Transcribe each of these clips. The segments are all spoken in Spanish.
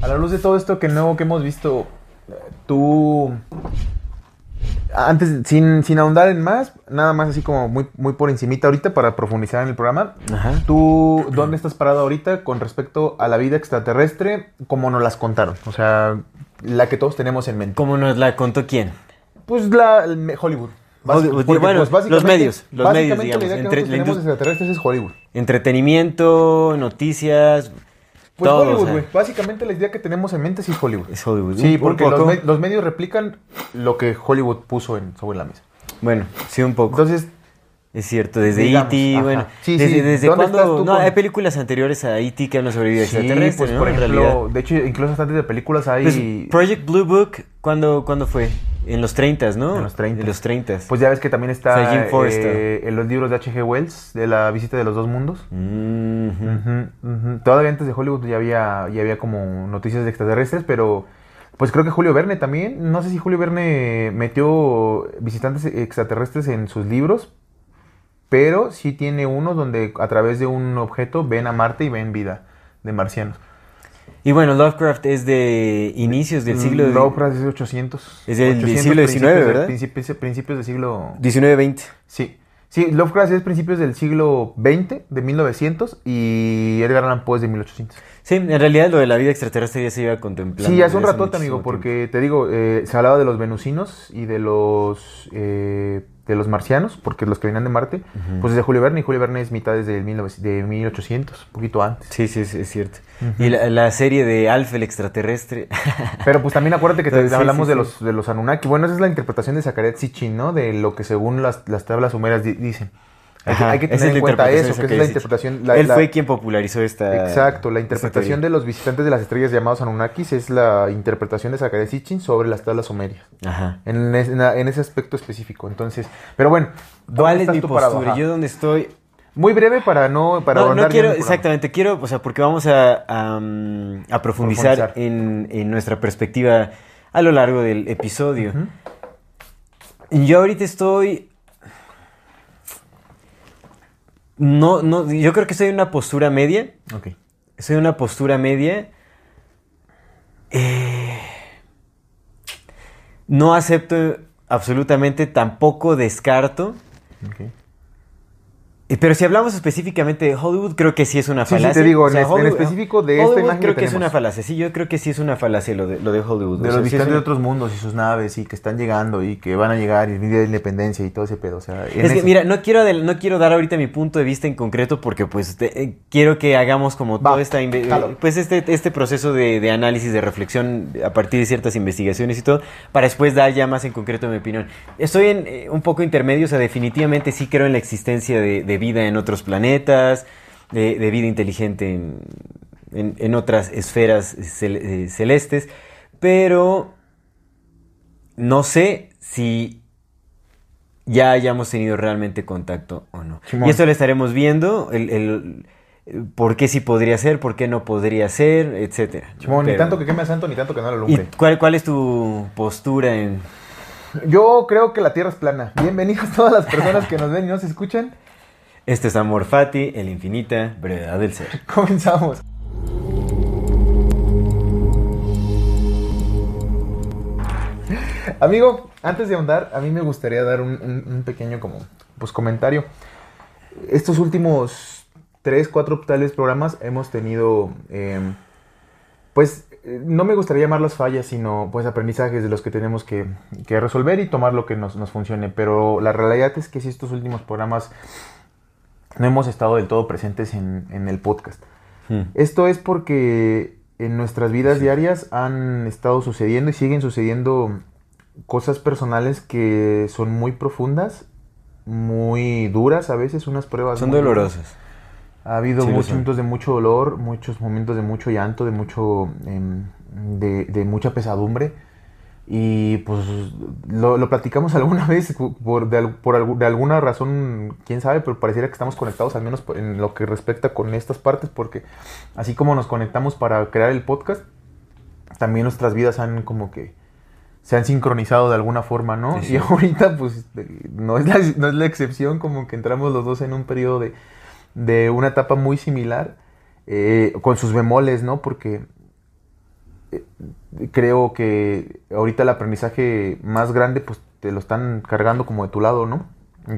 A la luz de todo esto que nuevo que hemos visto, tú antes sin, sin ahondar en más, nada más así como muy, muy por encimita ahorita para profundizar en el programa. Ajá. ¿Tú dónde estás parado ahorita con respecto a la vida extraterrestre como nos las contaron? O sea, la que todos tenemos en mente. ¿Cómo nos la contó quién? Pues la Hollywood. Hollywood, Porque, bueno, los básicamente- medios, los medios, digamos, La idea que entre- tenemos extraterrestres es Hollywood. Entretenimiento, noticias, Pues todo. o Hollywood, sea, güey. Básicamente la idea que tenemos en mente es Hollywood. es Hollywood. Sí, porque los, me- los medios replican lo que Hollywood puso en, sobre la mesa. Bueno, sí, un poco. Entonces, es cierto, desde E.T., bueno. Sí, desde, sí, desde tú No, con- hay películas anteriores a E.T. que hablan sobre vida sí, extraterrestre, pues ¿no? por ejemplo, de hecho, incluso antes de películas hay... Pues, Project Blue Book, ¿cuándo, ¿cuándo fue? En los 30, ¿no? En los 30. En los 30. Pues ya ves que también está O sea, eh, en los libros de H.G. Wells, de la visita de los dos mundos. Mhm. Ujú. Todavía antes de Hollywood ya había, ya había como noticias de extraterrestres, pero pues creo que Julio Verne también. No sé si Julio Verne metió visitantes extraterrestres en sus libros, pero sí tiene uno donde a través de un objeto ven a Marte y ven vida de marcianos. Y bueno, Lovecraft es de inicios del siglo Lovecraft es de 800. Es del 800, siglo XIX, ¿verdad? Principios, principios del siglo... 19-20. Sí. Sí, Lovecraft es principios del siglo XX, de 1900, y Edgar Allan Poe es de 1800. Sí, en realidad lo de la vida extraterrestre ya se iba contemplando. Sí, hace un muchísimo amigo, porque te digo, eh, se hablaba de los venusinos y de los eh, de los marcianos, porque los que venían de Marte, pues desde Julio Verne, y Julio Verne es mitad desde el 1900 de 1800, un poquito antes. Sí, sí, sí, es cierto. Y la, la serie de Alf el extraterrestre. Pero pues también acuérdate que te- Entonces, sí, hablamos sí, de, los, de los Anunnaki. Bueno, esa es la interpretación de Zacaret Sitchin, ¿no? De lo que según las, las tablas sumerias di- dicen. Hay, que- Ajá, hay que esa tener en cuenta eso, que es la interpretación... la- Él la- fue quien popularizó esta. Exacto, la interpretación de los visitantes de las estrellas llamados Anunnakis es la interpretación de Zacaret Sitchin sobre las tablas sumerias. Ajá. En, es- en- en ese aspecto específico. Entonces, pero bueno, ¿dónde ¿Cuál es mi postura? Yo donde estoy. Muy breve para no para no, no quiero, exactamente, quiero, o sea, porque vamos a, a, mm, a profundizar, Profundizar. En, en nuestra perspectiva a lo largo del episodio. Yo ahorita estoy. No, no, yo creo que en una postura media. Ok. En una postura media. Eh, no acepto absolutamente, tampoco descarto. ok. Eh, Pero si hablamos específicamente de Hollywood, creo que sí es una Sí, sí, falacia. te digo, en es- en específico de esta Hollywood imagen creo que es una falacia. Sí, yo creo que sí es una falacia lo de, lo de Hollywood. De O sea, los sí de otros mundos y sus naves y que están llegando y que van a llegar y el día de la independencia y todo ese pedo. O sea, en Es que, ese- mira, no quiero, no quiero dar ahorita mi punto de vista en concreto porque pues te- eh, quiero que hagamos como Va, todo esta pues este, este proceso de, de análisis, de reflexión a partir de ciertas investigaciones y todo, para después dar ya más en concreto mi opinión. Estoy en eh, un poco intermedio, o sea, definitivamente sí creo en la existencia de, de vida en otros planetas, de, de vida inteligente en, en- en otras esferas cel- eh, celestes, pero no sé si ya hayamos tenido realmente contacto o no. Y esto lo estaremos viendo, el, el- el por qué sí podría ser, por qué no podría ser, etcétera. Chimón, ni tanto que queme a santo ni tanto que no lo ¿Y alumbre. cuál, cuál es tu postura en...? Yo creo que la Tierra es plana. Bienvenidos todas las personas que nos ven y nos escuchan. Este es Amor Fati, el infinita brevedad del ser. Comenzamos. Amigo, antes de ahondar, a mí me gustaría dar un, pequeño como, pues, comentario. Estos últimos tres, cuatro tales programas hemos tenido, eh, pues, no me gustaría llamarlas fallas, sino pues aprendizajes de los que tenemos que, resolver y tomar lo que nos funcione. Pero la realidad es que si estos últimos programas no hemos estado del todo presentes en, en el podcast. Hmm. Esto es porque en nuestras vidas diarias han estado sucediendo y siguen sucediendo cosas personales que son muy profundas, muy duras a veces, unas pruebas Son muy duras. dolorosas. Ha habido Sí, muchos momentos de mucho dolor, muchos momentos de mucho llanto, de mucho em, de, de mucha pesadumbre. Y pues lo, lo platicamos alguna vez por, de, por alguna razón, quién sabe, pero pareciera que estamos conectados, al menos en lo que respecta con estas partes, porque así como nos conectamos para crear el podcast, también nuestras vidas han como que se han sincronizado de alguna forma, ¿no? Sí, sí. Y ahorita pues no es, la, no es la excepción, como que entramos los dos en un periodo de, de una etapa muy similar, eh, con sus bemoles, ¿no? Porque creo que ahorita el aprendizaje más grande pues te lo están cargando como de tu lado, ¿no?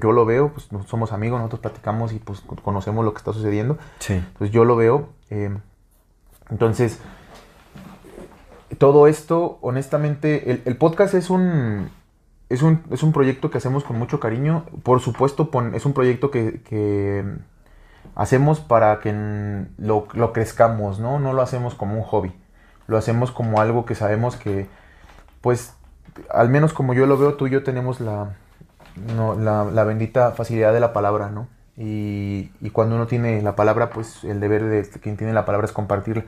Yo lo veo, pues somos amigos, nosotros platicamos y pues conocemos lo que está sucediendo. Sí. Pues yo lo veo. eh, entonces, todo esto, honestamente, el, el podcast es un, es, un, es un proyecto que hacemos con mucho cariño. Por supuesto, pon- es un proyecto que, que hacemos para que lo, lo crezcamos, ¿no? No lo hacemos como un hobby. Lo hacemos como algo que sabemos que, pues, al menos como yo lo veo, tú y yo tenemos la, no, la, la bendita facilidad de la palabra, ¿no? Y, y cuando uno tiene la palabra, pues el deber de quien tiene la palabra es compartirla.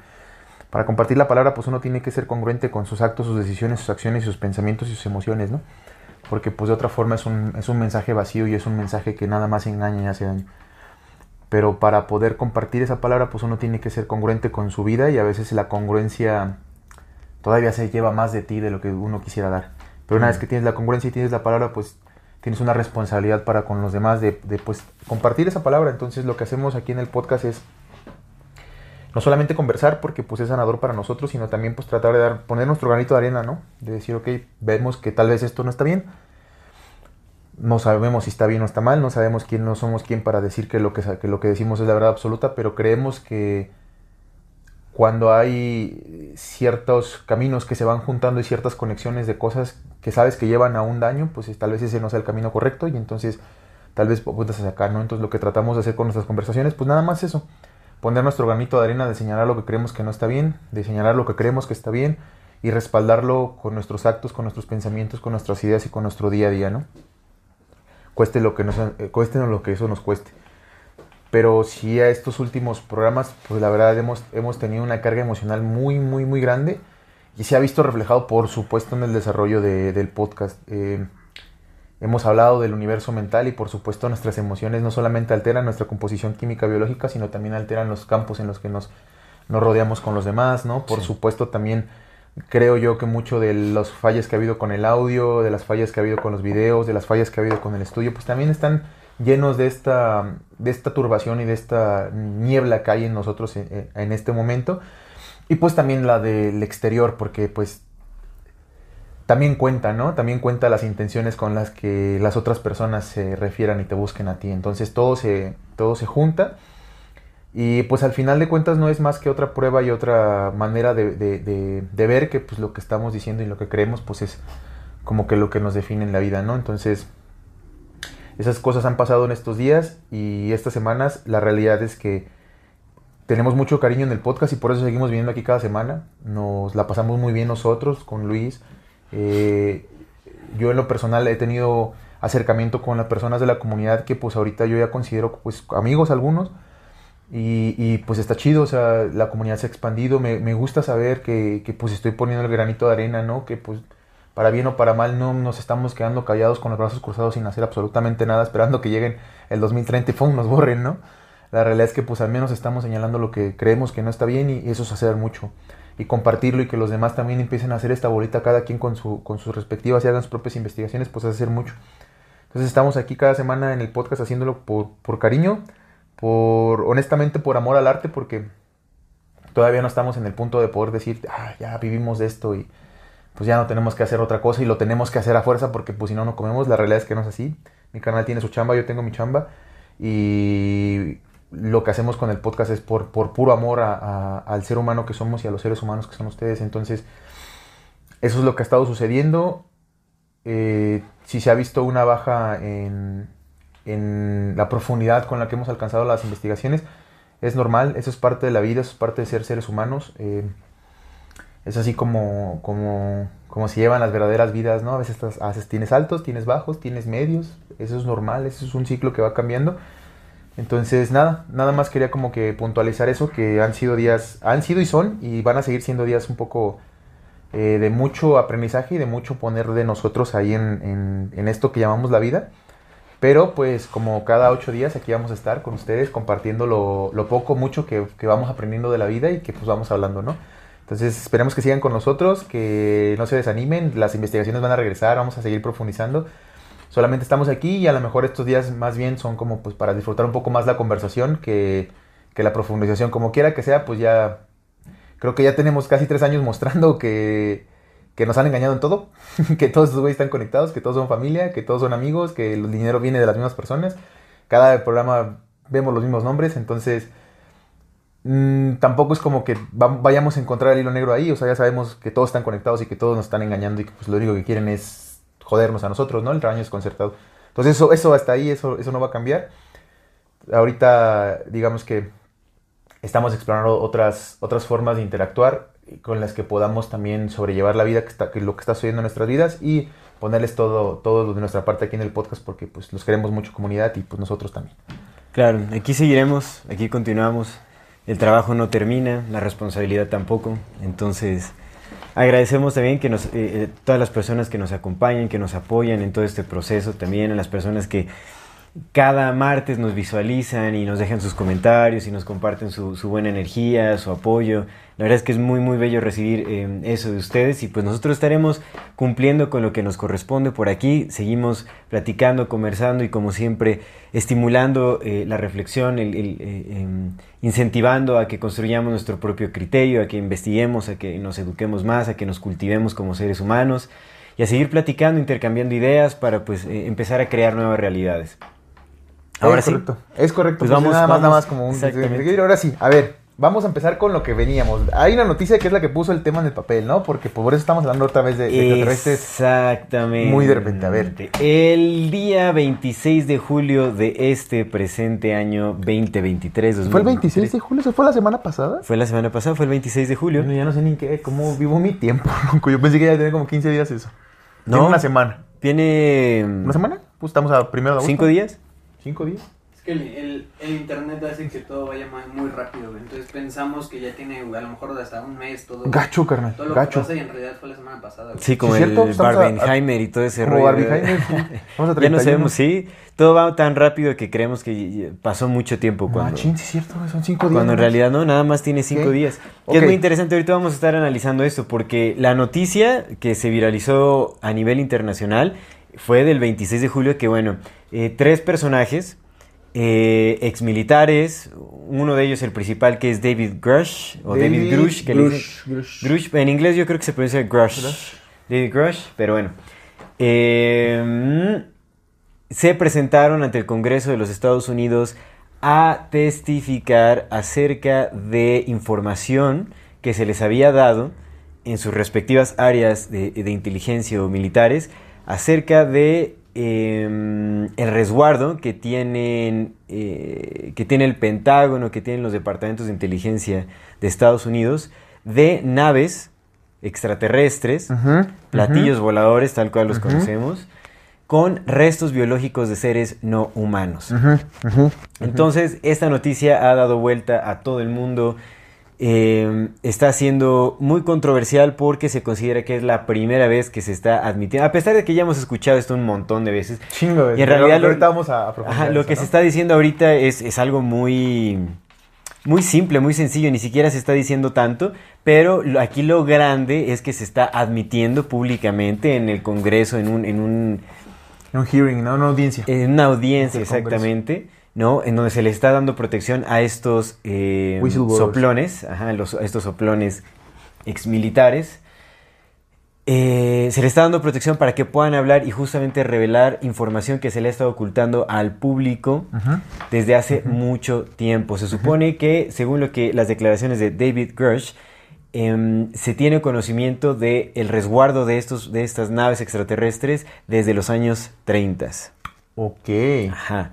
Para compartir la palabra, pues uno tiene que ser congruente con sus actos, sus decisiones, sus acciones, sus pensamientos y sus emociones, ¿no? Porque pues de otra forma es un, es un mensaje vacío y es un mensaje que nada más engaña y hace daño. Pero para poder compartir esa palabra, pues uno tiene que ser congruente con su vida y a veces la congruencia todavía se lleva más de ti de lo que uno quisiera dar. Pero una vez que tienes la congruencia y tienes la palabra, pues tienes una responsabilidad para con los demás de, de, pues compartir esa palabra. Entonces lo que hacemos aquí en el podcast es no solamente conversar porque pues es sanador para nosotros, sino también pues tratar de dar, poner nuestro granito de arena, ¿no? De decir, ok, vemos que tal vez esto no está bien. No sabemos si está bien o está mal, no sabemos quién no somos quién para decir que lo que, que lo que decimos es la verdad absoluta, pero creemos que cuando hay ciertos caminos que se van juntando y ciertas conexiones de cosas que sabes que llevan a un daño, pues tal vez ese no sea el camino correcto y entonces tal vez apuntas hacia acá, ¿no? Entonces lo que tratamos de hacer con nuestras conversaciones, pues nada más eso, poner nuestro granito de arena de señalar lo que creemos que no está bien, de señalar lo que creemos que está bien y respaldarlo con nuestros actos, con nuestros pensamientos, con nuestras ideas y con nuestro día a día, ¿no? Cueste lo que nos, eh, cueste lo que eso nos cueste. Pero sí a estos últimos programas, pues la verdad hemos, hemos tenido una carga emocional muy, muy, muy grande y se ha visto reflejado, por supuesto, en el desarrollo de- del podcast. Eh, hemos hablado del universo mental y, por supuesto, nuestras emociones no solamente alteran nuestra composición química biológica, sino también alteran los campos en los que nos, nos rodeamos con los demás, ¿no? Por Sí. supuesto, también creo yo que mucho de los fallas que ha habido con el audio, de las fallas que ha habido con los videos, de las fallas que ha habido con el estudio, pues también están llenos de esta, de esta turbación y de esta niebla que hay en nosotros en, en este momento. Y pues también la del exterior, porque pues también cuenta, ¿no? También cuenta las intenciones con las que las otras personas se refieran y te busquen a ti. Entonces todo se, todo se junta. Y pues al final de cuentas no es más que otra prueba y otra manera de, de- de- ver que pues lo que estamos diciendo y lo que creemos pues es como que lo que nos define en la vida, ¿no? Entonces esas cosas han pasado en estos días y estas semanas la realidad es que tenemos mucho cariño en el podcast y por eso seguimos viniendo aquí cada semana. Nos la pasamos muy bien nosotros con Luis. Eh, yo en lo personal he tenido acercamiento con las personas de la comunidad que pues ahorita yo ya considero pues amigos algunos. Y, y, pues está chido, o sea, la comunidad se ha expandido. Me, gusta saber que, pues estoy poniendo el granito de arena, ¿no? Que pues para bien o para mal no nos estamos quedando callados con los brazos cruzados sin hacer absolutamente nada, esperando que lleguen el 2030 y nos borren, ¿no? La realidad es que pues al menos estamos señalando lo que creemos que no está bien y eso es hacer mucho. Y compartirlo y que los demás también empiecen a hacer esta bolita cada quien con, su, con sus respectivas y hagan sus propias investigaciones, pues es hacer mucho. Entonces estamos aquí cada semana en el podcast haciéndolo por, por cariño, por honestamente por amor al arte, porque todavía no estamos en el punto de poder decir, ah, ya vivimos de esto y pues ya no tenemos que hacer otra cosa y lo tenemos que hacer a fuerza porque pues si no no comemos. La realidad es que no es así. Mi canal tiene su chamba, yo tengo mi chamba y lo que hacemos con el podcast es por, por puro amor al ser humano que somos y a los seres humanos que son ustedes. Entonces, eso es lo que ha estado sucediendo. Eh, si se ha visto una baja en, en la profundidad con la que hemos alcanzado las investigaciones, es normal, eso es parte de la vida, eso es parte de ser seres humanos. Eh, es así como, como, como se llevan las verdaderas vidas, ¿no? A veces, estás, a veces tienes altos, tienes bajos, tienes medios, eso es normal, eso es un ciclo que va cambiando. Entonces, nada, nada más quería como que puntualizar eso, que han sido días, han sido y son, y van a seguir siendo días un poco eh, de mucho aprendizaje y de mucho poner de nosotros ahí en, en, esto que llamamos la vida. Pero pues como cada ocho días aquí vamos a estar con ustedes compartiendo lo, poco, mucho que, que, vamos aprendiendo de la vida y que pues vamos hablando, ¿no? Entonces esperemos que sigan con nosotros, que no se desanimen, las investigaciones van a regresar, vamos a seguir profundizando solamente estamos aquí y a lo mejor estos días más bien son como pues para disfrutar un poco más la conversación que, la profundización, como quiera que sea, pues ya creo que ya tenemos casi tres años mostrando que, que nos han engañado en todo, que todos estos güeyes están conectados, que todos son familia, que todos son amigos, que el dinero viene de las mismas personas, cada programa vemos los mismos nombres, entonces mm, tampoco es como que vayamos a encontrar el hilo negro ahí, o sea, ya sabemos que todos están conectados y que todos nos están engañando y que pues lo único que quieren es jodernos a nosotros, ¿no? El rebaño es concertado. Entonces eso, eso hasta ahí, eso, eso no va a cambiar. Ahorita, digamos que estamos explorando otras, otras formas de interactuar con las que podamos también sobrellevar la vida, que, está, que lo que está sucediendo en nuestras vidas y ponerles todo, todo lo de nuestra parte aquí en el podcast porque pues los queremos mucho comunidad y pues nosotros también. Claro, aquí seguiremos, aquí continuamos. El trabajo no termina, la responsabilidad tampoco. Entonces, Agradecemos también que nos, eh, eh, todas las personas que nos acompañan, que nos apoyan en todo este proceso, también a las personas que cada martes nos visualizan y nos dejan sus comentarios y nos comparten su, buena energía, su apoyo. La verdad es que es muy, muy bello recibir eh, eso de ustedes y pues nosotros estaremos cumpliendo con lo que nos corresponde por aquí. Seguimos platicando, conversando y como siempre estimulando eh, la reflexión, el, eh, em, incentivando a que construyamos nuestro propio criterio, a que investiguemos, a que nos eduquemos más, a que nos cultivemos como seres humanos y a seguir platicando, intercambiando ideas para pues empezar a crear nuevas realidades. Ahora es sí. Correcto. Es correcto. Pues, pues vamos, nada, más, nada más como un... Ahora sí, a ver, vamos a empezar con lo que veníamos. Hay una noticia que es la que puso el tema en el papel, ¿no? Porque por eso estamos hablando otra vez de, de Exactamente. Muy de repente, a ver. El día 26 de julio de este presente año 2023. ¿Fue el 26 de julio? ¿Se fue la semana pasada? Fue la semana pasada, fue el 26 de julio. ya no sé ni qué, cómo vivo mi tiempo. Yo pensé que ya tenía como 15 días eso. No. Tiene una semana. Tiene... ¿Una semana? Pues estamos a primero de agosto. ¿Cinco días? ¿Cinco días? Es que el, el, internet hace que todo vaya muy rápido, Entonces pensamos que ya tiene a lo mejor hasta un mes todo. Gacho, carnal. Todo lo gacho. que pasa y en realidad fue la semana pasada, Sí, como el Barbenheimer y todo ese rollo. Barbenheimer, sí. Vamos a ya no sabemos, sí. Todo va tan rápido que creemos que pasó mucho tiempo cuando... sí, es cierto, son cinco días. Cuando en realidad no, nada más tiene cinco días. Y es muy interesante, ahorita vamos a estar analizando esto, porque la noticia que se viralizó a nivel internacional fue del 26 de julio, que bueno, eh, tres personajes eh, ex militares, uno de ellos el principal que es David Grush, o David, Grush, que Grush, en inglés yo creo que se pronuncia Grush, David Grush, pero bueno. Em, se presentaron ante el Congreso de los Estados Unidos a testificar acerca de información que se les había dado en sus respectivas áreas de, de inteligencia o militares acerca de Em, el resguardo que tienen eh, que tiene el Pentágono, que tienen los departamentos de inteligencia de Estados Unidos, de naves extraterrestres, platillos voladores, tal cual los conocemos, con restos biológicos de seres no humanos. Entonces, esta noticia ha dado vuelta a todo el mundo eh, está siendo muy controversial porque se considera que es la primera vez que se está admitiendo, a pesar de que ya hemos escuchado esto un montón de veces. Chingo, y en realidad lo, vamos a, lo que se está diciendo ahorita es, algo muy, muy simple, muy sencillo, ni siquiera se está diciendo tanto, pero aquí lo grande es que se está admitiendo públicamente en el Congreso, en un... En un, un hearing, ¿no? Una audiencia. En una audiencia, exactamente. ¿No? En donde se le está dando protección a estos eh, soplones, ajá, los, estos soplones exmilitares. Eh, se le está dando protección para que puedan hablar y justamente revelar información que se le ha estado ocultando al público desde hace mucho tiempo. Se supone que, según lo que las declaraciones de David Grush, em, se tiene conocimiento del el resguardo de, estos, de estas naves extraterrestres desde los años 30. Ok. Ajá.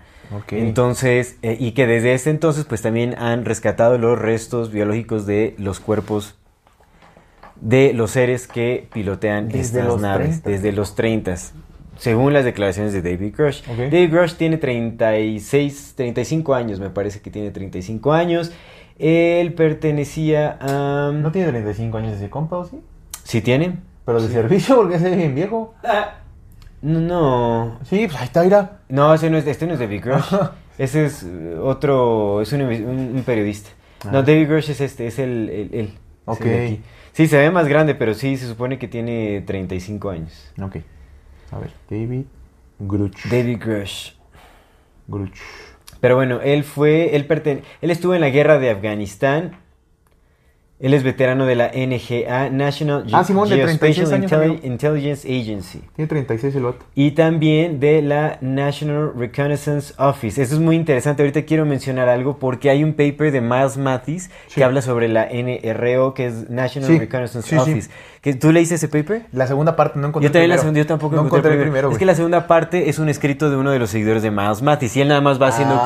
Entonces, eh, y que desde ese entonces, pues también han rescatado los restos biológicos de los cuerpos de los seres que pilotean estas naves desde los 30. según las declaraciones de David Grush. David Grush tiene 36, 35 años, me parece que tiene 35 años. Él pertenecía a... ¿No tiene 35 años ese compa o sí? ¿Sí tiene? Pero de servicio porque ese es bien viejo. No, no. Sí, pues ahí está, mira. No, ese no es, este no es David Grush. ese es eh, otro, es un, un- un periodista. No, Ah. David Grush es este, es el, el, Ok. el aquí. Sí, se ve más grande, pero sí, se supone que tiene 35 años. Ok. A ver, David Gruch. David Grush. Gruch. Pero bueno, él fue, él pertene- él estuvo en la guerra de Afganistán. Él es veterano de la NGA, National Ah, Simón, Geospatial 36 años, Intelli- amigo. Intelligence Agency. Tiene 36 el. Y también de la National Reconnaissance Office. Eso es muy interesante. Ahorita quiero mencionar algo porque hay un paper de Miles Mathis Sí. que habla sobre la NRO, que es National Sí, Reconnaissance sí. Office. ¿Que, ¿Tú leíste ese paper? La segunda parte no encontré Yo también la el segunda, primero. yo tampoco no encontré encontré el primero, Es que la segunda parte es un escrito de uno de los seguidores de Miles Mathis y él nada más va haciendo Ah,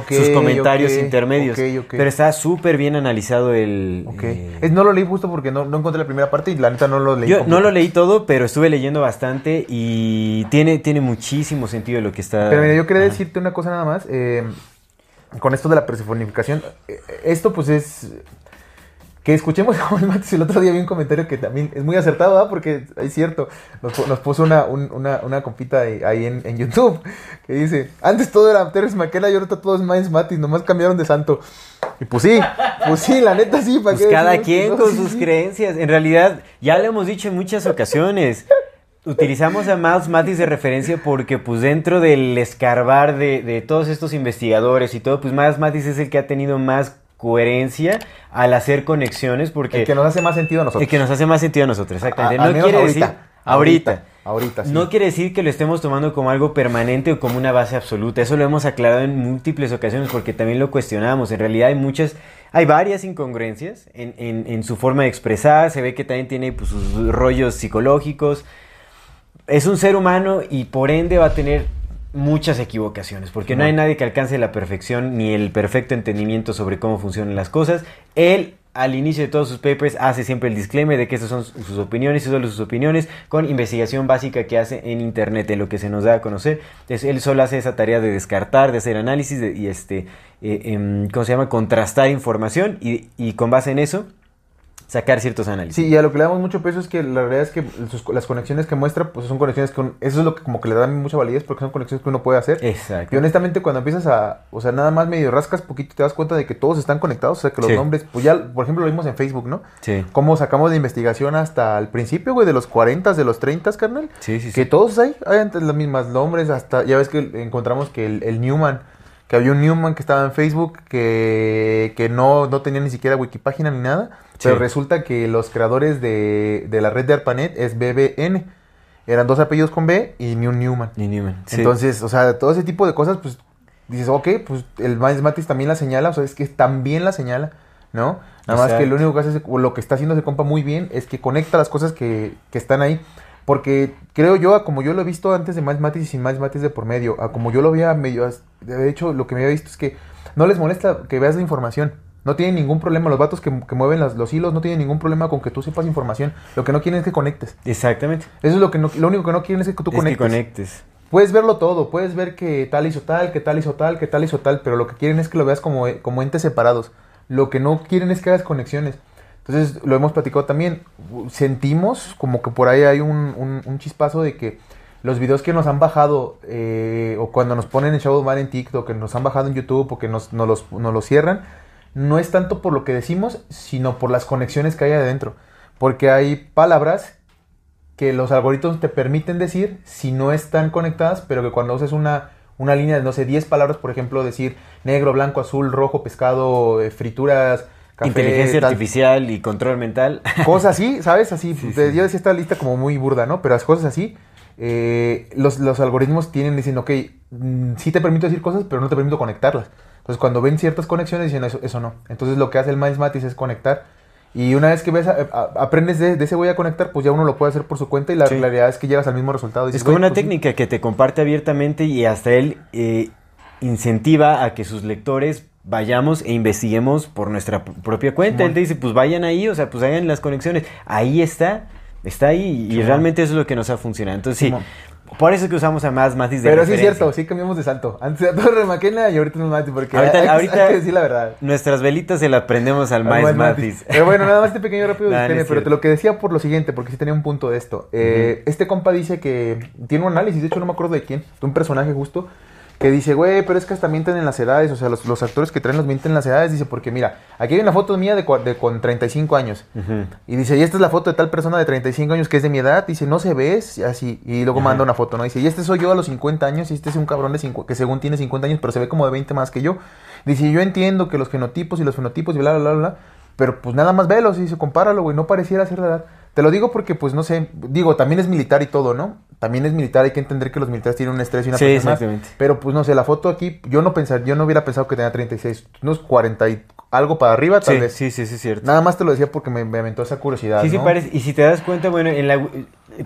como sus comentarios ok, intermedios. ok, ok. Pero está súper bien analizado el... Eh, Es- no lo leí justo porque no, no encontré la primera parte y la neta no lo leí. yo no lo leí todo, pero estuve leyendo bastante y tiene, tiene muchísimo sentido lo que está... Pero mira, yo quería decirte una cosa nada más. eh, con esto de la personificación. eh, esto pues es... Que escuchemos a Juan Matis el otro día vi un comentario que también es muy acertado, ¿verdad? Porque es cierto, nos, pu- nos puso una, un- una, una compita ahí, ahí en, en YouTube que dice, antes todo era Terence McKenna y ahorita todo es Miles Matis, nomás cambiaron de santo. Y pues sí, pues sí, la neta sí, ¿para Pues qué cada decimos quien con sus creencias. En realidad, ya lo hemos dicho en muchas ocasiones. Utilizamos a Miles Matis de referencia porque pues dentro del escarbar de, de todos estos investigadores y todo, pues Miles Matis es el que ha tenido más coherencia al hacer conexiones porque El que nos hace más sentido a nosotros. el que nos hace más sentido a nosotros, exactamente. A- no quiere ahorita. decir ahorita. Ahorita, sí. No quiere decir que lo estemos tomando como algo permanente o como una base absoluta. Eso lo hemos aclarado en múltiples ocasiones porque también lo cuestionamos. En realidad hay muchas, hay varias incongruencias en, en- en su forma de expresar. Se ve que también tiene pues, sus rollos psicológicos. Es un ser humano y por ende va a tener muchas equivocaciones porque no hay nadie que alcance la perfección ni el perfecto entendimiento sobre cómo funcionan las cosas. Él al inicio de todos sus papers hace siempre el disclaimer de que estas son sus opiniones y solo sus opiniones con investigación básica que hace en internet, en lo que se nos da a conocer. Entonces, él solo hace esa tarea de descartar, de hacer análisis de- y este, eh, em, ¿cómo se llama? Contrastar información y, y con base en eso sacar ciertos análisis. Sí, y a lo que le damos mucho peso es que la realidad es que sus- las conexiones que muestra, pues son conexiones que un- eso es lo que como que le da mucha validez porque son conexiones que uno puede hacer. Exacto. Y honestamente cuando empiezas a, o sea, nada más medio rascas poquito te das cuenta de que todos están conectados, o sea, que los Sí. nombres, pues ya, por ejemplo, lo vimos en Facebook, ¿no? Sí. Cómo sacamos de investigación hasta el principio, güey, de los 40, de los 30, carnal. Sí, sí, Que sí. todos hay, hay antes los mismos nombres, hasta, ya ves que encontramos que el, el Newman, que había un Newman que estaba en Facebook, que, que no, no tenía ni siquiera wikipágina ni nada, pero resulta que los creadores de, de la red de ARPANET es BBN. Eran dos apellidos con B y un Newman. Newman. Entonces, o sea, todo ese tipo de cosas, pues dices, ok, pues el Miles Matis también la señala, o sea, es que también la señala, ¿no? Nada más que lo único que hace, o lo que está haciendo ese compa muy bien, es que conecta las cosas que, que están ahí. Porque creo yo, a como yo lo he visto antes de Miles Matis y sin Miles Matis de por medio, a como yo lo veía medio, de hecho, lo que me había visto es que no les molesta que veas la información. No tienen ningún problema, los vatos que, que mueven las- los hilos no tienen ningún problema con que tú sepas información. Lo que no quieren es que conectes. Exactamente. Eso es lo que no, lo único que no quieren es que tú Es que conectes. conectes. Puedes verlo todo, puedes ver que tal hizo tal, que tal hizo tal, que tal hizo tal, pero lo que quieren es que lo veas como, como entes separados. Lo que no quieren es que hagas conexiones. Entonces, lo hemos platicado también. Sentimos como que por ahí hay un, un- un chispazo de que los videos que nos han bajado, eh, o cuando nos ponen en Shadowman en TikTok, que nos han bajado en YouTube, o que nos, nos los, nos los cierran, no es tanto por lo que decimos, sino por las conexiones que hay adentro. Porque hay palabras que los algoritmos te permiten decir si no están conectadas, pero que cuando uses una, una línea de, no sé, 10 palabras, por ejemplo, decir negro, blanco, azul, rojo, pescado, eh, frituras, café, Inteligencia tal, artificial y control mental. cosas así, ¿sabes? Así, Sí, te- sí. yo decía esta lista como muy burda, ¿no? Pero las cosas así, eh, los, los algoritmos tienen, dicen, ok, mm, sí te permito decir cosas, pero no te permito conectarlas. Entonces, cuando ven ciertas conexiones, dicen, eso, eso no. Entonces, lo que hace el Miles Matis es conectar. Y una vez que ves, a- a- aprendes de, de ese voy a conectar, pues ya uno lo puede hacer por su cuenta y la Sí. realidad es que llegas al mismo resultado. Es como "Güey, una pues sí". técnica que te comparte abiertamente y hasta él eh, incentiva a que sus lectores vayamos e investiguemos por nuestra propia cuenta. Él te dice, pues vayan ahí, o sea, pues hagan las conexiones. Ahí está, está ahí y realmente eso es lo que nos ha funcionado. Entonces sí. Por eso es que usamos a más Matis de Pero sí es cierto, sí cambiamos de salto. Antes era Torre Maquena y ahorita nos Mati, porque Ahorita- hay, que- ahorita- hay que decir la verdad. Nuestras velitas se las prendemos al Miles Matis. Pero bueno, nada más este pequeño rápido no es pero te lo que decía por lo siguiente, porque sí tenía un punto de esto. Eh, Este compa dice que tiene un análisis, de hecho no me acuerdo de quién, de un personaje justo, que dice, güey, pero es que hasta mienten en las edades, o sea, los, los actores que traen los mienten en las edades, dice, porque mira, aquí hay una foto mía de, de con 35 años. Ujú. Y dice, y esta es la foto de tal persona de 35 años que es de mi edad. Dice, no se ve, así. Y luego manda una foto, ¿no? Dice, y este soy yo a los 50 años. Y este es un cabrón de cincu- que según tiene 50 años, pero se ve como de 20 más que yo. Dice, yo entiendo que los genotipos y los fenotipos y bla, bla, bla, bla. Pero pues nada más velos y dice, compáralo, güey. No pareciera ser la edad. Te lo digo porque, pues no sé. Digo, también es militar y todo, ¿no? También es militar. Hay que entender que los militares tienen un estrés y una Sí, presión más. exactamente. Pero pues no sé, la foto aquí, yo no pensar, yo no hubiera pensado que tenía 36, unos 40 y algo para arriba, tal Sí, vez. sí, sí, sí, es cierto. Nada más te lo decía porque me, me aventó esa curiosidad. Sí, sí ¿no? parece. Y si te das cuenta, bueno, en la,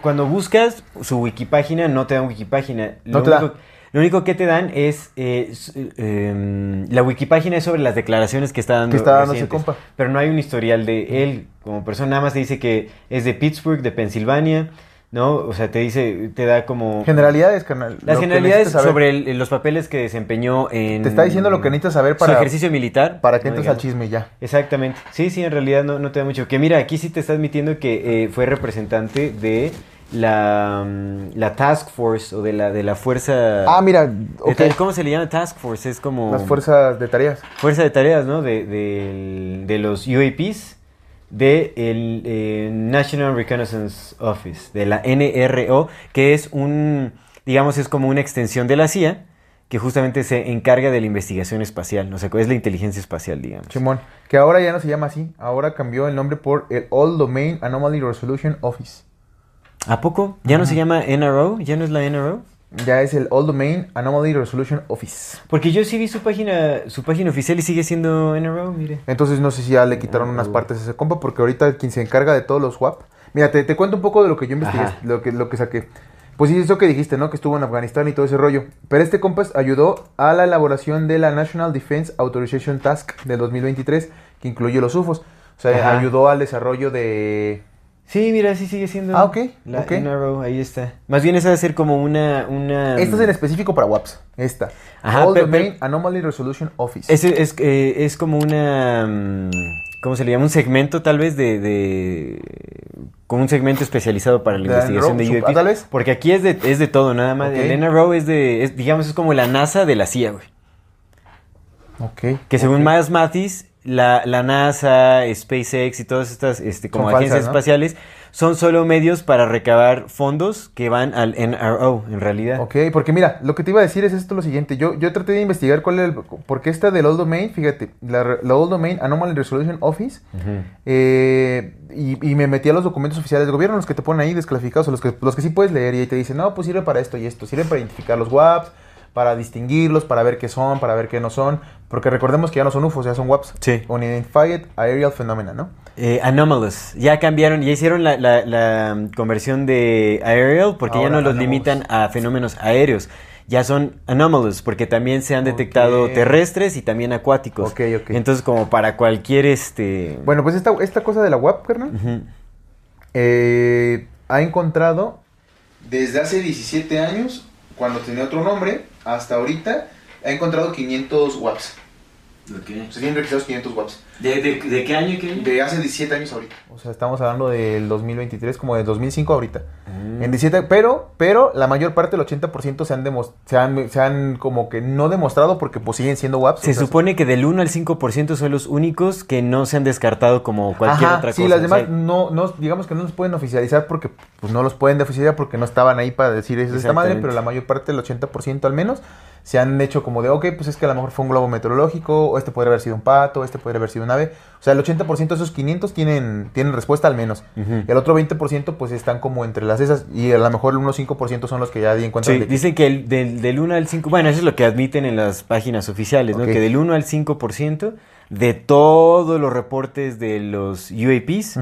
cuando buscas su wikipágina, no te dan wikipágina. No Lo te da. único, Lo único que te dan es. eh, eh, la wikipágina es sobre las declaraciones que está dando. Que está dando ese compa. Pero no hay un historial de él como persona. Nada más te dice que es de Pittsburgh, de Pensilvania. ¿No? O sea, te dice. Te da como. Generalidades, carnal. Las generalidades sobre el- los papeles que desempeñó en. Te está diciendo lo que necesitas saber Su para, ejercicio militar. para que ¿no? entres al chisme ya. Exactamente. Sí, sí, en realidad no, no te da mucho. Que mira, aquí sí te está admitiendo que eh, fue representante de la, mm, la Task Force o de la, de la fuerza... Ah, mira, de ok. ta- ¿Cómo se le llama Task Force? Es como... Las fuerzas de tareas. Fuerza de tareas, ¿no? De, del- de los UAPs de el eh, National Reconnaissance Office, de la NRO, que es un, digamos, es como una extensión de la CIA, que justamente se encarga de la investigación espacial, o sea, es la inteligencia espacial, digamos. Simón. Que ahora ya no se llama así. Ahora cambió el nombre por el All Domain Anomaly Resolution Office. ¿A poco? ¿Ya no se llama NRO? ¿Ya no es la NRO? Ya es el All Domain Anomaly Resolution Office. Porque yo sí vi su página, su página oficial y sigue siendo NRO, mire. Entonces no sé si ya le quitaron unas partes a ese compa, porque ahorita quien se encarga de todos los WAP. Mira, te, te cuento un poco de lo que yo investigué, Ajá. lo que, lo que saqué. Pues sí, eso que dijiste, ¿no? Que estuvo en Afganistán y todo ese rollo. Pero este compa ayudó a la elaboración de la National Defense Authorization Task del 2023, que incluye los UFOs. O sea, Ajá. ayudó al desarrollo de... Sí, mira, sí sigue siendo Ah, ok, la ok. NRO, ahí está. Más bien esa debe ser como una... una Esta es en específico para WAPs. Esta. Ajá, All pe- Domain pe- Anomaly Resolution Office. Es, es, eh, es como una... mm, ¿Cómo se le llama? Un segmento tal vez de... de como un segmento especializado para la De investigación de UAPs. tal vez. Porque aquí es de, es de todo, nada más. Ok. El NRO es de... es, digamos, es como la NASA de la CIA, güey. Ok. Que según ok. Miles Mathis, la, la NASA, SpaceX y todas estas este, como Son agencias falsas, ¿no? espaciales son solo medios para recabar fondos que van al NRO, en realidad. Ok, porque mira, lo que te iba a decir es esto lo siguiente. Yo, yo traté de investigar cuál era el... Porque esta del All Domain, fíjate, la, la All Domain Anomaly Resolution Office, eh, y, y me metí a los documentos oficiales del gobierno, los que te ponen ahí desclasificados, o los que, los que sí puedes leer, y ahí te dicen, no, pues sirve para esto y esto, sirve para identificar los WAPs, para distinguirlos, para ver qué son, para ver qué no son, porque recordemos que ya no son UFOs, ya son WAPs. Sí. Unidentified Aerial Phenomena, ¿no? Eh, anomalous. Ya cambiaron, ya hicieron la, la- la, mm, conversión de aerial porque ya no los anomalous. limitan a fenómenos aéreos. Ya son anomalous porque también se han detectado terrestres y también acuáticos. Ok, ok. Entonces como para cualquier este... Bueno, pues esta, esta cosa de la WAP, carnal, eh, ha encontrado desde hace 17 años, cuando tenía otro nombre, hasta ahorita, ha encontrado 500 WAPs. Se tienen registrados 500 WAPs. ¿De, de, de qué año? Qué año? De hace 17 años ahorita. O sea, estamos hablando del 2023 como del 2005 ahorita. Mm. En 17, pero, pero la mayor parte, el 80% se han, se han, se han como que no demostrado porque pues siguen siendo WAPs. Se o sea, supone que del 1 al 5% son los únicos que no se han descartado como cualquier Ajá, otra sí, cosa. las O demás sea, no, no, digamos que no los pueden oficializar porque pues no los pueden oficializar porque no estaban ahí para decir es de esta madre, pero la mayor parte, el 80% al menos, se han hecho como de, ok, pues es que a lo mejor fue un globo meteorológico, o este podría haber sido un pato, este podría haber sido un ave. O sea, el 80% de esos 500 tienen, tienen respuesta al menos. Y el otro 20% pues están como entre las esas y a lo mejor unos 5% son los que ya di encuentran Sí, de dicen que el- del, del 1 al 5, bueno, eso es lo que admiten en las páginas oficiales. Que del 1 al 5% de todos los reportes de los UAPs.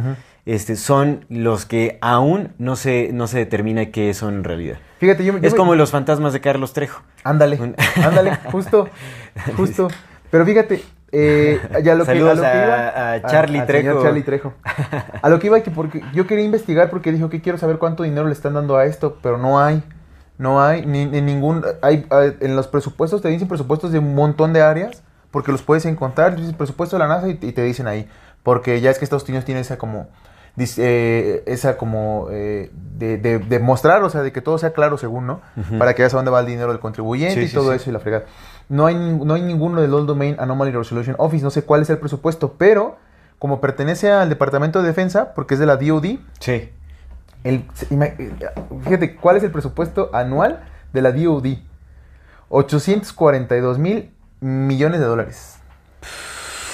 Este, son los que aún no se, no se determina qué son en realidad. Fíjate, yo, yo Es me- como los fantasmas de Carlos Trejo. Ándale, Un- ándale, justo, justo. Pero fíjate, eh, ya lo que, a Saludos lo que a- iba, a Charlie Trejo. señor Charlie Trejo. A lo que iba que porque yo quería investigar porque dijo que quiero saber cuánto dinero le están dando a esto, pero no hay. No hay ni, ni ningún... Hay, hay- en los presupuestos te dicen presupuestos de un montón de áreas porque los puedes encontrar. Dices presupuesto de la NASA y, y te dicen ahí. Porque ya es que Estados Unidos tiene esa como... eh, esa como eh, de, de- de mostrar, o sea, de que todo sea claro según, ¿no? Para que veas a dónde va el dinero del contribuyente Sí, y sí, todo sí. eso y la fregada. No hay, no hay ninguno del Old Domain Anomaly Resolution Office, no sé cuál es el presupuesto, pero como pertenece al Departamento de Defensa, porque es de la DoD, Sí. el, fíjate, ¿cuál es el presupuesto anual de la DoD? 842 mil millones de dólares.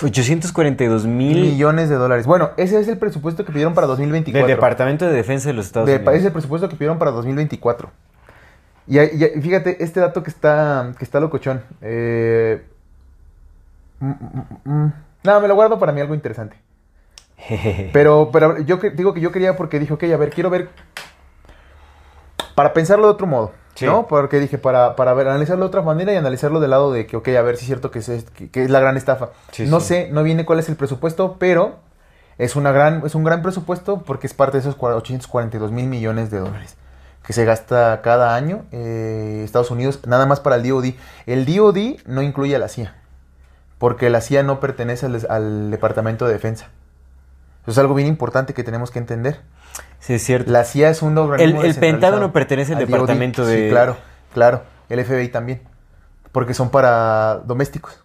842 mil Millones de dólares. Bueno, ese es el presupuesto que pidieron para 2024. del Departamento de Defensa de los Estados De- Unidos. es el presupuesto que pidieron para 2024. Y, y fíjate, este dato que está, que está locochón. Eh, mm, mm, mm, no, me lo guardo para mí algo interesante. Pero, pero yo que- digo que yo quería porque dije, ok, a ver, quiero ver. Para pensarlo de otro modo, Sí. ¿no? Porque dije, para, para ver, analizarlo de otra manera y analizarlo del lado de que, ok, a ver si es cierto que es, que, que es la gran estafa. Sí, no sé, no viene cuál es el presupuesto, pero es, una gran, es un gran presupuesto porque es parte de esos cua- 842 mil millones de dólares que se gasta cada año eh, Estados Unidos, nada más para el DoD. El DoD no incluye a la CIA, porque la CIA no pertenece al, al Departamento de Defensa. Eso es algo bien importante que tenemos que entender. Sí, es cierto. La CIA es un organismo El- el. Pentágono pertenece al Departamento de- Sí, claro, claro. El FBI también. Porque son para domésticos.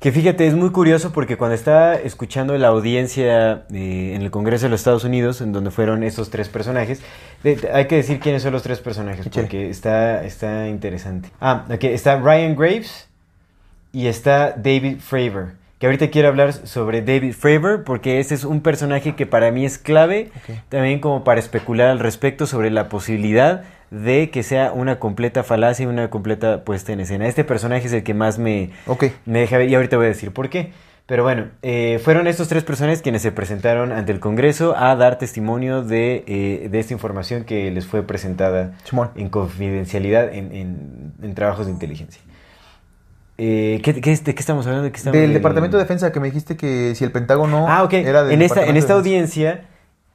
Que fíjate, es muy curioso porque cuando estaba escuchando la audiencia eh, en el Congreso de los Estados Unidos, en donde fueron esos tres personajes, de- hay que decir quiénes son los tres personajes, porque está, está interesante. Ah, ok, está Ryan Graves y está David Fravor. Que ahorita quiero hablar sobre David Fravor porque ese es un personaje que para mí es clave, también como para especular al respecto sobre la posibilidad de que sea una completa falacia y una completa puesta en escena. Este personaje es el que más me, Ok. me deja ver y ahorita voy a decir por qué. Pero bueno, eh, fueron estos tres personas quienes se presentaron ante el Congreso a dar testimonio de, eh, de esta información que les fue presentada en confidencialidad en, en- en trabajos de inteligencia. Eh, ¿qué, qué- ¿De qué estamos hablando? ¿De qué estamos- Del Departamento de Defensa que me dijiste que si el Pentágono Ah, era del En esta, en esta de audiencia,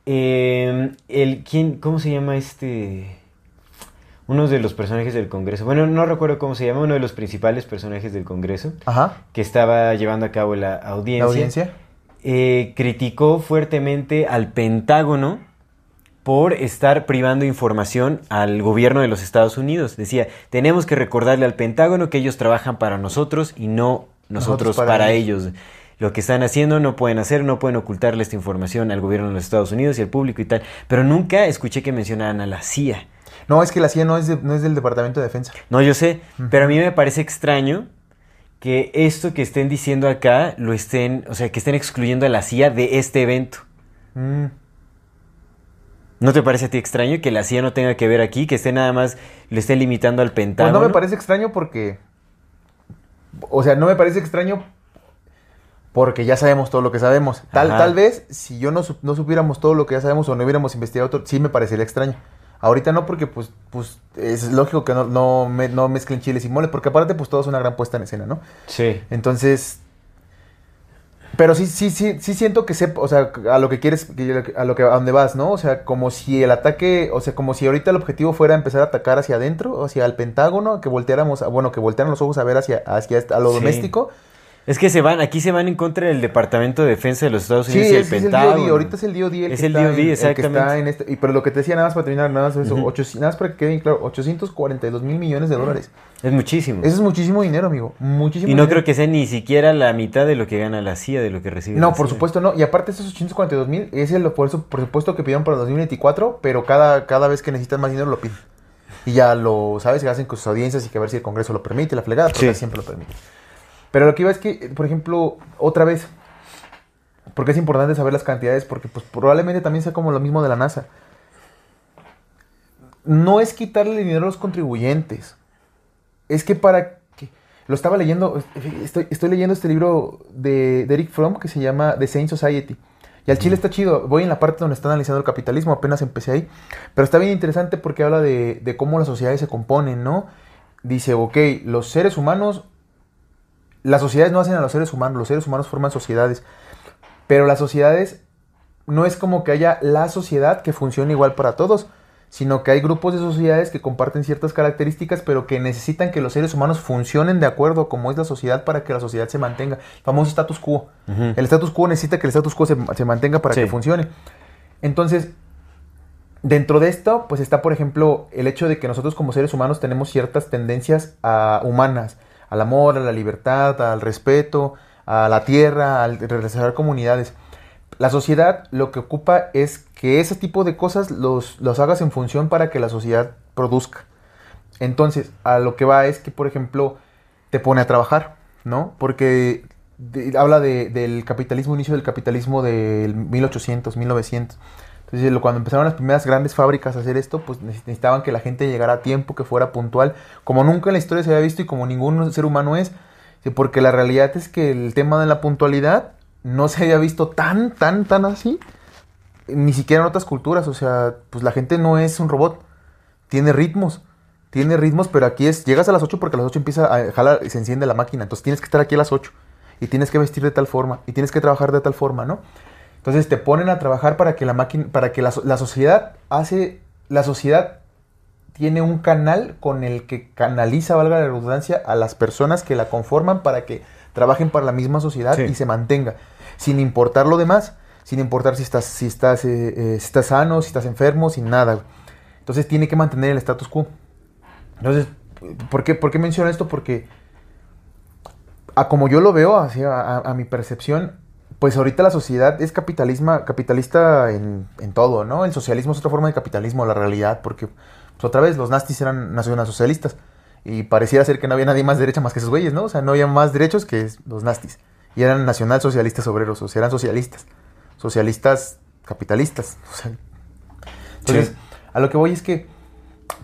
eh, el, ¿quién, ¿cómo se llama este? Uno de los personajes del Congreso. Bueno, no recuerdo cómo se llama, uno de los principales personajes del Congreso Ajá. que estaba llevando a cabo la audiencia. La audiencia. eh, criticó fuertemente al Pentágono por estar privando información al gobierno de los Estados Unidos. Decía, tenemos que recordarle al Pentágono que ellos trabajan para nosotros y no nosotros, Nosotros para para, ellos. Lo que están haciendo no pueden hacer, no pueden ocultarle esta información al gobierno de los Estados Unidos y al público y tal. Pero nunca escuché que mencionaran a la CIA. No, es que la CIA no es, de- no es del Departamento de Defensa. No, yo sé, pero a mí me parece extraño que esto que estén diciendo acá lo estén, o sea, que estén excluyendo a la CIA de este evento. Mm. ¿No te parece a ti extraño que la CIA no tenga que ver aquí, que esté nada más, le esté limitando al Pues Pentágono? no me parece extraño porque. O sea, no me parece extraño porque ya sabemos todo lo que sabemos. Tal, Ajá. tal vez, si yo no, no supiéramos todo lo que ya sabemos o no hubiéramos investigado todo, sí me parecería extraño. Ahorita no, porque pues, pues es lógico que no, no, me- no mezclen chiles y mole, porque aparte, pues todo es una gran puesta en escena, ¿no? Sí. Entonces. Pero sí, sí, sí, sí siento que sepa, o sea, a lo que quieres, a lo que, a dónde vas, ¿no? O sea, como si el ataque, o sea, como si ahorita el objetivo fuera empezar a atacar hacia adentro, hacia el Pentágono, que volteáramos, bueno, que voltearan los ojos a ver hacia, hacia a lo Sí. doméstico. Es que se van, aquí se van en contra del Departamento de Defensa de los Estados Sí, Unidos y el el Pentágono. DOD, ahorita es el DOD el Es que el está DOD, en- el que exactamente. está en este, y pero lo que te decía nada más para terminar, nada más eso, nada más para que quede bien claro, 842 mil millones de dólares. Es muchísimo. Eso es muchísimo dinero, amigo, muchísimo y no dinero. creo que sea ni siquiera la mitad de lo que gana la CIA, de lo que recibe No, la por supuesto no. Y aparte esos 842 mil es el por, supuesto que pidieron para 2024, pero cada, cada vez que necesitan más dinero lo piden. Y ya lo, ¿sabes? Se hacen con sus audiencias y que a ver si el Congreso lo permite, la flegada, porque Sí. siempre lo permite. Pero lo que iba es que, por ejemplo, otra vez, porque es importante saber las cantidades, porque pues probablemente también sea como lo mismo de la NASA. No es quitarle dinero a los contribuyentes. Es que para que... Lo estaba leyendo, estoy, estoy leyendo este libro de, de Eric Fromm que se llama The Sane Society. Y al chile está chido. Voy en la parte donde está analizando el capitalismo, apenas empecé ahí. Pero está bien interesante porque habla de, de cómo las sociedades se componen, ¿no? Dice, ok, los seres humanos, las sociedades no hacen a los seres humanos, los seres humanos forman sociedades. Pero las sociedades no es como que haya la sociedad que funcione igual para todos, sino que hay grupos de sociedades que comparten ciertas características, pero que necesitan que los seres humanos funcionen de acuerdo a cómo es la sociedad para que la sociedad se mantenga. El famoso status quo. El status quo necesita que el status quo se, se mantenga para Sí. que funcione. Entonces, dentro de esto, pues está, por ejemplo, el hecho de que nosotros como seres humanos tenemos ciertas tendencias a- humanas, al amor, a la libertad, al respeto, a la tierra, al realizar comunidades. La sociedad lo que ocupa es que ese tipo de cosas los, los hagas en función para que la sociedad produzca. Entonces, a lo que va es que, por ejemplo, te pone a trabajar, ¿no? Porque habla de- del capitalismo, inicio del capitalismo del 1800, 1900. Lo- cuando empezaron las primeras grandes fábricas a hacer esto, pues neces- necesitaban que la gente llegara a tiempo, que fuera puntual, como nunca en la historia se había visto y como ningún ser humano es. Porque la realidad es que el tema de la puntualidad no se había visto tan, tan, tan así, ni siquiera en otras culturas. O sea, pues la gente no es un robot, tiene ritmos. Tiene ritmos, pero aquí es, llegas a las 8 porque a las 8 empieza a jalar y se enciende la máquina. Entonces tienes que estar aquí a las 8 y tienes que vestir de tal forma y tienes que trabajar de tal forma, ¿no? Entonces te ponen a trabajar para que la máquina, para que la, la sociedad hace, la sociedad tiene un canal con el que canaliza, valga la redundancia, a las personas que la conforman para que trabajen para la misma sociedad Sí. y se mantenga, sin importar lo demás, sin importar si estás, si estás, eh, eh, si estás sano, si estás enfermo, sin nada. Entonces tiene que mantener el status quo. Entonces, ¿por qué, por qué menciono esto? Porque a como yo lo veo, así, a, a- a mi percepción, pues ahorita la sociedad es capitalismo, capitalista en, en todo, ¿no? El socialismo es otra forma de capitalismo, la realidad, porque pues, otra vez los nazis eran nacionalsocialistas y pareciera ser que no había nadie más derecha más que esos güeyes, ¿no? O sea, no había más derechos que los nazis y eran nacionalsocialistas obreros, o sea, eran socialistas, socialistas capitalistas, o sea, entonces, Sí. a lo que voy es que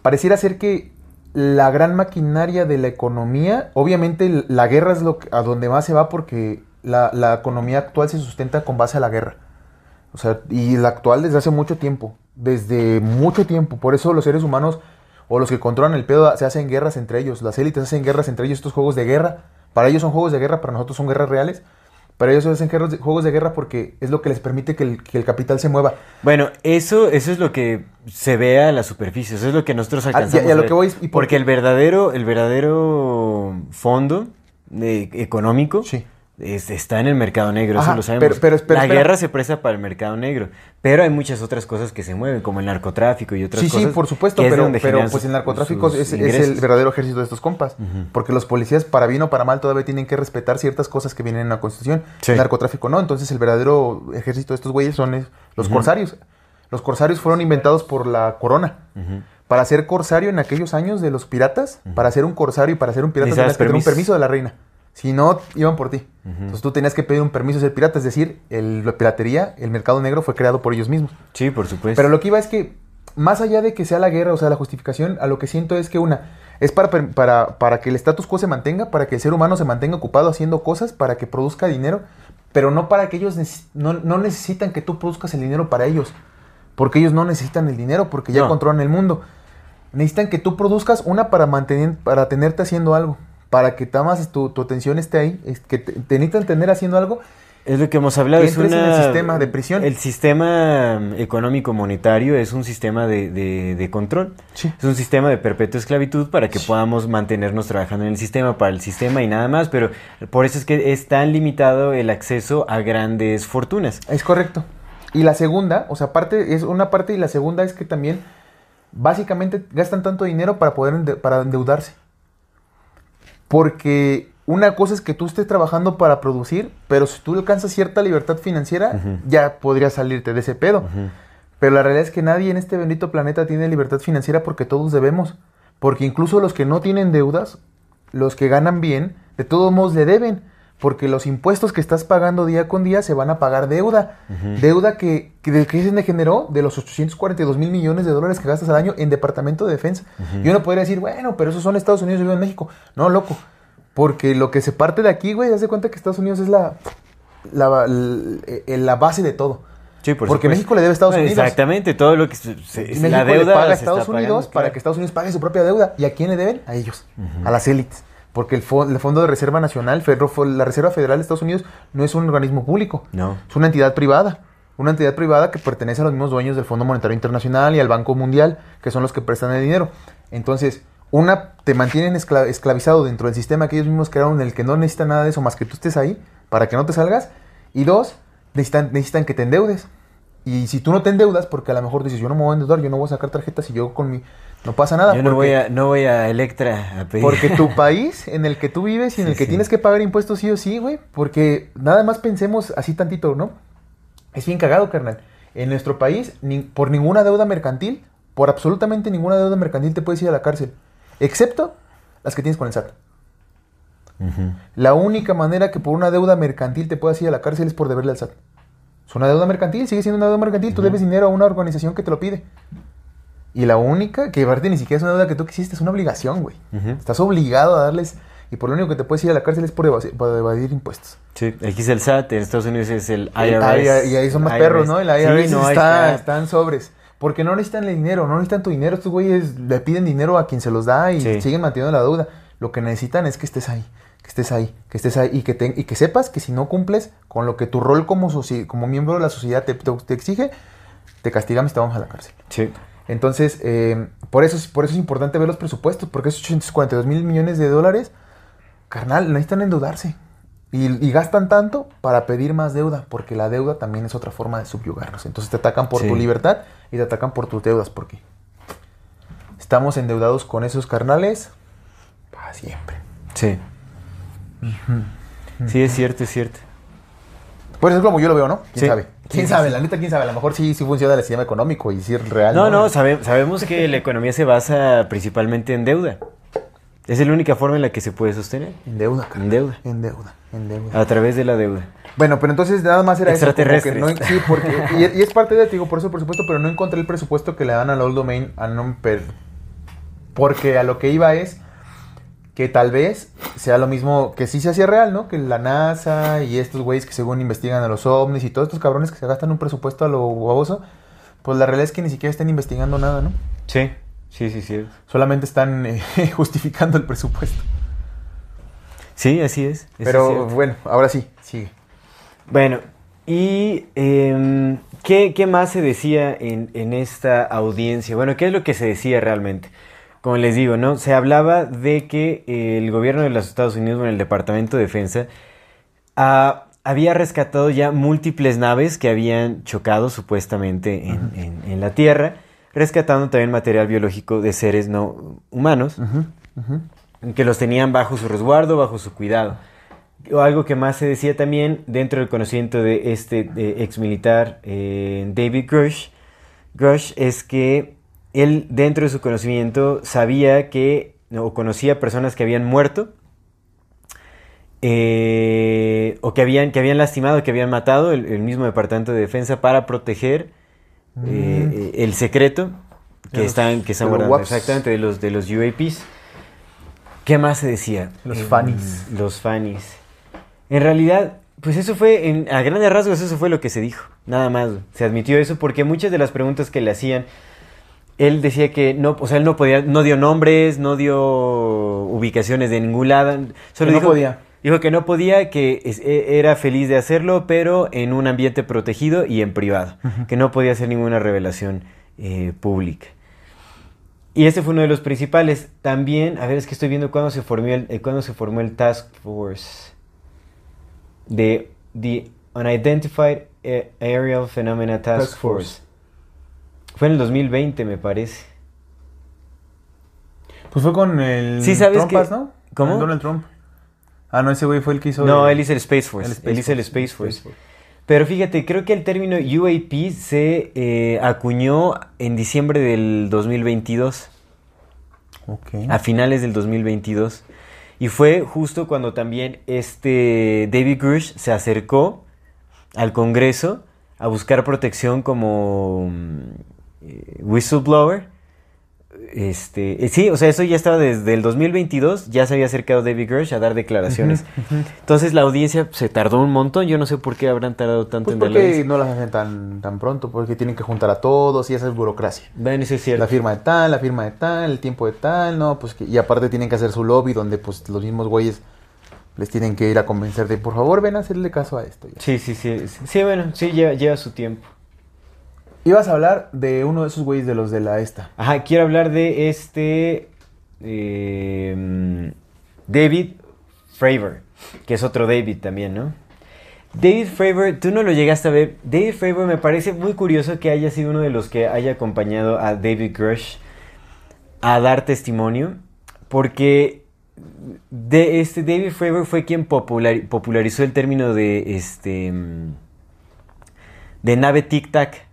pareciera ser que la gran maquinaria de la economía, obviamente la guerra es lo que- a donde más se va porque la, la economía actual se sustenta con base a la guerra. O sea, y la actual desde hace mucho tiempo, desde mucho tiempo. Por eso los seres humanos o los que controlan el pedo se hacen guerras entre ellos. Las élites hacen guerras entre ellos, estos juegos de guerra. Para ellos son juegos de guerra, para nosotros son guerras reales. Para ellos se hacen guerras juegos de guerra porque es lo que les permite que el, que el capital se mueva. Bueno, eso, eso es lo que se ve a la superficie, eso es lo que nosotros Ah, alcanzamos. y a lo ver. que voy es- ¿y por Porque el verdadero, el verdadero fondo de- económico Sí. Es- está en el mercado negro, Ajá, eso lo sabemos. pero- pero- pero la guerra se presta para el mercado negro, pero hay muchas otras cosas que se mueven, como el narcotráfico y otras Sí, cosas. sí, por supuesto, pero, pues el narcotráfico es, el verdadero ejército de estos compas. Porque los policías, para bien o para mal, todavía tienen que respetar ciertas cosas que vienen en la Constitución. Sí. El narcotráfico no. Entonces, el verdadero ejército de estos güeyes son los corsarios. Los corsarios fueron inventados por la corona. Para ser corsario en aquellos años de los piratas, para ser un corsario y para ser un pirata tenías que tener un permiso de la reina. Si no, iban por ti. Entonces tú tenías que pedir un permiso de ser pirata. Es decir, el- la piratería, el mercado negro fue creado por ellos mismos. Sí, por supuesto. Pero lo que iba es que, más allá de que sea la guerra, o sea, la justificación, a lo que siento es que una, es para, para, para que el status quo se mantenga, para que el ser humano se mantenga ocupado haciendo cosas, para que produzca dinero, pero no para que ellos no, no necesitan que tú produzcas el dinero para ellos, porque ellos no necesitan el dinero, porque ya No. controlan el mundo. Necesitan que tú produzcas una para mantener, para tenerte haciendo algo, para que tamas tu, tu atención esté ahí, es que te, te necesitan tener haciendo algo Es lo que hemos hablado. Que Es en el sistema de prisión. El sistema mm, económico monetario es un sistema de, de- de control. Sí. Es un sistema de perpetua esclavitud para que podamos mantenernos trabajando en el sistema, para el sistema y nada más. Pero por eso es que es tan limitado el acceso a grandes fortunas. Es correcto. Y la segunda, o sea, parte es una parte y la segunda es que también básicamente gastan tanto dinero para poder ende- para endeudarse. Porque una cosa es que tú estés trabajando para producir, pero si tú alcanzas cierta libertad financiera, ya podrías salirte de ese pedo. Pero la realidad es que nadie en este bendito planeta tiene libertad financiera porque todos debemos. Porque incluso los que no tienen deudas, los que ganan bien, de todos modos le deben. Porque los impuestos que estás pagando día con día se van a pagar deuda. Deuda que, que ¿de qué se degeneró? De los 842 mil millones de dólares que gastas al año en Departamento de Defensa. Y uno podría decir, bueno, pero esos son Estados Unidos y yo en México. No, loco. Porque lo que se parte de aquí, güey, haz de cuenta que Estados Unidos es la, la, la- la base de todo. Sí, por Porque supuesto. México le debe a Estados Unidos. Exactamente, todo lo que se, se- la México le deuda paga a Estados Unidos pagando, para claro. que Estados Unidos pague su propia deuda. ¿Y a quién le deben? A ellos, a las élites. Porque el, fo- el Fondo de Reserva Nacional, la Reserva Federal de Estados Unidos, no es un organismo público. No. Es una entidad privada. una entidad privada que pertenece a los mismos dueños del Fondo Monetario Internacional y al Banco Mundial, que son los que prestan el dinero. Entonces, una, te mantienen escla- esclavizado dentro del sistema que ellos mismos crearon, en el que no necesitan nada de eso más que tú estés ahí para que no te salgas. Y dos, necesitan, necesitan que te endeudes. Y si tú no te endeudas, porque a lo mejor dices, yo no me voy a endeudar, yo no voy a sacar tarjetas y yo con mi... No pasa nada. Yo no porque- voy, a, no voy a Electra a pedir. porque tu país en el que tú vives y en Sí, el que sí. tienes que pagar impuestos sí o sí, güey. Porque nada más pensemos así tantito, ¿no? Es bien cagado, carnal. En nuestro país, ni- por ninguna deuda mercantil, por absolutamente ninguna deuda mercantil te puedes ir a la cárcel. Excepto las que tienes con el SAT. La única manera que por una deuda mercantil te puedas ir a la cárcel es por deberle al SAT. Es una deuda mercantil, sigue siendo una deuda mercantil. Tú debes dinero a una organización que te lo pide. Y la única, que aparte ni siquiera es una deuda que tú quisiste, es una obligación, güey. Ujú. Estás obligado a darles. Y por lo único que te puedes ir a la cárcel es por por evadir, impuestos. Sí, aquí es el SAT, en Estados Unidos es el IRS. Y ahí son más IRS. perros, ¿no? El IRS Sí, no, está. están sobres. Porque no necesitan el dinero, no necesitan tu dinero. Estos güeyes le piden dinero a quien se los da y Sí. siguen manteniendo la deuda. Lo que necesitan es que estés ahí, que estés ahí, que estés ahí y que, te- y que sepas que si no cumples con lo que tu rol como, como miembro de la sociedad te, te- te exige, te castigamos y te vamos a la cárcel. Sí. Entonces, eh, por, eso, es- por eso es importante ver los presupuestos, porque esos 842 mil millones de dólares, carnal, necesitan endeudarse. Y, y gastan tanto para pedir más deuda, porque la deuda también es otra forma de subyugarnos. Entonces te atacan por Sí. tu libertad y te atacan por tus deudas, porque estamos endeudados con esos carnales para siempre. Sí. Sí, es cierto, es cierto. Pues es como yo lo veo, ¿no? ¿Quién Sí. sabe? ¿Quién Sí, sabe? sí, La neta, ¿quién sabe? A lo mejor sí, sí funciona el sistema económico y sí es real. No, no, sabe- sabemos que la economía se basa principalmente en deuda. Es la única forma en la que se puede sostener. En deuda, carnal. En deuda. En deuda, en deuda. A través de la deuda. Bueno, pero entonces nada más era eso. Extraterrestres. no- sí, porque. Y, y es parte de, te digo, por eso, por supuesto, pero no encontré el presupuesto que le dan al Old Domain a Numper. Porque a lo que iba es que tal vez sea lo mismo que sí se hacía real, ¿no? Que la NASA y estos güeyes que según investigan a los ovnis y todos estos cabrones que se gastan un presupuesto a lo baboso, pues la realidad es que ni siquiera están investigando nada, ¿no? Sí, sí, sí, sí. Solamente están eh, justificando el presupuesto. Sí, así es. Pero bueno, ahora sí, sigue. Bueno, ¿y em, ¿qué, qué más se decía en, en esta audiencia? Bueno, ¿qué es lo que se decía realmente? Como les digo, ¿no? Se hablaba de que el gobierno de los Estados Unidos, bueno, el Departamento de Defensa, ah, había rescatado ya múltiples naves que habían chocado supuestamente en, en- en la Tierra, rescatando también material biológico de seres no humanos que los tenían bajo su resguardo, bajo su cuidado. O algo que más se decía también dentro del conocimiento de este eh, ex militar eh, David Grush, Grush es que él dentro de su conocimiento sabía que o conocía personas que habían muerto eh, o que habían, que habían lastimado, que habían matado el, el mismo Departamento de Defensa para proteger eh, eh, el secreto que De los- están, que están guardando. Exactamente, de los, de los UAPs. ¿Qué más se decía? Los Em, fannies. Los fannies. En realidad, pues eso fue, en- a grandes rasgos, eso fue lo que se dijo. Nada más. Se admitió eso porque muchas de las preguntas que le hacían, él decía que no, o sea, él no podía, no dio nombres, no dio ubicaciones de ningún lado. Solo Que no dijo, podía. Dijo que no podía, que es- e- era feliz de hacerlo, pero en un ambiente protegido y en privado. Que no podía hacer ninguna revelación eh, pública. Y ese fue uno de los principales. También, a ver, es que estoy viendo cuándo se formó el, eh, cuándo se formó el Task Force de The Unidentified Aerial Phenomena Task, Task Force. Force. Fue en el 2020, me parece. Pues fue con el Sí, ¿sabes Trumpas, que- ¿no? ¿Cómo? Donald Trump. Ah, no, ese güey fue el que hizo. No, el- él hizo el Space Force. el Space él hizo el Force, Space Force. Pero fíjate, creo que el término UAP se eh, acuñó en diciembre del 2022, Ok. a finales del 2022. Y fue justo cuando también este David Grush se acercó al Congreso a buscar protección como mm, eh, whistleblower. Este, eh, sí, o sea, eso ya estaba desde el 2022, ya se había acercado David Grush a dar declaraciones. Entonces la audiencia se tardó un montón, yo no sé por qué habrán tardado tanto Pues en porque no las hacen tan, tan pronto, porque tienen que juntar a todos y esa es burocracia. Bueno, eso es cierto. La firma de tal, la firma de tal, el tiempo de tal, no, pues que, y aparte tienen que hacer su lobby donde pues los mismos güeyes les tienen que ir a convencer de, por favor, ven a hacerle caso a esto. Sí, sí, sí. Sí, sí, bueno, sí, lleva, lleva su tiempo. Ibas a hablar de uno de esos güeyes de los de la esta. Ajá, quiero hablar de este. eh, David Fravor, que es otro David también, ¿no? David Fravor, tú no lo llegaste a ver. David Fravor me parece muy curioso que haya sido uno de los que haya acompañado a David Grush a dar testimonio, porque de este David Fravor fue quien popular- popularizó el término de este mm, de nave tic tac.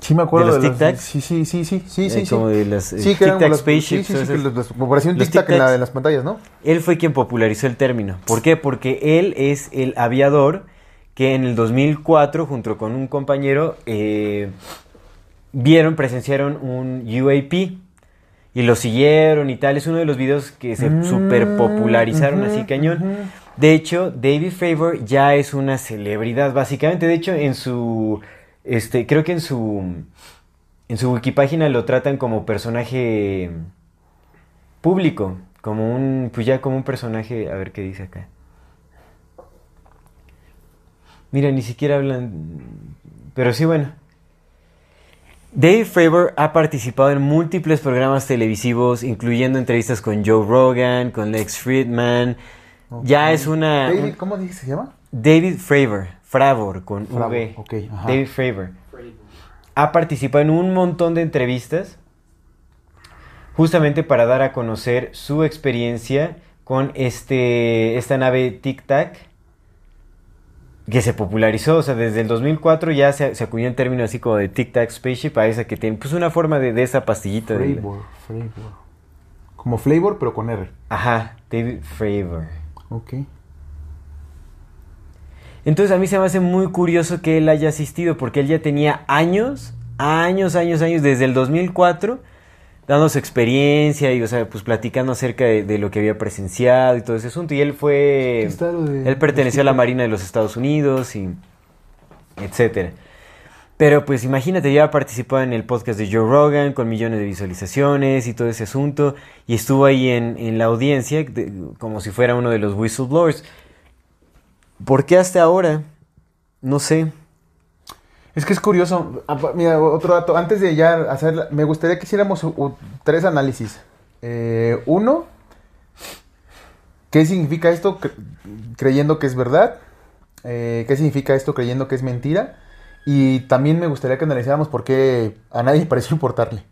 Sí, me acuerdo ¿De los Tic Tacs? Sí, sí, sí, sí, sí, Eh, sí. como de las, eh, Sí, que Tic Tac Spaceships, Sí, sí, que los, los- Tic Tac en, la- las pantallas, ¿no? Él fue quien popularizó el término. ¿Por qué? Porque él es el aviador que en el 2004, junto con un compañero, eh, vieron, presenciaron un UAP y lo siguieron y tal. Es uno de los videos que se Mm, super popularizaron así cañón. De hecho, David Favor ya es una celebridad, básicamente. De hecho, en su, este, creo que en su, en su wikipágina lo tratan como personaje público, como un, pues ya como un personaje, a ver qué dice acá. Mira, ni siquiera hablan, pero sí, bueno. Dave Fravor ha participado en múltiples programas televisivos, incluyendo entrevistas con Joe Rogan, con Lex Friedman. Ya es una... David, ¿cómo dice se llama? David Fravor, Fravor con Fravor, V. David Fravor. Ha participado en un montón de entrevistas justamente para dar a conocer su experiencia con este esta nave Tic Tac que se popularizó, o sea, desde el 2004 ya se, se acuñó el término así como de Tic Tac Spaceship a esa que tiene pues una forma de, de esa pastillita. de- Flavor, flavor. Como flavor, pero con R. Ajá, David Fravor. Ok. Entonces a mí se me hace muy curioso que él haya asistido porque él ya tenía años, años, años, años, desde el 2004, dando su experiencia y, o sea, pues platicando acerca de, de lo que había presenciado y todo ese asunto. Y él fue, de- él perteneció a la Marina de los Estados Unidos y etcétera. Pero pues imagínate, ya participó en el podcast de Joe Rogan con millones de visualizaciones y todo ese asunto y estuvo ahí en, en la audiencia de- como si fuera uno de los whistleblowers. ¿Por qué hasta ahora? No sé. Es que es curioso. Ah, Mira, otro dato. Antes de ya hacer, me gustaría que hiciéramos tres análisis. Eh, uno, ¿qué significa esto cre- creyendo que es verdad? Eh, ¿Qué significa esto creyendo que es mentira? Y también me gustaría que analizáramos por qué a nadie pareció importarle.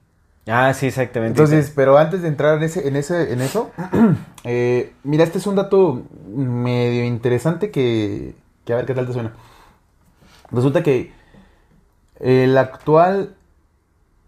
Ah, sí, exactamente. Entonces, pero antes de entrar en ese, en ese, en eso, eh, mira, este es un dato medio interesante que, que a ver qué tal te suena. Resulta que el actual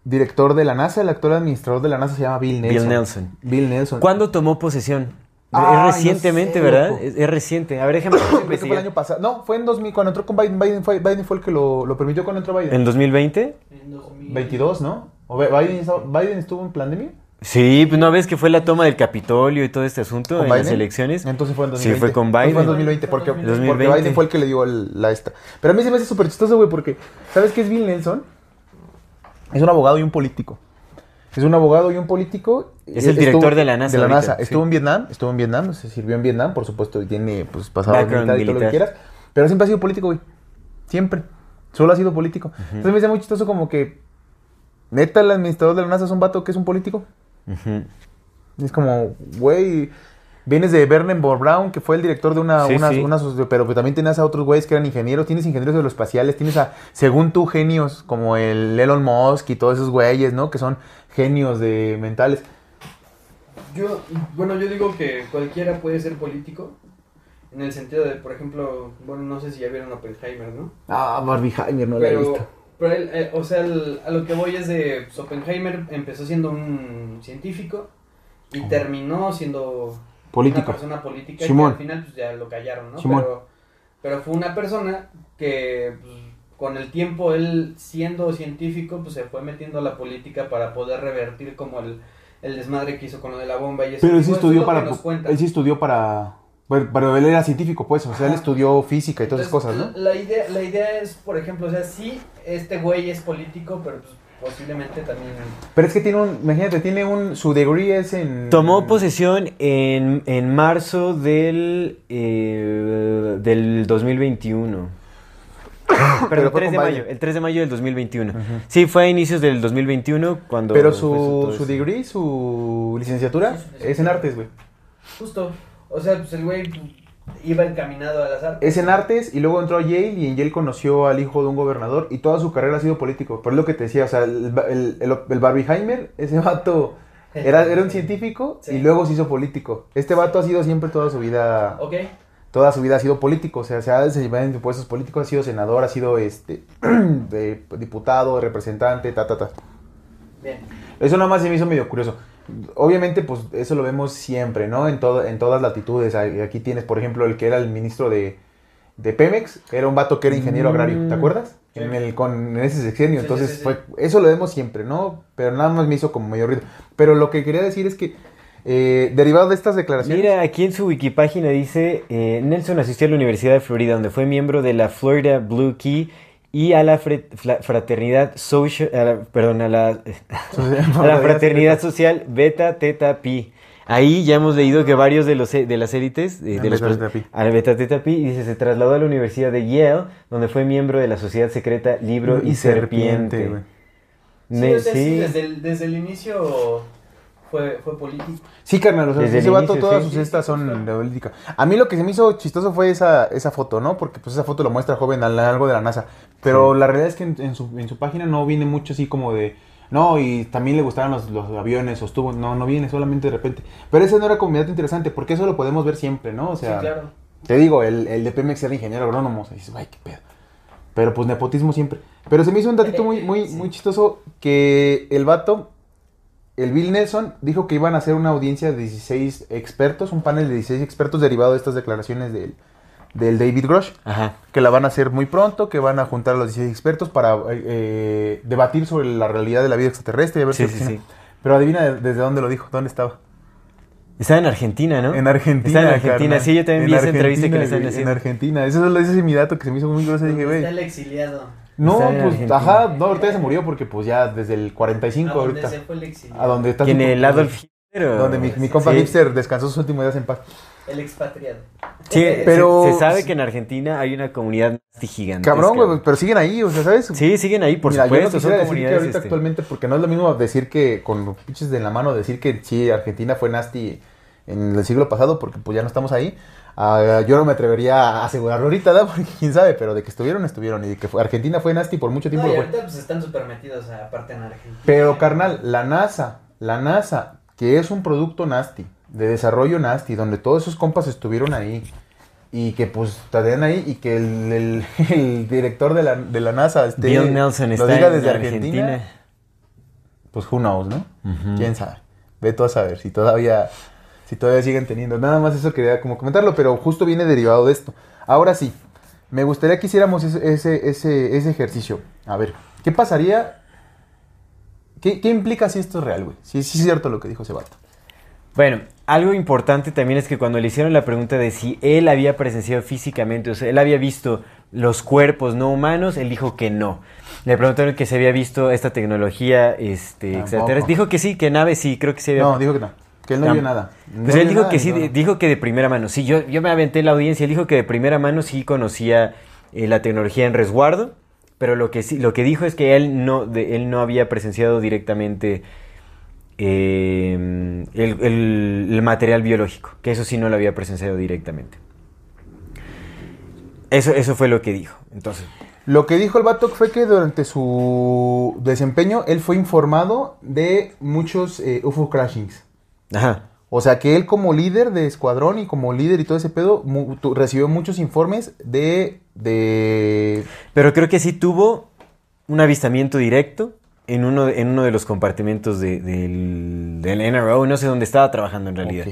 director de la NASA, el actual administrador de la NASA se llama Bill Nelson. Bill Nelson. Bill Nelson. ¿Cuándo tomó posesión? Ay, es recientemente, no sé, ¿verdad? Es, es reciente. A ver, déjame Creo que fue el año pasado. No, fue en 2000, cuando entró con Biden. Biden fue, Biden fue el que lo, lo permitió cuando entró Biden. ¿En 2020? En 2000. 22, ¿no? ¿O Bi- Biden, estuvo en pandemia? Sí, pues no ves que fue la toma del Capitolio y todo este asunto ¿Con en las Biden? elecciones. Entonces fue en Sí, 2020. fue con Biden. Fue en 2020 porque, 2020. porque Biden fue el que le dio el- la esta. Pero a mí se me hace súper chistoso, güey, porque ¿sabes qué es Bill Nelson? Es un abogado y un político. Es un abogado y un político. Es el director de la NASA De la ahorita, NASA. sí. Estuvo en Vietnam, estuvo en Vietnam, se sirvió en Vietnam, por supuesto, y tiene pues pasado Background militar y todo lo que militar. quieras. Pero siempre ha sido político, güey. Siempre. Solo ha sido político. Entonces me hace muy chistoso como que neta el administrador de la NASA es un vato que es un político. Y Es como, güey, vienes de Vernon Brown, que fue el director de una, Sí, una- sí. una sos- pero también tenías a otros güeyes que eran ingenieros, tienes ingenieros aeroespaciales, tienes a, según tú, genios como el Elon Musk y todos esos güeyes, ¿no? Que son genios de mentales. Yo, bueno, yo digo que cualquiera puede ser político. En el sentido de, por ejemplo, bueno, no sé si ya vieron Oppenheimer, ¿no? Ah, Barbie Heimer, no la he pero, visto. Pero él, eh, o sea, el- a lo que voy es de pues, Oppenheimer empezó siendo un científico y terminó siendo Político. una persona política Simón. y al final pues ya lo callaron, ¿no? Simón. Pero, pero fue una persona que pues, con el tiempo él siendo científico pues se fue metiendo a la política para poder revertir como el, el desmadre que hizo con lo de la bomba y eso. Pero él sí estudió para. Él sí estudió para. Pero, pero él era científico, pues. O sea, él estudió física y todas esas cosas, ¿no? La idea, la idea es, por ejemplo, o sea, sí, este güey es político, pero pues posiblemente también... Pero es que tiene un, imagínate, tiene un, su degree es en... Tomó posesión en, en marzo del, eh, del 2021. Perdón, Pero fue 3 de mayo, el 3 de mayo del 2021. Sí, fue a inicios del 2021 cuando... Pero su, su degree, su licenciatura, Sí, su licenciatura. es en artes, güey. Justo, o sea, pues el güey iba encaminado a las artes. Es en artes y luego entró a Yale y en Yale conoció al hijo de un gobernador y toda su carrera ha sido político. Por lo que te decía, o sea, el, el, el, el Barbieheimer, ese vato era, era un científico Sí. y luego se hizo político. Este vato ha sido siempre toda su vida, Ok, toda su vida ha sido político, o sea, se ha desempeñado en puestos políticos, ha sido senador, ha sido este de- diputado, representante, ta, ta, ta. bien. Eso nada más se me hizo medio curioso. Obviamente, pues eso lo vemos siempre, ¿no? En, todo, en todas latitudes. Aquí tienes, por ejemplo, el que era el ministro de, de Pemex, era un vato que era ingeniero agrario, ¿te acuerdas? Sí. En, el, con, en ese sexenio. Sí, Entonces, sí, sí, sí. Fue, eso lo vemos siempre, ¿no? Pero nada más me hizo como medio ruido. Pero lo que quería decir es que, eh, derivado de estas declaraciones... Mira, aquí en su wikipágina dice, eh, Nelson asistió a la Universidad de Florida, donde fue miembro de la Florida Blue Key y a la fraternidad social, a la- perdón, a la, a la fraternidad social Beta Theta Pi. Ahí ya hemos leído que varios de los e- de las élites eh, de los a la Beta Theta Pi y dice se trasladó a la Universidad de Yale, donde fue miembro de la sociedad secreta Libro y, Serpiente. güey. Sí, Ne- o sea, sí, sí. desde, el, desde el inicio fue, fue político. Sí, carnal, o sea, Desde ese vato inicio, todas sí. sus estas son de política. A mí lo que se me hizo chistoso fue esa, esa foto, ¿no? Porque pues esa foto lo muestra joven al algo de la NASA. Pero la realidad es que en, en su, en su página no viene mucho así como de... No, y también le gustaron los, los aviones, sostuvo. No, no viene solamente de repente. Pero ese no era como dato interesante, porque eso lo podemos ver siempre, ¿no? O sea, sí, claro. te digo, el, el de Pemex era ingeniero agrónomo. O sea, dices, ay, qué pedo. Pero pues nepotismo siempre. Pero se me hizo un datito muy, muy, muy chistoso que el vato, el Bill Nelson, dijo que iban a hacer una audiencia de 16 expertos, un panel de 16 expertos derivado de estas declaraciones del, del David Grosh, Ajá. que la van a hacer muy pronto, que van a juntar a los 16 expertos para eh, eh, debatir sobre la realidad de la vida extraterrestre y a ver Sí. Pero adivina de- desde dónde lo dijo, dónde estaba. Estaba en Argentina, ¿no? En Argentina. Está en Argentina, carnal. sí, yo también En vi esa entrevista que le Argentina, están haciendo. En Argentina, eso es, ese es mi dato que se me hizo muy grosso. Dije, ¿Dónde güey. está el exiliado? No, en pues, Argentina. ajá, no, ahorita ya se murió porque pues ya desde el ¿A 45 dónde ahorita. se fue el? A donde está ¿Quién su- el Adolf Hitler? o- Donde mi, mi compa Sí. hipster descansó sus últimos días en paz. El expatriado. Sí, Pero- se, se sabe que en Argentina hay una comunidad nasty gigante. Cabrón, güey, pero siguen ahí, o sea, ¿sabes? Sí, siguen ahí, por Mira, supuesto. yo no son quisiera decir que ahorita este, actualmente, porque no es lo mismo decir que con los pinches de la mano, decir que sí, Argentina fue nasty en el siglo pasado, porque pues ya no estamos ahí. Ah, yo no me atrevería a asegurarlo ahorita, ¿verdad? Porque quién sabe, pero de que estuvieron, estuvieron. Y de que fue- Argentina fue nasty por mucho No, tiempo. y fue. ahorita pues están súper metidos aparte en Argentina. Pero carnal, la NASA, la NASA, que es un producto nasty, de desarrollo nasty, donde todos esos compas estuvieron ahí y que pues estarían ahí y que el, el- el director de la, de la NASA esté, Bill Nelson lo está diga en desde Argentina. Argentina, pues who knows, ¿no? ¿Quién sabe? Ve tú a saber si todavía, si todavía siguen teniendo. Nada más eso quería como comentarlo, pero justo viene derivado de esto. Ahora sí, me gustaría que hiciéramos ese, ese, ese, ejercicio. A ver, ¿qué pasaría ¿Qué, qué implica si esto es real, güey? Si si es cierto lo que dijo ese vato. Bueno, algo importante también es que cuando le hicieron la pregunta de si él había presenciado físicamente, o sea, él había visto los cuerpos no humanos, él dijo que no. Le preguntaron que se había visto esta tecnología este. Dijo que sí, que naves sí, creo que se había No, dijo que no. Que él no vio nada. Pues él vio dijo nada, que sí, no. dijo que de primera mano. Sí, yo, yo me aventé en la audiencia. Él dijo que de primera mano sí conocía eh, la tecnología en resguardo, pero lo que sí, lo que dijo es que él no, de- él no había presenciado directamente eh, el, el- el material biológico, que eso sí no lo había presenciado directamente. Eso, eso fue lo que dijo. Entonces, Lo que dijo el vato fue que durante su desempeño él fue informado de muchos eh, UFO crashings. Ajá. O sea que él como líder de escuadrón y como líder y todo ese pedo mu- tu- recibió muchos informes de, de... Pero creo que sí tuvo un avistamiento directo en uno de, en uno de los compartimentos de- del, del NRO, no sé dónde estaba trabajando en realidad.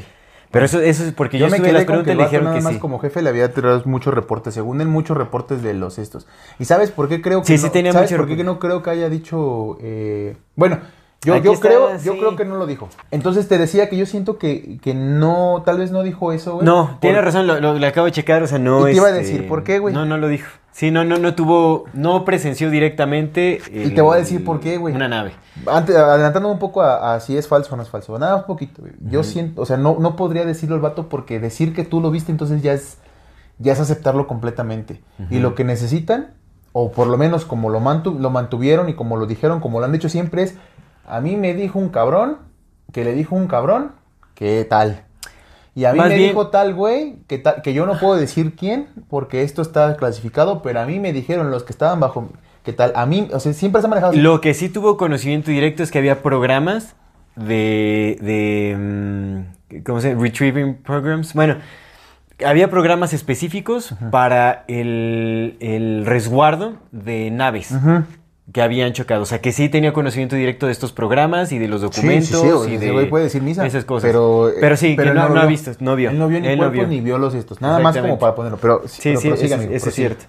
Pero eso, eso es porque yo, Yo me las quedé con que preguntas el y dijeron nada que más sí. como jefe le había tirado muchos reportes, según él muchos reportes de los estos. ¿Y sabes por qué creo que Sí, no, sí tenía ¿sabes por qué que no creo que haya dicho eh, bueno, yo, yo creo, yo creo que no lo dijo. Entonces te decía que yo siento que, que no, tal vez no dijo eso, güey. No, tiene razón, lo, lo- lo acabo de checar, o sea, no Y te iba a este, decir, ¿por qué, güey? No, no lo dijo. Sí, no, no, no tuvo, no presenció directamente. Y te voy a decir por qué, güey. Una nave. Antes, adelantando un poco a, si es falso o no es falso. Nada, un poquito. güey. Yo siento, o sea, no, no podría decirlo el vato porque decir que tú lo viste entonces ya es, ya es aceptarlo completamente. Y lo que necesitan, o por lo menos como lo, mantu- lo mantuvieron y como lo dijeron, como lo han dicho siempre, es, a mí me dijo un cabrón, que le dijo un cabrón, que tal. Y a mí Más me bien- dijo tal güey, que, tal- que yo no puedo decir quién, porque esto está clasificado, pero a mí me dijeron los que estaban bajo, que tal, a mí, o sea, siempre se ha manejado así. Lo que sí tuvo conocimiento directo es que había programas de, de mm, ¿cómo se llama? Retrieving programs. Bueno, había programas específicos para el, el resguardo de naves. Que habían chocado. O sea, que sí tenía conocimiento directo de estos programas y de los Sí, documentos sí, sí, o y de puede decir misa. esas cosas. Pero, Pero, sí, pero que no, no ha visto, no vio. Él no vio ni Él no vio. ni vio los estos. Nada más como para ponerlo. Pero, Sí, pero sí, eso, amigo, eso es cierto.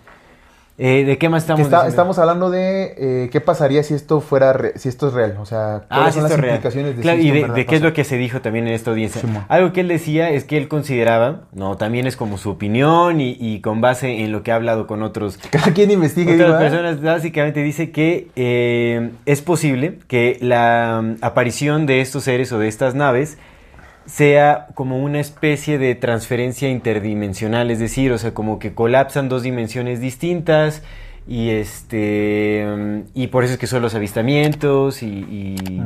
Eh, ¿De qué más estamos está- estamos hablando de eh, qué pasaría si esto fuera re- si esto es real, o sea, Ah, cuáles sí, son las real. implicaciones de Claro, si y esto en de, qué es lo que se dijo también en esta audiencia. Algo que él decía es que él consideraba, no, también es como su opinión y, y con base en lo que ha hablado con otros Cada quien investigue, otras digo, personas, básicamente dice que eh, es posible que la mm, aparición de estos seres o de estas naves sea como una especie de transferencia interdimensional, es decir, o sea, como que colapsan dos dimensiones distintas y este y por eso es que son los avistamientos y, eh,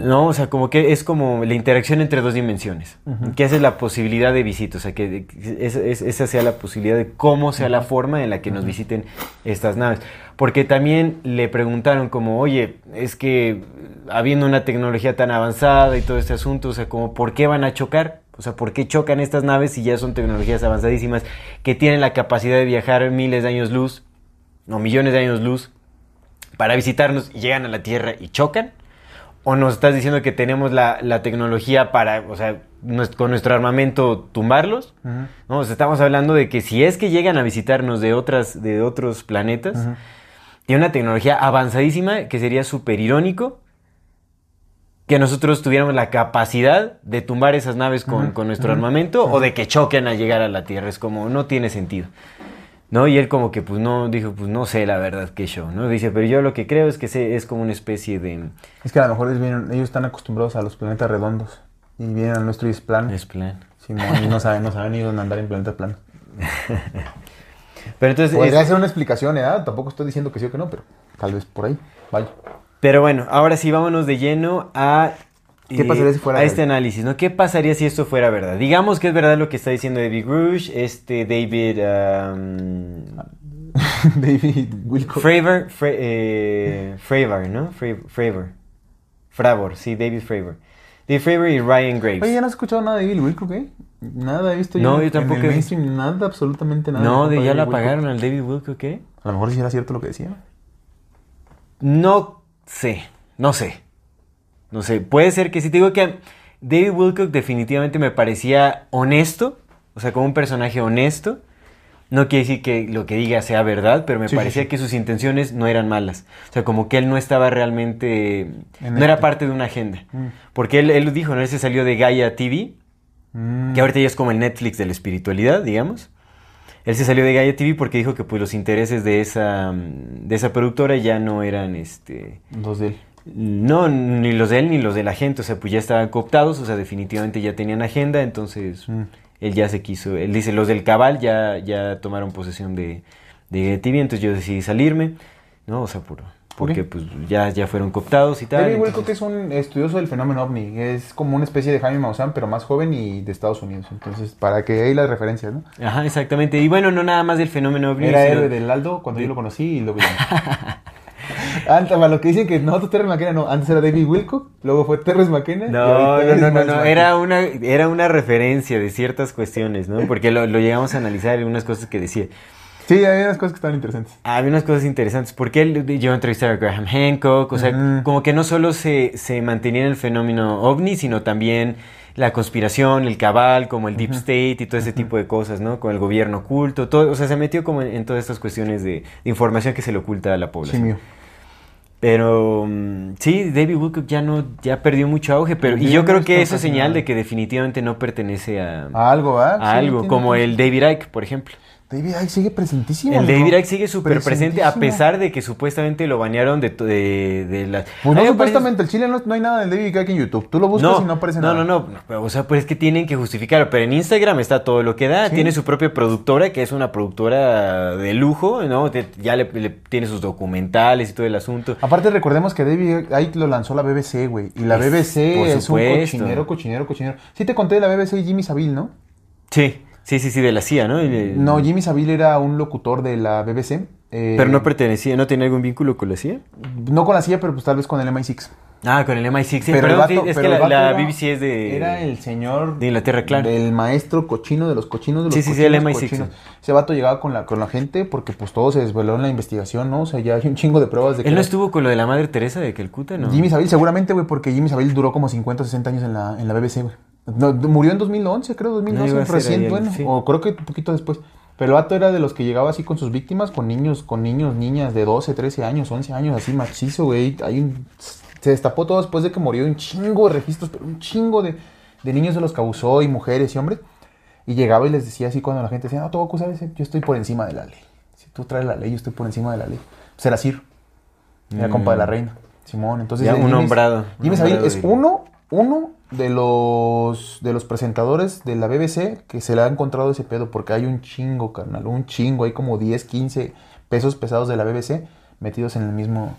no, o sea, como que es como la interacción entre dos dimensiones, que esa es la posibilidad de visita, o sea, que esa, es- esa sea la posibilidad de cómo sea la forma en la que nos visiten estas naves. Porque también le preguntaron como, oye, es que eh, habiendo una tecnología tan avanzada y todo este asunto, o sea, como, ¿por qué van a chocar? O sea, ¿por qué chocan estas naves si ya son tecnologías avanzadísimas que tienen la capacidad de viajar miles de años luz, o millones de años luz, para visitarnos y llegan a la Tierra y chocan? ¿O nos estás diciendo que tenemos la, la tecnología para, o sea, con nuestro armamento tumbarlos? No, o sea, estamos hablando de que si es que llegan a visitarnos de, otras, de otros planetas, tiene una tecnología avanzadísima que sería súper irónico que nosotros tuviéramos la capacidad de tumbar esas naves con, con nuestro armamento o de que choquen a llegar a la Tierra. Es como, no tiene sentido. ¿No? Y él como que pues no, dijo, pues no sé la verdad qué show, ¿no? Dice, pero yo lo que creo es que se- es como una especie de... Es que a lo mejor ellos, vienen- ellos están acostumbrados a los planetas redondos y vienen a nuestro y es plano. Es plan. Simón, y no saben, no saben ni dónde andar en planetas planos. Pero entonces... Podría es- ser una explicación, ¿eh? Tampoco estoy diciendo que sí o que no, pero tal vez por ahí. Vaya. Pero bueno, ahora sí, vámonos de lleno a... ¿Qué pasaría si fuera A este verdad? análisis, ¿no? ¿Qué pasaría si esto fuera verdad? Digamos que es verdad lo que está diciendo David Grush, este David... um, David Wilcox. Fravor, Fra- eh, Fravor, ¿no? Fra- Fravor. Fravor, sí, David Fravor. David Fravor y Ryan Graves. Oye, ¿ya no has escuchado nada de David Wilcox, eh? Nada he visto No, yo tampoco En he el visto. mainstream, nada, absolutamente nada. no, de ya Wilcox. apagaron al David Wilcock, ¿qué? A lo mejor sí era cierto lo que decía. No sé, no sé. No sé, puede ser que sí. Te digo que David Wilcock definitivamente me parecía honesto, o sea, como un personaje honesto. No quiere decir que lo que diga sea verdad, pero me Sí, parecía sí. que sus intenciones no eran malas. O sea, como que él no estaba realmente... En no era parte de una agenda. Mm. Porque él, él lo dijo, ¿no? Él se salió de Gaia TV, Mm. que ahorita ya es como el Netflix de la espiritualidad, digamos. Él se salió de Gaia TV porque dijo que pues los intereses de esa, de esa productora ya no eran este... Dos de él. No, ni los de él ni los de la gente, o sea, pues ya estaban cooptados, o sea, definitivamente ya tenían agenda, entonces Mm. él ya se quiso, él dice, los del cabal ya, ya tomaron posesión de, de TV, entonces yo decidí salirme, ¿no? O sea, por, porque pues ya, ya fueron cooptados y tal. David entonces- Wilcock es un estudioso del fenómeno ovni. Es como una especie de Jaime Maussan, pero más joven y de Estados Unidos. Entonces, para que ahí las referencias, ¿no? Ajá, exactamente, y bueno, no nada más del fenómeno ovni, Era sino- héroe del Aldo cuando yo lo conocí y luego ya. Antes, para lo que dicen que nosotros Terrence McKenna no, antes era David Wilcock, luego fue Terrence McKenna. No, no, no, no, no, era una, era una referencia de ciertas cuestiones, ¿no? Porque lo, lo llegamos a analizar en unas cosas que decía. Sí, hay unas cosas que estaban interesantes. Había unas cosas interesantes, porque él llegó a entrevistar a Graham Hancock, o sea, como que no solo se, se mantenía en el fenómeno ovni, sino también la conspiración, el cabal, como el deep state y todo ese tipo de cosas, ¿no? Con el gobierno oculto, todo, o sea, se metió como en, en todas estas cuestiones de, de información que se le oculta a la Sí, población. mío. Pero mm, sí, David Wilcock ya no, ya perdió mucho auge, pero y yo creo que eso es señal de que definitivamente no pertenece a, A algo, a algo, como el David Icke, por ejemplo. David Icke sigue presentísimo. El. David Icke sigue súper presente a pesar de que supuestamente lo banearon de, de, de las... Pues no, supuestamente, el chile no, no hay nada del David Icke en YouTube. Tú lo buscas no, y no aparece no, nada. no, no, pero, o sea, pues es que tienen que justificarlo, pero en Instagram está todo lo que da, Sí. tiene su propia productora, que es una productora de lujo, ¿no? Ya le, le- tiene sus documentales y todo el asunto. Aparte recordemos que David Icke lo lanzó la BBC, güey. Y la BBC es un cochinero, cochinero, cochinero. Sí te conté de la BBC y Jimmy Savile, ¿no? Sí, sí, sí, sí, de la CIA, ¿no? No, Jimmy Savile era un locutor de la BBC. eh, Pero no pertenecía, ¿no tenía algún vínculo con la CIA? No con la CIA, pero pues tal vez con el MI6. Ah, con el MI6, sí, pero perdón, el vato- sí, es pero que la, vato la era- BBC es de... Era el señor de Inglaterra, claro. Del maestro cochino de los cochinos de los Sí, sí, sí, cochinos el MI6. cochinos. Ese vato llegaba con la, con la gente porque pues todo se desveló en la investigación, ¿no? O sea, ya hay un chingo de pruebas de que... ¿Él no estuvo con lo de la Madre Teresa de Calcuta, no? Jimmy Savile, seguramente, güey, porque Jimmy Savile duró como 50 o 60 años en la, en la BBC, güey. No, murió en 2011, creo, No, 2012, iba a ser recién, ahí, bueno, sí. o creo que un poquito después. Pero el vato era de los que llegaba así con sus víctimas, con niños, con niños, niñas de 12, 13 años, 11 años, así macizo, güey. Hay un... Se destapó todo después de que murió un chingo de registros, pero un chingo de, de niños de los que abusó y mujeres y hombres. Y llegaba y les decía así cuando la gente decía, no, tú, Goku, ¿sabes? Yo estoy por encima de la ley. Si tú traes la ley, yo estoy por encima de la ley. Pues era. Era compa de la reina. Simón, entonces... Mm. Ya, eh, un nombrado, nombrado es uno, uno de los, de los presentadores de la BBC que se le ha encontrado ese pedo, porque hay un chingo, carnal, un chingo, hay como 10, 15 pesos pesados de la BBC metidos en el mismo,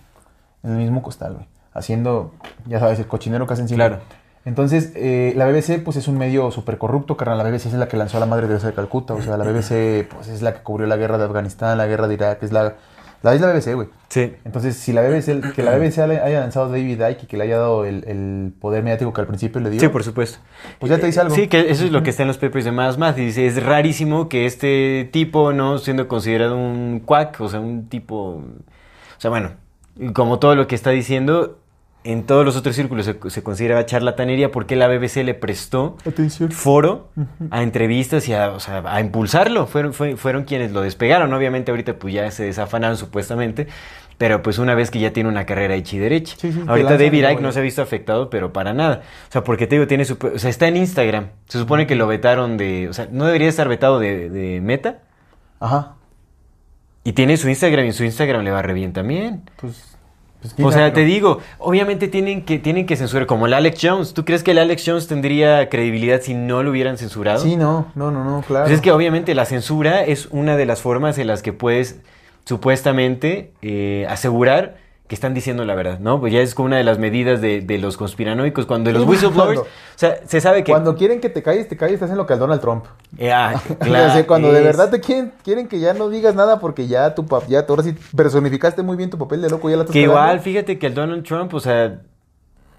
en el mismo costal, güey. Haciendo, ya sabes, el cochinero que hacen. Claro. Entonces, eh, la BBC, pues es un medio súper corrupto, carnal. La BBC es la que lanzó a la madre Teresa de Calcuta. O sea, la BBC, pues es la que cubrió la guerra de Afganistán, la guerra de Irak, es la, la es la BBC, güey. Sí. Entonces, si la BBC, que la BBC haya lanzado David Icke y que le haya dado el, el poder mediático que al principio le dio, Sí, por supuesto. pues ya te dice algo. Sí, que eso es lo que está en los papers de Más Más. Dice, es rarísimo que este tipo, ¿no? Siendo considerado un quack, o sea, un tipo... O sea, bueno, y como todo lo que está diciendo, en todos los otros círculos se, se considera charlatanería porque la BBC le prestó Atención. foro a entrevistas y a, o sea, a impulsarlo. Fueron, fue- fueron quienes lo despegaron. Obviamente ahorita pues ya se desafanaron supuestamente. Pero pues una vez que ya tiene una carrera hecha y derecha. Sí, sí, te ahorita David Icke no se ha visto afectado, pero para nada. O sea, porque te digo, tiene su... O sea, está en Instagram. Se supone que lo vetaron de... O sea, no debería estar vetado de, de Meta. Ajá. Y tiene su Instagram y su Instagram le va re bien también. Pues, pues, O sea, te digo, obviamente tienen que, tienen que censurar, como el Alex Jones. ¿Tú crees que el Alex Jones tendría credibilidad si no lo hubieran censurado? Sí, no, no, no, no, claro. Pues es que obviamente la censura es una de las formas en las que puedes supuestamente eh, asegurar que están diciendo la verdad, ¿no? Pues ya es como una de las medidas de, de los conspiranoicos. Cuando los whistleblowers, cuando- o sea, se sabe que... Cuando quieren que te calles, te calles, estás en lo que al Donald Trump. Eh, ah, O claro, sea, cuando de verdad te quieren, quieren que ya no digas nada porque ya tu pap, ya tú ahora sí personificaste muy bien tu papel de loco, ya la estás Que igual, fíjate que el Donald Trump, o sea,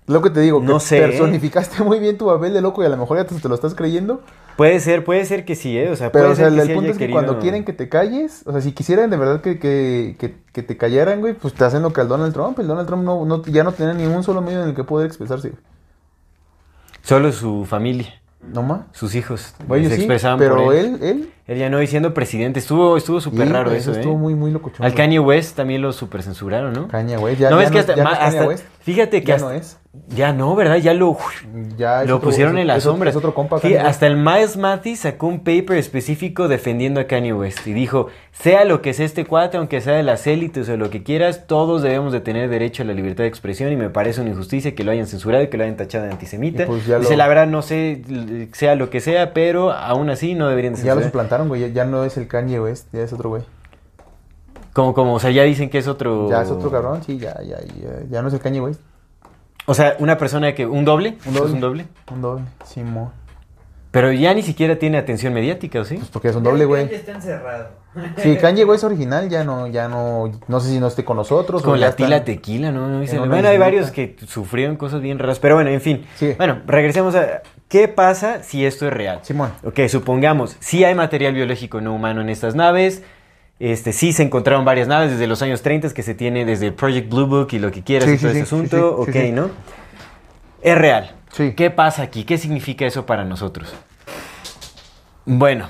Lo que te digo, No que sé, ¿eh? personificaste muy bien tu papel de loco y a lo mejor ya te, te lo estás creyendo. Puede ser, puede ser que sí, ¿eh? O sea, Pero puede o sea, ser el, que el sí punto es que cuando quieren que te calles, o sea, si quisieran de verdad que, que, que, que te callaran, güey, pues te hacen lo que al Donald Trump. El Donald Trump no, no, ya no tiene ni un solo medio en el que poder expresarse. Solo su familia, No más. sus hijos, Güey, se sí, expresaban pero por él. él, él, Él ya no, y siendo presidente, estuvo estuvo súper sí, raro güey, eso, ¿eh? estuvo muy, muy locochón. Al güey. Kanye West también lo super censuraron, ¿no? Kanye West, ya, no ya ves que hasta, ya es Kanye hasta- West. Fíjate que Ya hasta- no es. ya no, ¿verdad? Ya lo Ya lo otro- pusieron es- en la es sombra. Es otro compa. Sí, hasta el Miles Mathis sacó un paper específico defendiendo a Kanye West y dijo, sea lo que sea este cuate, aunque sea de las élites o lo que quieras, todos debemos de tener derecho a la libertad de expresión y me parece una injusticia que lo hayan censurado y que lo hayan tachado de antisemita. Pues ya Dice, lo- la verdad no sé, sea lo que sea, pero aún así no deberían de Ya lo censurar. suplantaron, güey. ya- Ya no es el Kanye West, ya es otro güey. Como, como, o sea, ya dicen que es otro... Ya es otro cabrón, sí, ya, ya, ya, ya no es el Kanye West. O sea, una persona que... ¿Un doble? Un ¿Es doble. un doble? Un doble, Simón. Pero ya ni siquiera tiene atención mediática, ¿o sí? Pues porque es un doble, güey. Ya está encerrado. Sí, Kanye West original ya no, ya no, no sé si no esté con nosotros. Ya la tila tequila, ¿no? Bueno, hay varios que sufrieron cosas bien raras, pero bueno, en fin. Sí. Bueno, regresemos a qué pasa si esto es real. Simón. Ok, supongamos, si hay material biológico no humano en estas naves, este, sí se encontraron varias naves desde los años 30 que se tiene desde el Project Blue Book y lo que quieras Sí, y todo sí, ese sí, asunto, ok. ¿no? Es real. Sí. ¿Qué pasa aquí? ¿Qué significa eso para nosotros? Bueno,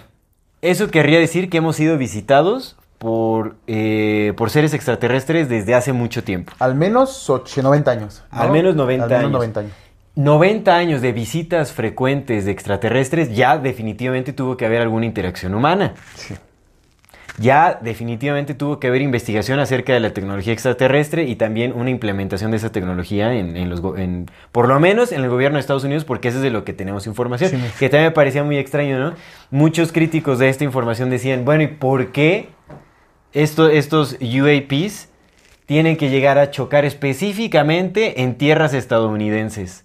eso querría decir que hemos sido visitados por, eh, por seres extraterrestres desde hace mucho tiempo. Al menos och- 90 años. ¿no? Al menos 90 Al menos años. 90 años. 90 años de visitas frecuentes de extraterrestres, ya definitivamente tuvo que haber alguna interacción humana. Sí. Ya definitivamente tuvo que haber investigación acerca de la tecnología extraterrestre y también una implementación de esa tecnología en, en los, en- por lo menos en el gobierno de Estados Unidos, porque eso es de lo que tenemos información, Sí. que también me parecía muy extraño, ¿no? Muchos críticos de esta información decían, bueno, ¿y por qué esto- estos UAPs tienen que llegar a chocar específicamente en tierras estadounidenses?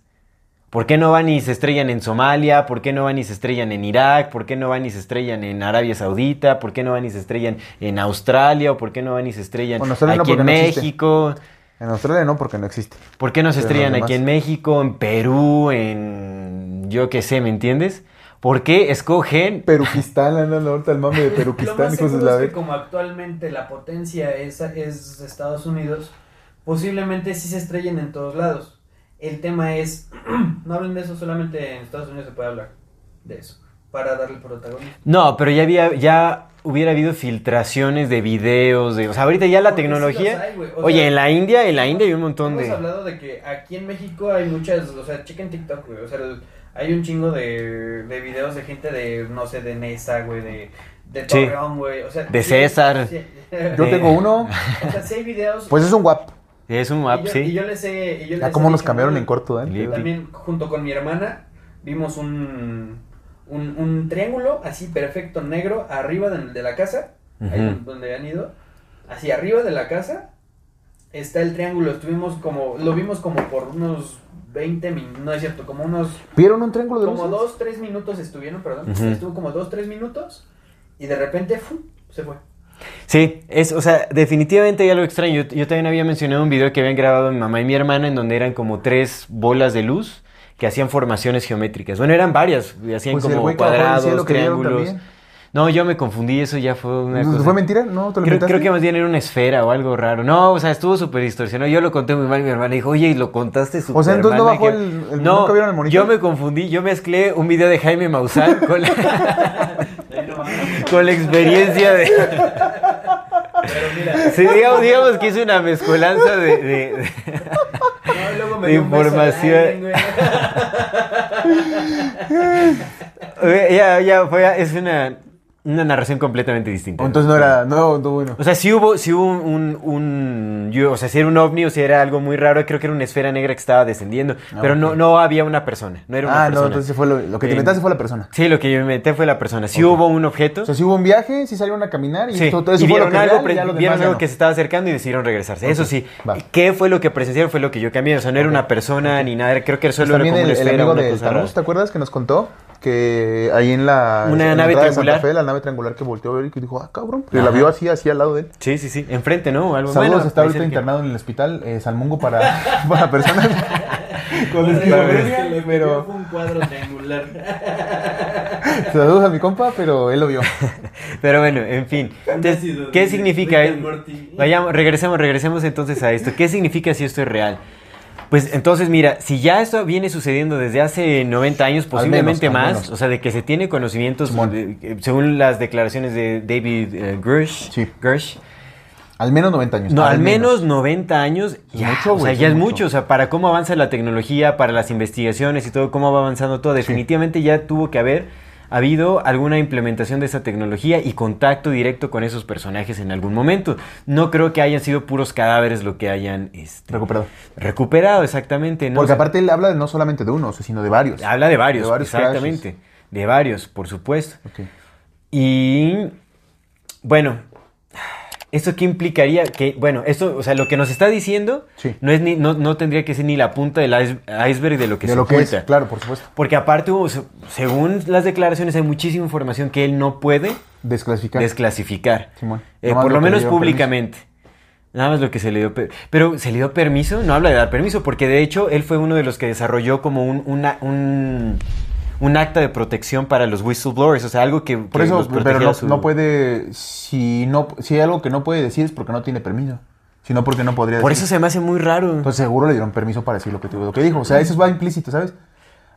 ¿Por qué no van y se estrellan en Somalia? ¿Por qué no van y se estrellan en Irak? ¿Por qué no van y se estrellan en Arabia Saudita? ¿Por qué no van y se estrellan en Australia? ¿O por qué no van y se estrellan Bueno, Australia no, aquí en no existe. México? En Australia no, porque no existe. ¿Por qué no se Pero estrellan aquí en. México, en Perú, en yo qué sé, ¿me entiendes? ¿Por qué escogen? Peruquistán, andan ahorita el mame de Lo Peruquistán, más de seguro la es que como actualmente la potencia es, es Estados Unidos, posiblemente sí se estrellen en todos lados. El tema es, no hablen de eso, solamente en Estados Unidos se puede hablar de eso, para darle protagonismo. No, pero ya había, ya hubiera habido filtraciones de videos, de, o sea, ahorita ya la Porque tecnología. hay, Oye, sea, en la India, en la India hay un montón Hemos de. hablado de que aquí en México hay muchas, o sea, chequen TikTok, güey, o sea, el- hay un chingo de, de videos de gente de, no sé, de Nesa, güey, de, de. Torreón, güey, o sea. De sí, César. sí. Yo tengo uno, O sea, sí hay videos. pues es un guap. Es un y map, yo, sí. y yo les he. y yo Ya les cómo he nos dicho, cambiaron en corto, ¿eh? También junto con mi hermana vimos un, un, un triángulo así perfecto negro arriba de, de la casa, ahí donde han ido, así arriba de la casa está el triángulo, estuvimos como, lo vimos como por unos 20 minutos, no es cierto, como unos, ¿Vieron un triángulo de como luces? 2, 3 minutos estuvieron, perdón, estuvo como 2, 3 minutos y de repente ¡fu! se fue. Sí, es, o sea, definitivamente hay algo extraño. Yo, yo también había mencionado un video que habían grabado mi mamá y mi hermana en donde eran como tres bolas de luz que hacían formaciones geométricas. Bueno, eran varias, hacían Pues como cuadrados, triángulos. No, yo me confundí, eso ya fue una ¿No cosa. ¿Fue mentira? ¿No? ¿Te lo Creo, creo que más bien era una esfera o algo raro. No, o sea, estuvo súper distorsionado. Yo lo conté muy mal mi hermana dijo, oye, ¿y lo contaste súper O sea, entonces no mal, bajó que-". el- el- No, ¿nunca vieron el monitor? yo me confundí. Yo mezclé un video de Jaime Maussan con la, con la experiencia de... Pero mira, Sí, digamos, digamos que hice una mezcolanza de- de- de... no, luego me de información. aire, Ya, ya, fue, es una, una narración completamente distinta. Entonces no era, no, no bueno. O sea, sí hubo, sí hubo un, un, o sea, si era un ovni o si era algo muy raro, creo que era una esfera negra que estaba descendiendo, pero no, no había una persona, no era una Ah, no, persona. entonces fue lo, lo que te Eh, inventaste fue la persona. Sí, lo que yo inventé fue la persona. Sí Ok. hubo un objeto. O sea, si hubo un viaje, si salieron a caminar y Sí, todo, todo eso y fue lo vieron que algo, real, y vieron algo no. que se estaba acercando y decidieron regresarse. Eso sí, va. ¿qué fue lo que presenciaron? Fue lo que yo cambié. O sea, no era una persona ni nada, creo que Pues solo era como el, una el esfera, amigo Thanos, rara. ¿te acuerdas que nos contó? Que ahí en la, Una en la nave entrada de Santa. Fe, la nave triangular que volteó a ver y que dijo, ah, cabrón, que la vio así, así al lado de él. Sí, sí, sí, enfrente, ¿no? Algo Saludos, bueno, está ahorita internado en el hospital eh, Salmungo para, para personas con esquizofrenia, pero fue un cuadro triangular. saludos a mi compa, pero él lo vio. Pero bueno, en fin. Entonces, ¿qué significa? Vayamos, regresemos, regresemos entonces a esto. ¿Qué significa si esto es real? Pues entonces, mira, si ya esto viene sucediendo desde hace 90 años, posiblemente menos, al más, menos. o sea, de que se tiene conocimientos, de- eh, según las declaraciones de David eh, Gersh, Sí. Gersh, Al menos 90 años. no, al menos 90 años, ya, mucho, o sea, ya es mucho, o sea, para cómo avanza la tecnología, para las investigaciones y todo, cómo va avanzando todo, definitivamente ya tuvo que haber habido alguna implementación de esa tecnología y contacto directo con esos personajes en algún momento. No creo que hayan sido puros cadáveres lo que hayan este, Recuperado. recuperado, exactamente. ¿no? Porque O sea, aparte él habla no solamente de uno, sino de varios. habla de varios, de varios exactamente. De varios, por supuesto. Y bueno, ¿esto qué implicaría? Que, bueno, esto, o sea, lo que nos está diciendo Sí. no, es ni, no, no tendría que ser ni la punta del ice- iceberg de lo que de se lo que es, claro, por supuesto. Porque aparte, según las declaraciones, hay muchísima información que él no puede Desclasificar. desclasificar. Simón. Eh, por lo menos públicamente. Nada más lo que se le dio. per- Pero ¿se le dio permiso? No habla de dar permiso, porque de hecho él fue uno de los que desarrolló como un, una- un, un acta de protección para los whistleblowers. O sea, algo que, Por que eso, pero no, su- no puede, si no, si hay algo que no puede decir es porque no tiene permiso, sino porque no podría Por eso decir. se me hace muy raro. Pues seguro le dieron permiso para decir lo que, lo que dijo. O sea, eso va implícito, ¿sabes?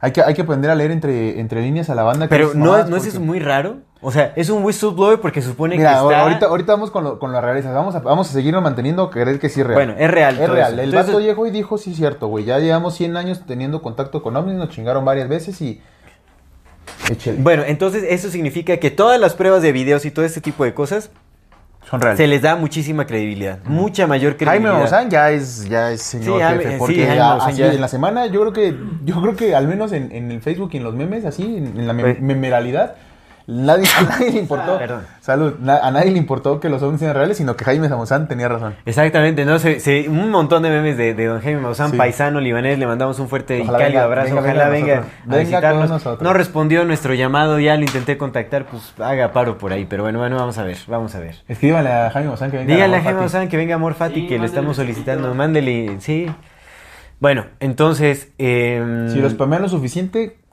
Hay que, hay que aprender a leer entre, entre líneas a la banda. que pero no, es- no es porque- eso muy raro. O sea, es un whistleblower porque supone Mira, que está... ahorita, ahorita vamos con, lo, con la realeza. Vamos a, vamos a seguirnos manteniendo creer que sí es real. Bueno, es real Es real. eso. El Entonces- vato llegó y dijo, sí, cierto, güey. Ya llevamos 100 años teniendo contacto con ovnis, nos chingaron varias veces y... Échale. Bueno, entonces eso significa que todas las pruebas de videos y todo este tipo de cosas Son reales. se les da muchísima credibilidad, mucha mayor Jaime credibilidad. Maussan ya es, ya es señor Sí, Jaime- jefe, porque Jaime a- Maussan así ya- en la semana yo creo que, yo creo que al menos en, en el Facebook y en los memes, así, en, en la Pues- mem- memeralidad, nadie, a nadie le importó, Perdón. salud, na- a nadie le importó que los ovnis sean reales, sino que Jaime Maussan tenía razón. Exactamente, no se, se- un montón de memes de, de don Jaime Maussan, Sí. paisano libanés, le mandamos un fuerte Ojalá y cálido venga, abrazo, venga, ojalá venga venga, a visitarnos. nosotros. No respondió nuestro llamado, ya lo intenté contactar, pues haga paro por ahí, pero bueno, bueno, vamos a ver, vamos a ver. Escríbanle a Jaime Maussan que venga. Díganle a Jaime. Maussan que venga Amor Fati, Sí, que le estamos solicitando, mándele, sí. Bueno, entonces... em, Si los spamean lo suficiente,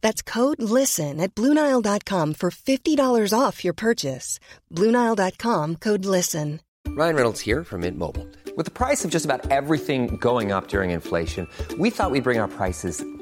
That's code LISTEN at Bluenile.com for $50 off your purchase. Bluenile.com code LISTEN. Ryan Reynolds here from Mint Mobile. With the price of just about everything going up during inflation, we thought we'd bring our prices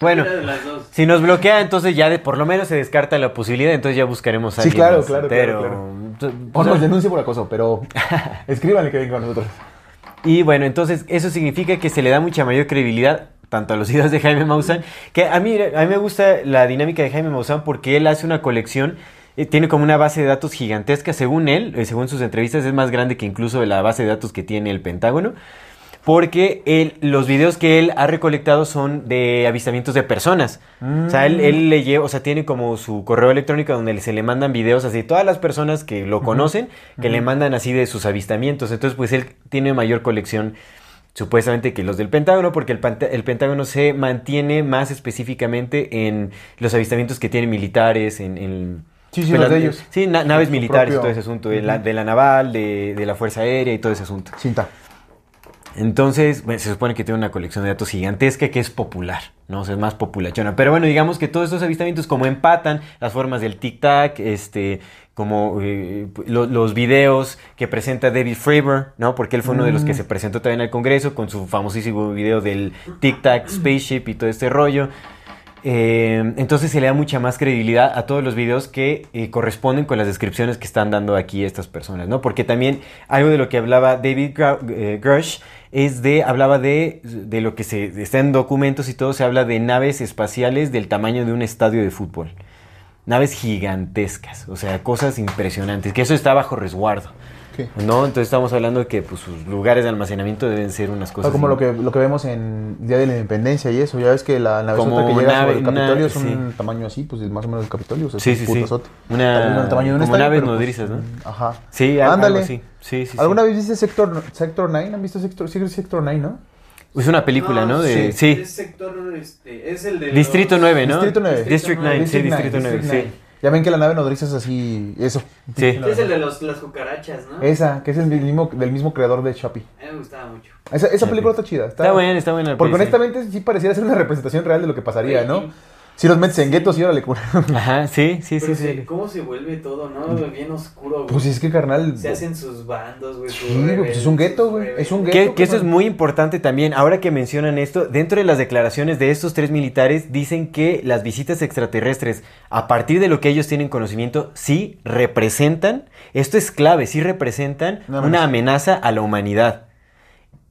Bueno, si nos bloquea, entonces ya de, por lo menos se descarta la posibilidad, entonces ya buscaremos a Sí, alguien claro, más. claro, Pero, claro, O nos denuncia por acoso, pero escríbanle que venga con nosotros. Y bueno, entonces eso significa que se le da mucha mayor credibilidad tanto a los videos de Jaime Maussan, que a mí, a mí me gusta la dinámica de Jaime Maussan porque él hace una colección, eh, tiene como una base de datos gigantesca, según él, eh, según sus entrevistas, es más grande que incluso la base de datos que tiene el Pentágono. Porque él, los videos que él ha recolectado son de avistamientos de personas. O sea, él, él le lleva, o sea, tiene como su correo electrónico donde se le mandan videos así, todas las personas que lo conocen, que le mandan así de sus avistamientos. Entonces, pues él tiene mayor colección supuestamente que los del Pentágono, porque el, el Pentágono se mantiene más específicamente en los avistamientos que tienen militares, en... en Sí, sí, pues, los de ellos. Sí, na- naves militares y propio- todo ese asunto, de, la, de la naval, de, de la Fuerza Aérea y todo ese asunto. Cinta. Entonces, bueno, se supone que tiene una colección de datos gigantesca que es popular, ¿no? O sea, es más populachona. Pero bueno, digamos que todos estos avistamientos como empatan las formas del tic-tac, este, como eh, lo- los videos que presenta David Fravor, ¿no? Porque él fue uno de los que se presentó también al Congreso con su famosísimo video del tic-tac spaceship y todo este rollo. Eh, entonces se le da mucha más credibilidad a todos los videos que eh, corresponden con las descripciones que están dando aquí estas personas, ¿no? Porque también algo de lo que hablaba David Gru- Grush es de, hablaba de, de lo que se está en documentos y todo, se habla de naves espaciales del tamaño de un estadio de fútbol. Naves gigantescas, o sea, cosas impresionantes, que eso está bajo resguardo. Sí. ¿No? Entonces estamos hablando de que pues, sus lugares de almacenamiento deben ser unas O cosas. como in- lo que, lo que vemos en Día de la Independencia y eso. Ya ves que la nave Como que llega sobre el Capitolio una- es un sí. tamaño así, pues más o menos el Capitolio. O sea, Sí, sí, sí. Una- el tamaño de un como estadio, naves pero, pues, nodrizas, ¿no? Ajá. Sí, Ándale. Sí, sí, sí. ¿Alguna vez viste Sector, Sector 9? ¿Han visto Sector, sí, Sector 9, no? Es una película, ¿no? De, sí. Es sector, este, es el de Distrito los- 9, ¿no? Distrito 9. District 9, sí, Distrito 9, District sí. Ya ven que la nave nodriza es así, eso. Sí. Es el de los, las cucarachas, ¿no? Esa, que es el mismo, del mismo creador de Shopee. A mí me gustaba mucho. Esa, esa película está chida. Está buena, está buena. Porque sí. honestamente sí pareciera ser una representación real de lo que pasaría, Oye, ¿no? Si los metes en guetos y órale, cura. Ajá, sí, sí, sí. Pero sí. sí, ¿Cómo se vuelve todo, no? Bien oscuro, güey. Pues es que, carnal. Se hacen sus bandos, güey. Sí, güey, pues es un gueto, güey. Es un gueto. Que, que eso es muy importante también. Ahora que mencionan esto, dentro de las declaraciones de estos tres militares dicen que las visitas extraterrestres, a partir de lo que ellos tienen conocimiento, sí representan, esto es clave, sí representan Una amenaza a la humanidad.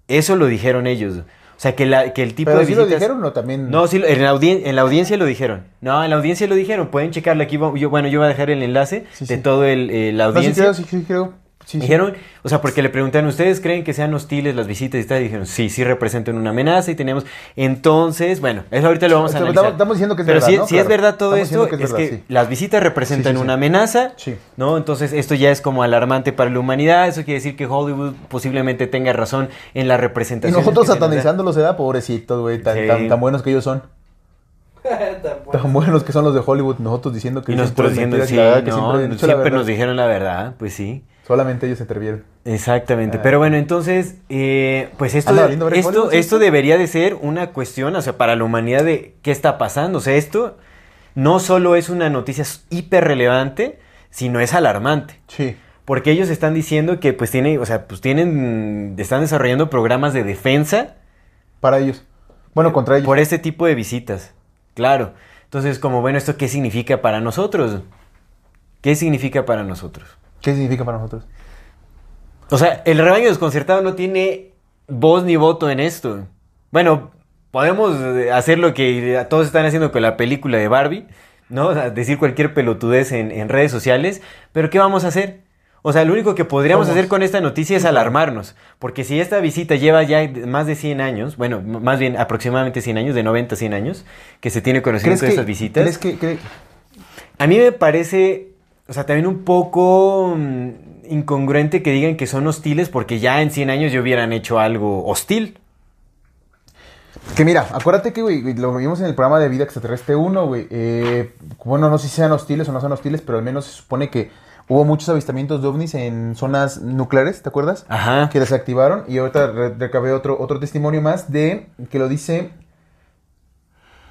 Eso lo dijeron ellos. O sea, que, la, que el tipo Pero de sí lo dijeron o también. No, sí, en la, audien- en la audiencia lo dijeron. No, en la audiencia lo dijeron. Pueden checarlo aquí. Yo, bueno, yo voy a dejar el enlace Sí, de sí. todo el, eh, la No, sí audiencia. creo, sí, sí creo. Sí, sí. Dijeron, o sea, porque le preguntaron, ¿ustedes creen que sean hostiles las visitas y tal? Y dijeron, sí, sí representan una amenaza y tenemos. Entonces, bueno, eso ahorita lo vamos a analizar. estamos diciendo que es Pero verdad, si, ¿no? si es verdad todo Estamos esto, que es, es verdad, que sí. las visitas representan Sí, sí, sí. una amenaza, Sí. ¿no? Entonces, esto ya es como alarmante para la humanidad. Eso quiere decir que Hollywood posiblemente tenga razón en la Y representación. nosotros que se da. satanizándolos, ¿verdad? Pobrecitos, güey. Tan, Sí. tan, tan buenos que ellos son. Tan buenos que son los de Hollywood. Nosotros diciendo que Y nosotros diciendo, y sí, que siempre, nos dijeron la verdad, pues sí. Solamente ellos se atrevieron. Exactamente, Ah. pero bueno, entonces, eh, pues esto, esto, esto debería de ser una cuestión, o sea, para la humanidad de qué está pasando. O sea, esto no solo es una noticia hiper relevante, sino es alarmante. Sí. Porque ellos están diciendo que pues tienen, o sea, pues tienen, están desarrollando programas de defensa Para ellos. Bueno, contra ellos. por este tipo de visitas. Claro. Entonces, como bueno, ¿esto qué significa para nosotros? ¿Qué significa para nosotros? ¿Qué significa para nosotros? O sea, el rebaño desconcertado no tiene voz ni voto en esto. Bueno, podemos eh, hacer lo que todos están haciendo con la película de Barbie, ¿no? O sea, decir cualquier pelotudez en, en redes sociales, pero ¿qué vamos a hacer? O sea, lo único que podríamos hacer con esta noticia es alarmarnos, porque si esta visita lleva ya más de 100 años, bueno, más bien aproximadamente 100 años, de 90 a 100 años, que se tiene conocimiento de estas visitas. ¿Crees que, cre- A mí me parece, o sea, también un poco mm, incongruente que digan que son hostiles porque ya en 100 años ya hubieran hecho algo hostil. Que mira, acuérdate que, güey, lo vimos en el programa de Vida Extraterrestre 1, güey. eh, bueno, no sé si sean hostiles o no sean hostiles, pero al menos se supone que hubo muchos avistamientos de ovnis en zonas nucleares, ¿te acuerdas? Ajá. Que desactivaron. Y ahorita re- recabé otro, otro testimonio más de que lo dice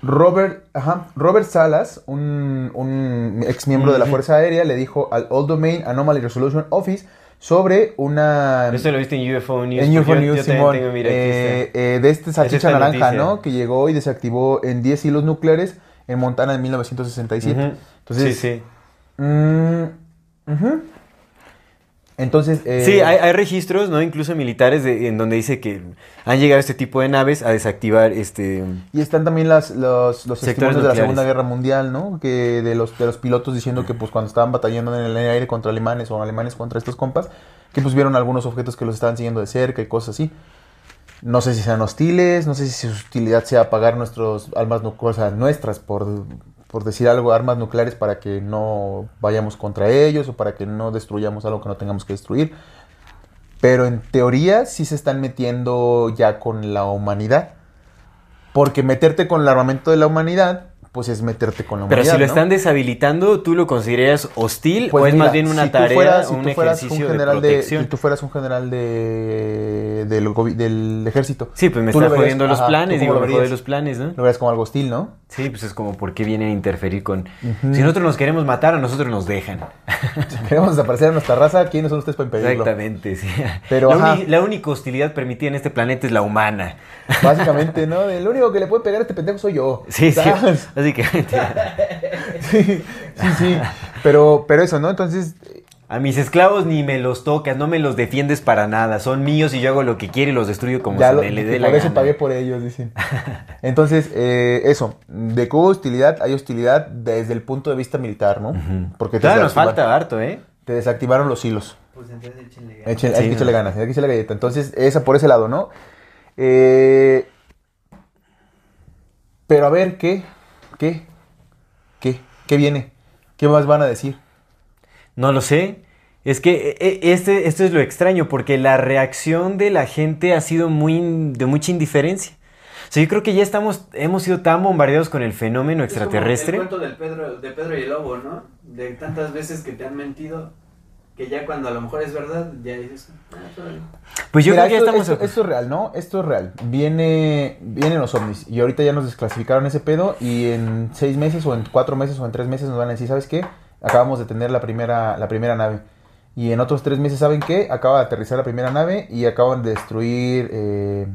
Robert, ajá, Robert Salas, un, un ex miembro de la Fuerza Aérea, le dijo al All Domain Anomaly Resolution Office sobre una... Esto lo viste en UFO News. En UFO yo- News, yo Simón, tengo, mira, eh, eh, de este salchicha naranja, noticia. ¿no? Que llegó y desactivó en 10 hilos nucleares en Montana en 1967. Ujú. Entonces, sí, sí. mm. Entonces, eh, Sí, hay, hay registros, ¿no? Incluso militares de- en donde dice que han llegado este tipo de naves a desactivar este... y están también las, los, los testimonios de la. Segunda Guerra Mundial, ¿no? Que de los, de los pilotos diciendo que pues cuando estaban batallando en el aire contra alemanes o alemanes contra estos compas, que pues vieron algunos objetos que los estaban siguiendo de cerca y cosas así. No sé si sean hostiles, no sé si su hostilidad sea apagar nuestros armas nucleares, o sea, nuestras, por, por decir algo, armas nucleares para que no vayamos contra ellos o para que no destruyamos algo que no tengamos que destruir. Pero en teoría sí se están metiendo ya con la humanidad. Porque meterte con el armamento de la humanidad, pues es meterte con la Pero humanidad. si lo ¿no? están deshabilitando, ¿tú lo consideras hostil Pues o es mira, más bien una si tarea, fueras- si un fueras ejercicio un de general protección? si tú fueras un general de, del, del ejército. Sí, pues me tú está lo jodiendo los ajá, ¿tú planes, digo, lo verías? los planes, ¿no? Lo verías como algo hostil, ¿no? Sí, pues es como, ¿por qué vienen a interferir con...? Si nosotros nos queremos matar, a nosotros nos dejan. Si queremos desaparecer a nuestra raza, ¿quiénes son ustedes para impedirlo? Exactamente, sí. Pero, la, ajá. uni- la única hostilidad permitida en este planeta es la humana. Básicamente, ¿no? El único que le puede pegar a este pendejo soy yo. Sí, sí, sí, sí, sí. Pero, pero eso, ¿no? Entonces, A mis esclavos ni me los tocas, no me los defiendes para nada. Son míos y yo hago lo que quiero y los destruyo como ya se lo- me le dé la por eso gana. pagué por ellos, dicen. Entonces, eh, eso, de que hubo hostilidad, hay hostilidad desde el punto de vista militar, ¿no? Porque te Todavía nos desactivan- falta harto, ¿eh? Te desactivaron los hilos. Pues entonces échenle ganas. Echen- Sí, hay que echarle no. ganas, hay que echarle galleta. Entonces, esa por ese lado, ¿no? Eh, pero a ver, ¿qué? ¿Qué? ¿Qué? ¿Qué viene? ¿Qué más van a decir? No lo sé. Es que eh, este, esto es lo extraño, porque la reacción de la gente ha sido muy de mucha indiferencia. O sea, yo creo que ya estamos, hemos sido tan bombardeados con el fenómeno Es como extraterrestre. el cuento del Pedro, de Pedro y el Lobo, ¿no? De tantas veces que te han mentido, que ya cuando a lo mejor es verdad, ya dices, ah, órale. Pues yo Mira, creo que ya esto, estamos... esto- esto es real, ¿no? Esto es real. Viene, vienen los ovnis y ahorita ya nos desclasificaron ese pedo y en seis meses o en cuatro meses o en tres meses nos van a decir, ¿sabes qué? Acabamos de tener la primera, la primera nave. Y en otros tres meses, ¿saben qué? Acaba de aterrizar la primera nave y acaban de destruir eh,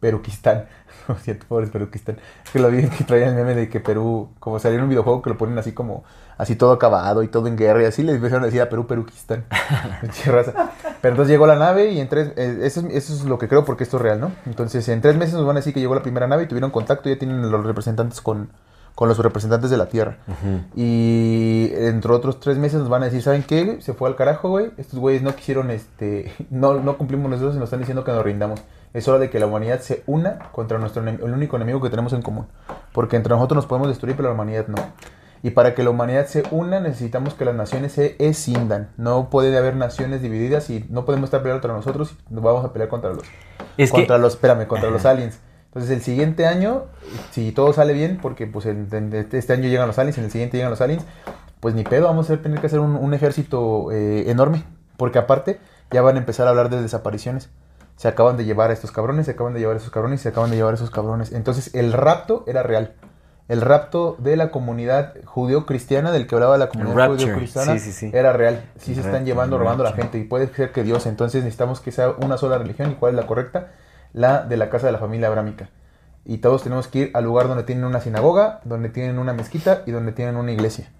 Peruquistán. Siento, pobres Peruquistán. Es que lo vi que traían el meme de que Perú, como salió en un videojuego que lo ponen así como, así todo acabado y todo en guerra y así les empezaron a decir a Perú, Peruquistán. Pero entonces llegó la nave y en tres, eh, eso, es, eso es lo que creo porque esto es real, ¿no? Entonces en tres meses nos van a decir que llegó la primera nave y tuvieron contacto, ya tienen los representantes con, con los representantes de la Tierra. Y entre otros tres meses nos van a decir, ¿saben qué? Se fue al carajo, güey. Estos güeyes no quisieron, este, no, no cumplimos nosotros y nos están diciendo que nos rindamos. Es hora de que la humanidad se una contra nuestro el único enemigo que tenemos en común. Porque entre nosotros nos podemos destruir, pero la humanidad no. Y para que la humanidad se una, necesitamos que las naciones se escindan. No puede haber naciones divididas y no podemos estar peleando contra nosotros y nos vamos a pelear contra los, Es que- contra los, espérame, contra los aliens. Entonces el siguiente año, si todo sale bien, porque pues en- este año llegan los aliens, en el siguiente llegan los aliens, pues ni pedo, vamos a tener que hacer un, un ejército eh, enorme. Porque aparte ya van a empezar a hablar de desapariciones. Se acaban de llevar a estos cabrones, se acaban de llevar a esos cabrones, se acaban de llevar a esos cabrones. Entonces el rapto era real. El rapto de la comunidad judeo-cristiana, del que hablaba la comunidad sí, sí, sí. era real. Sí El se están llevando, robando a la gente. Y puede ser que Dios. Entonces necesitamos que sea una sola religión. ¿Y cuál es la correcta? La de la casa de la familia abrámica. Y todos tenemos que ir al lugar donde tienen una sinagoga, donde tienen una mezquita y donde tienen una iglesia.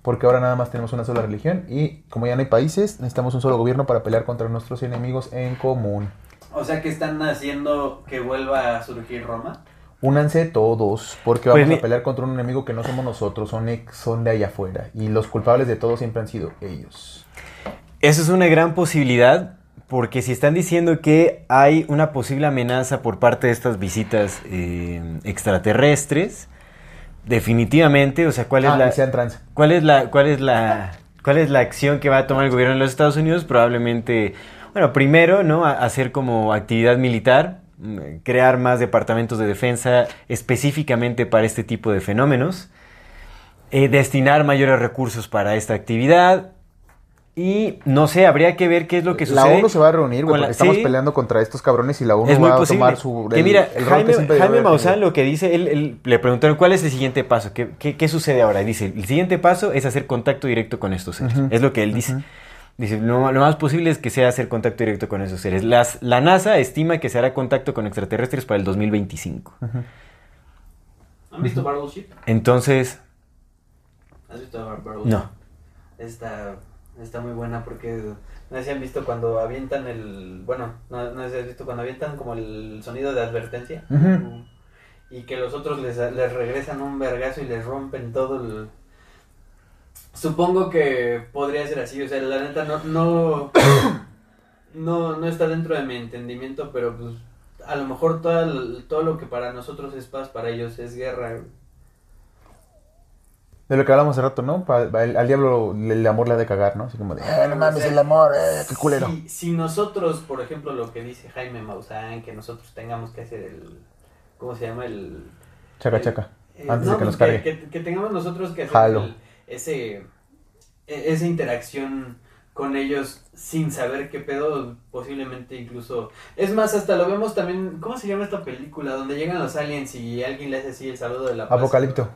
Porque ahora nada más tenemos una sola religión y como ya no hay países, necesitamos un solo gobierno para pelear contra nuestros enemigos en común. O sea que están haciendo que vuelva a surgir Roma. Únanse todos, porque Pues vamos mi- a pelear contra un enemigo que no somos nosotros, son, ex- son de allá afuera. Y los culpables de todo siempre han sido ellos. Eso es una gran posibilidad porque si están diciendo que hay una posible amenaza por parte de estas visitas eh, extraterrestres, definitivamente, o sea, ¿cuál es Ah, la y sean trans. cuál es la cuál es la cuál es la acción que va a tomar el gobierno de los Estados Unidos? Probablemente, bueno, primero, ¿no? Hacer como actividad militar, mm, crear más departamentos de defensa específicamente para este tipo de fenómenos, eh, destinar mayores recursos para esta actividad. Y no sé, habría que ver qué es lo que La sucede. ONU se va a reunir, güey, la- estamos sí. peleando contra estos cabrones y la ONU Es va a tomar su... que el- mira, el rol Jaime, que Jaime Maussan lo que dice, él, él- le preguntaron cuál es el siguiente paso, ¿Qué, qué, qué sucede ahora? Dice, el siguiente paso es hacer contacto directo con estos seres. Es lo que él dice. Dice, lo, lo más posible es que sea hacer contacto directo con esos seres. Las, la NASA estima que se hará contacto con extraterrestres para el 2025. ¿Han visto Battleship? Entonces, ¿Has visto Battleship? no. Está, está muy buena porque no sé si han visto cuando avientan el. Bueno, no, no sé si has visto cuando avientan como el sonido de advertencia. Y que los otros les, les regresan un vergazo y les rompen todo el. Supongo que podría ser así, o sea, la neta no. No, no, no está dentro de mi entendimiento, pero pues. A lo mejor todo, todo lo que para nosotros es paz, para ellos es guerra. güey. De lo que hablamos hace rato, ¿no? Pa- pa- el- al diablo el, el amor le ha de cagar, ¿no? Así como de, ah, no mames, el amor, eh, qué culero. Si, si nosotros, por ejemplo, lo que dice Jaime Maussan, que nosotros tengamos que hacer el. ¿Cómo se llama? El. Chaca, el- chaca. Antes no, de que nos pues cargue. Que, que tengamos nosotros que hacer Jalo. el- ese, e- esa interacción con ellos sin saber qué pedo, posiblemente incluso... Es más, hasta lo vemos también... ¿Cómo se llama esta película? Donde llegan los aliens y alguien le hace así el saludo de la paz. Apocalipto.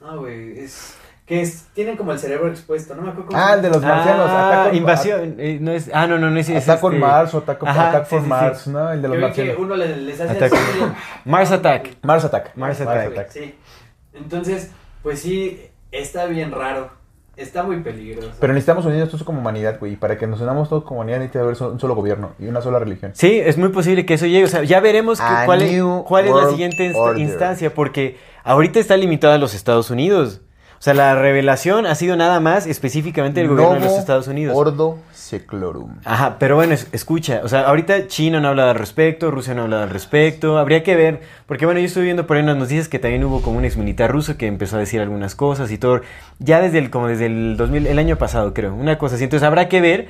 No, güey, es... Que es, tienen como el cerebro expuesto, no me acuerdo cómo Ah, el de los marcianos. Ah, Attack on- invasión. eh, no es, ah, no, no, no es. es Attack on este- Mars o Attack Ajá, Attack sí, on sí, sí. Mars, ¿no? El de los ven que marcianos. uno les, les hace Attack. así, Mars Attack. Mars Attack. Mars Mars Attack. Attack. Sí. Entonces, pues sí, está bien raro. Está muy peligroso. Pero necesitamos unirnos todos como humanidad, güey. Y para que nos unamos todos como humanidad necesita haber un solo gobierno y una sola religión. Sí, es muy posible que eso llegue. O sea, ya veremos que- cuál, es, cuál es la siguiente order. instancia, porque ahorita está limitada a los Estados Unidos. O sea, la revelación ha sido nada más específicamente del gobierno de los Estados Unidos. Ordo seclorum. Ajá, pero bueno, es- escucha, o sea, ahorita China no ha hablado al respecto, Rusia no ha hablado al respecto, habría que ver, porque bueno, yo estuve viendo por ahí unas noticias que también hubo como un ex militar ruso que empezó a decir algunas cosas y todo, ya desde el, como desde el 2000, el año pasado creo, una cosa así, entonces habrá que ver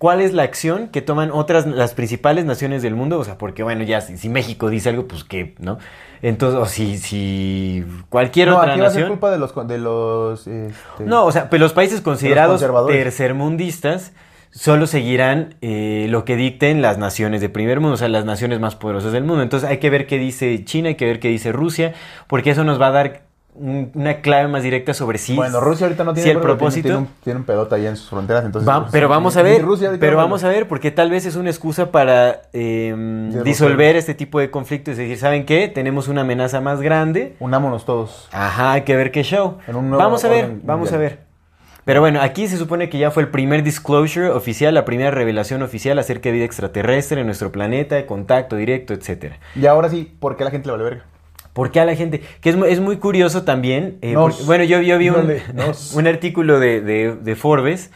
cuál es la acción que toman otras, las principales naciones del mundo, o sea, porque bueno, ya si, si México dice algo, pues qué, ¿no? Entonces, o si, si cualquier No, otra aquí nación... culpa de los... De los este, No, o sea, pero los países considerados conservadores. tercermundistas solo seguirán eh, lo que dicten las naciones de primer mundo, o sea, las naciones más poderosas del mundo. Entonces hay que ver qué dice China, hay que ver qué dice Rusia, porque eso nos va a dar una clave más directa sobre si, Bueno, Rusia ahorita no tiene, si el tiene- propósito... Tiene un, tiene un pedote ahí en sus fronteras, entonces... Va- pero sí, vamos a ver, Rusia pero vamos a ver, porque tal vez es una excusa para eh, Derrotar. disolver este tipo de conflictos, es decir, ¿saben qué? Tenemos una amenaza más grande, Unámonos todos. Ajá, hay que ver qué show. Vamos a ver, vamos a ver. Pero bueno, aquí se supone que ya fue el primer disclosure oficial, la primera revelación oficial acerca de vida extraterrestre en nuestro planeta, de contacto directo, etcétera. Y ahora sí, ¿por qué la gente le vale verga? ¿Por qué a la gente? Que es, es muy curioso también. eh, Nos. porque- bueno, yo, yo vi un, Dale, un artículo de, de- de Forbes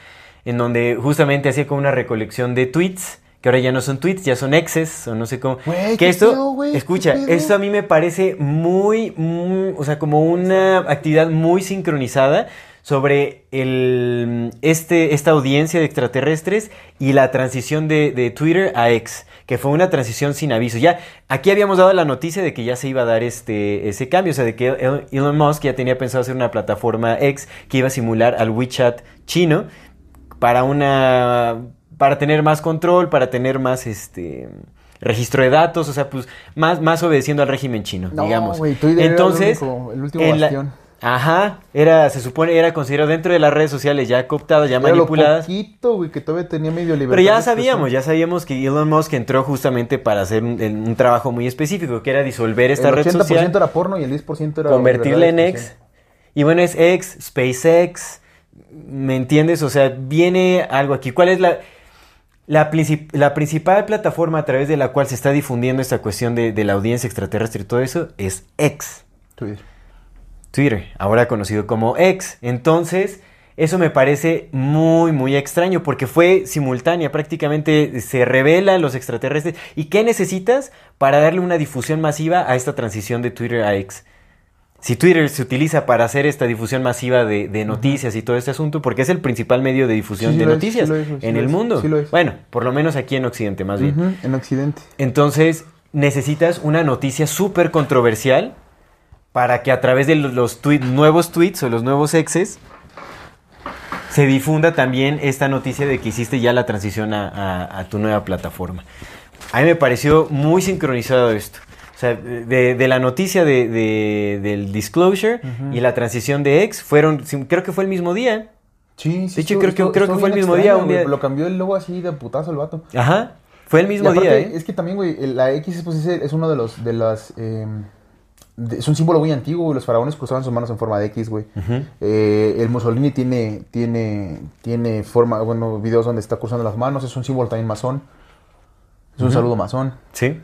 en donde justamente hacía como una recolección de tweets, que ahora ya no son tweets, ya son exes, o no sé cómo. Que qué esto, escucha, esto a mí me parece muy, muy, o sea, como una actividad muy sincronizada sobre el, este, esta audiencia de extraterrestres y la transición de, de Twitter a X, que fue una transición sin aviso. Ya, aquí habíamos dado la noticia de que ya se iba a dar este, ese cambio, o sea, de que El- Elon Musk ya tenía pensado hacer una plataforma X que iba a simular al WeChat chino para una para tener más control, para tener más este registro de datos, o sea, pues más, más obedeciendo al régimen chino, No, digamos. güey, Twitter era el Entonces, único- el último en la- bastión. Ajá, era, se supone, era considerado dentro de las redes sociales ya cooptadas, ya Era lo manipuladas. poquito, güey, que todavía tenía medio libertad. Pero ya sabíamos, ya sabíamos que Elon Musk entró justamente para hacer un, trabajo muy específico, que era disolver esta el red 80% social era porno y el 10% era... convertirla en libertad de X. Y bueno, es X, SpaceX, ¿me entiendes? O sea, viene algo aquí. ¿Cuál es la, la, princip- la principal plataforma a través de la cual se está difundiendo esta cuestión de, de la audiencia extraterrestre y todo eso? Es X, Twitter. Twitter, ahora conocido como X. Entonces, eso me parece muy, muy extraño porque fue simultánea, prácticamente se revelan los extraterrestres. ¿Y qué necesitas para darle una difusión masiva a esta transición de Twitter a X? Si Twitter se utiliza para hacer esta difusión masiva de, de noticias y todo este asunto, porque es el principal medio de difusión Sí, sí de es, noticias sí en el mundo. sí lo es. Bueno, por lo menos aquí en Occidente, más bien. En Occidente. Entonces, necesitas una noticia súper controversial para que a través de los, tweet- nuevos tweets o los nuevos exes se difunda también esta noticia de que hiciste ya la transición a, a- a tu nueva plataforma. A mí me pareció muy sincronizado esto. O sea, de, de la noticia de- de- del disclosure y la transición de ex fueron, sí, creo que fue el mismo día. Sí, sí. De hecho, creo que- creo que fue el mismo día, un día- Lo cambió el logo así de putazo el vato. Ajá, fue el mismo aparte, día. ¿eh? Es que también, güey, la X pues, es, uno de los, de las, eh, de- es un símbolo muy antiguo, güey. Los faraones cruzaban sus manos en forma de X, güey. Eh, el Mussolini tiene, tiene, tiene forma, bueno, videos donde está cruzando las manos. Es un símbolo también masón. Es un saludo masón. Sí.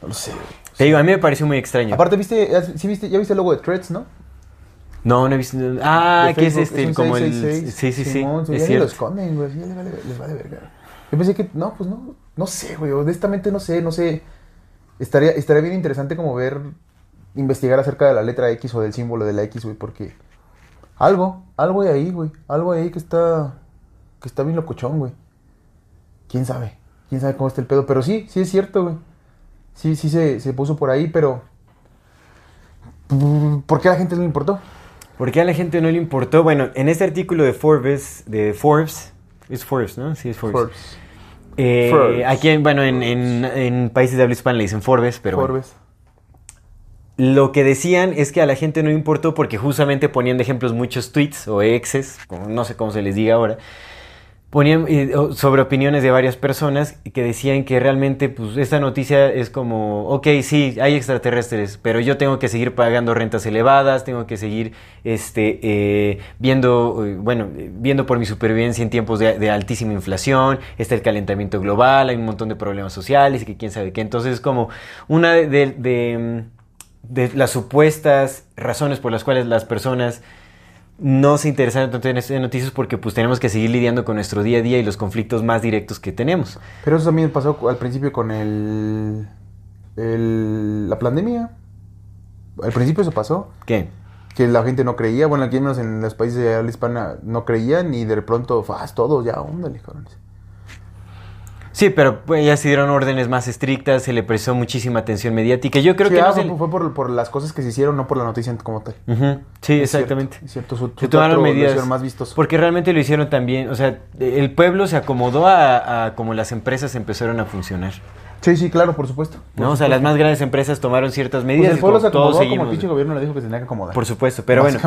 No lo sé. Te digo, a mí me pareció muy extraño. Aparte, ¿viste, sí viste, ya viste el logo de Threads, ¿no? No, no he visto. Ah, que es este, un como el. 666. Sí, sí, sí. Simón, ya es ni lo cierto. esconden, güey. Ya les vale, les vale verga. Yo pensé que, no, pues no, no sé, güey. Honestamente no sé, no sé. Estaría, estaría bien interesante como ver, investigar acerca de la letra X o del símbolo de la X, güey, porque algo, algo hay ahí, güey. Algo hay ahí que está, que está bien locochón, güey. ¿Quién sabe? ¿Quién sabe cómo está el pedo? Pero sí, sí es cierto, güey. Sí, sí se, se puso por ahí, pero... ¿Por qué a la gente no le importó? ¿Por qué a la gente no le importó? Bueno, en este artículo de Forbes, de Forbes, es Forbes, ¿no? Sí, es Forbes. Forbes. Eh, Forbes. Aquí, en, bueno, en, en- en países de habla hispana le dicen Forbes, pero bueno. Lo que decían es que a la gente no importó porque justamente ponían de ejemplos muchos tweets o exes, no sé cómo se les diga ahora, ponían eh, sobre opiniones de varias personas que decían que realmente pues esta noticia es como, ok, sí, hay extraterrestres, pero yo tengo que seguir pagando rentas elevadas, tengo que seguir este, eh, viendo, eh, bueno, viendo por mi supervivencia en tiempos de, de altísima inflación, está el calentamiento global, hay un montón de problemas sociales y que quién sabe qué. Entonces es como una de- de- de de las supuestas razones por las cuales las personas no se interesan tanto en estas noticias porque pues tenemos que seguir lidiando con nuestro día a día y los conflictos más directos que tenemos. Pero eso también pasó al principio con el, el- la pandemia. Al principio eso pasó. ¿Qué? Que la gente no creía. Bueno, aquí menos en los países de habla hispana no creían y de pronto, faz, todos ya, óndale, cabrones. Sí, pero pues, ya se dieron órdenes más estrictas, se le prestó muchísima atención mediática. Yo creo Sí, que no ah, se fue, por, por las cosas que se hicieron, no por la noticia como tal. Sí, Es exactamente. cierto, es cierto, su- se tomaron medidas más vistoso. porque realmente lo hicieron también, o sea, el pueblo se acomodó a, a como las empresas empezaron a funcionar, Sí, sí, claro, por supuesto. por ¿no? O sea, las más grandes empresas tomaron ciertas Pues medidas el y pueblo se acomodó como el pinche gobierno le dijo que se tenía que acomodar. Por supuesto, pero bueno.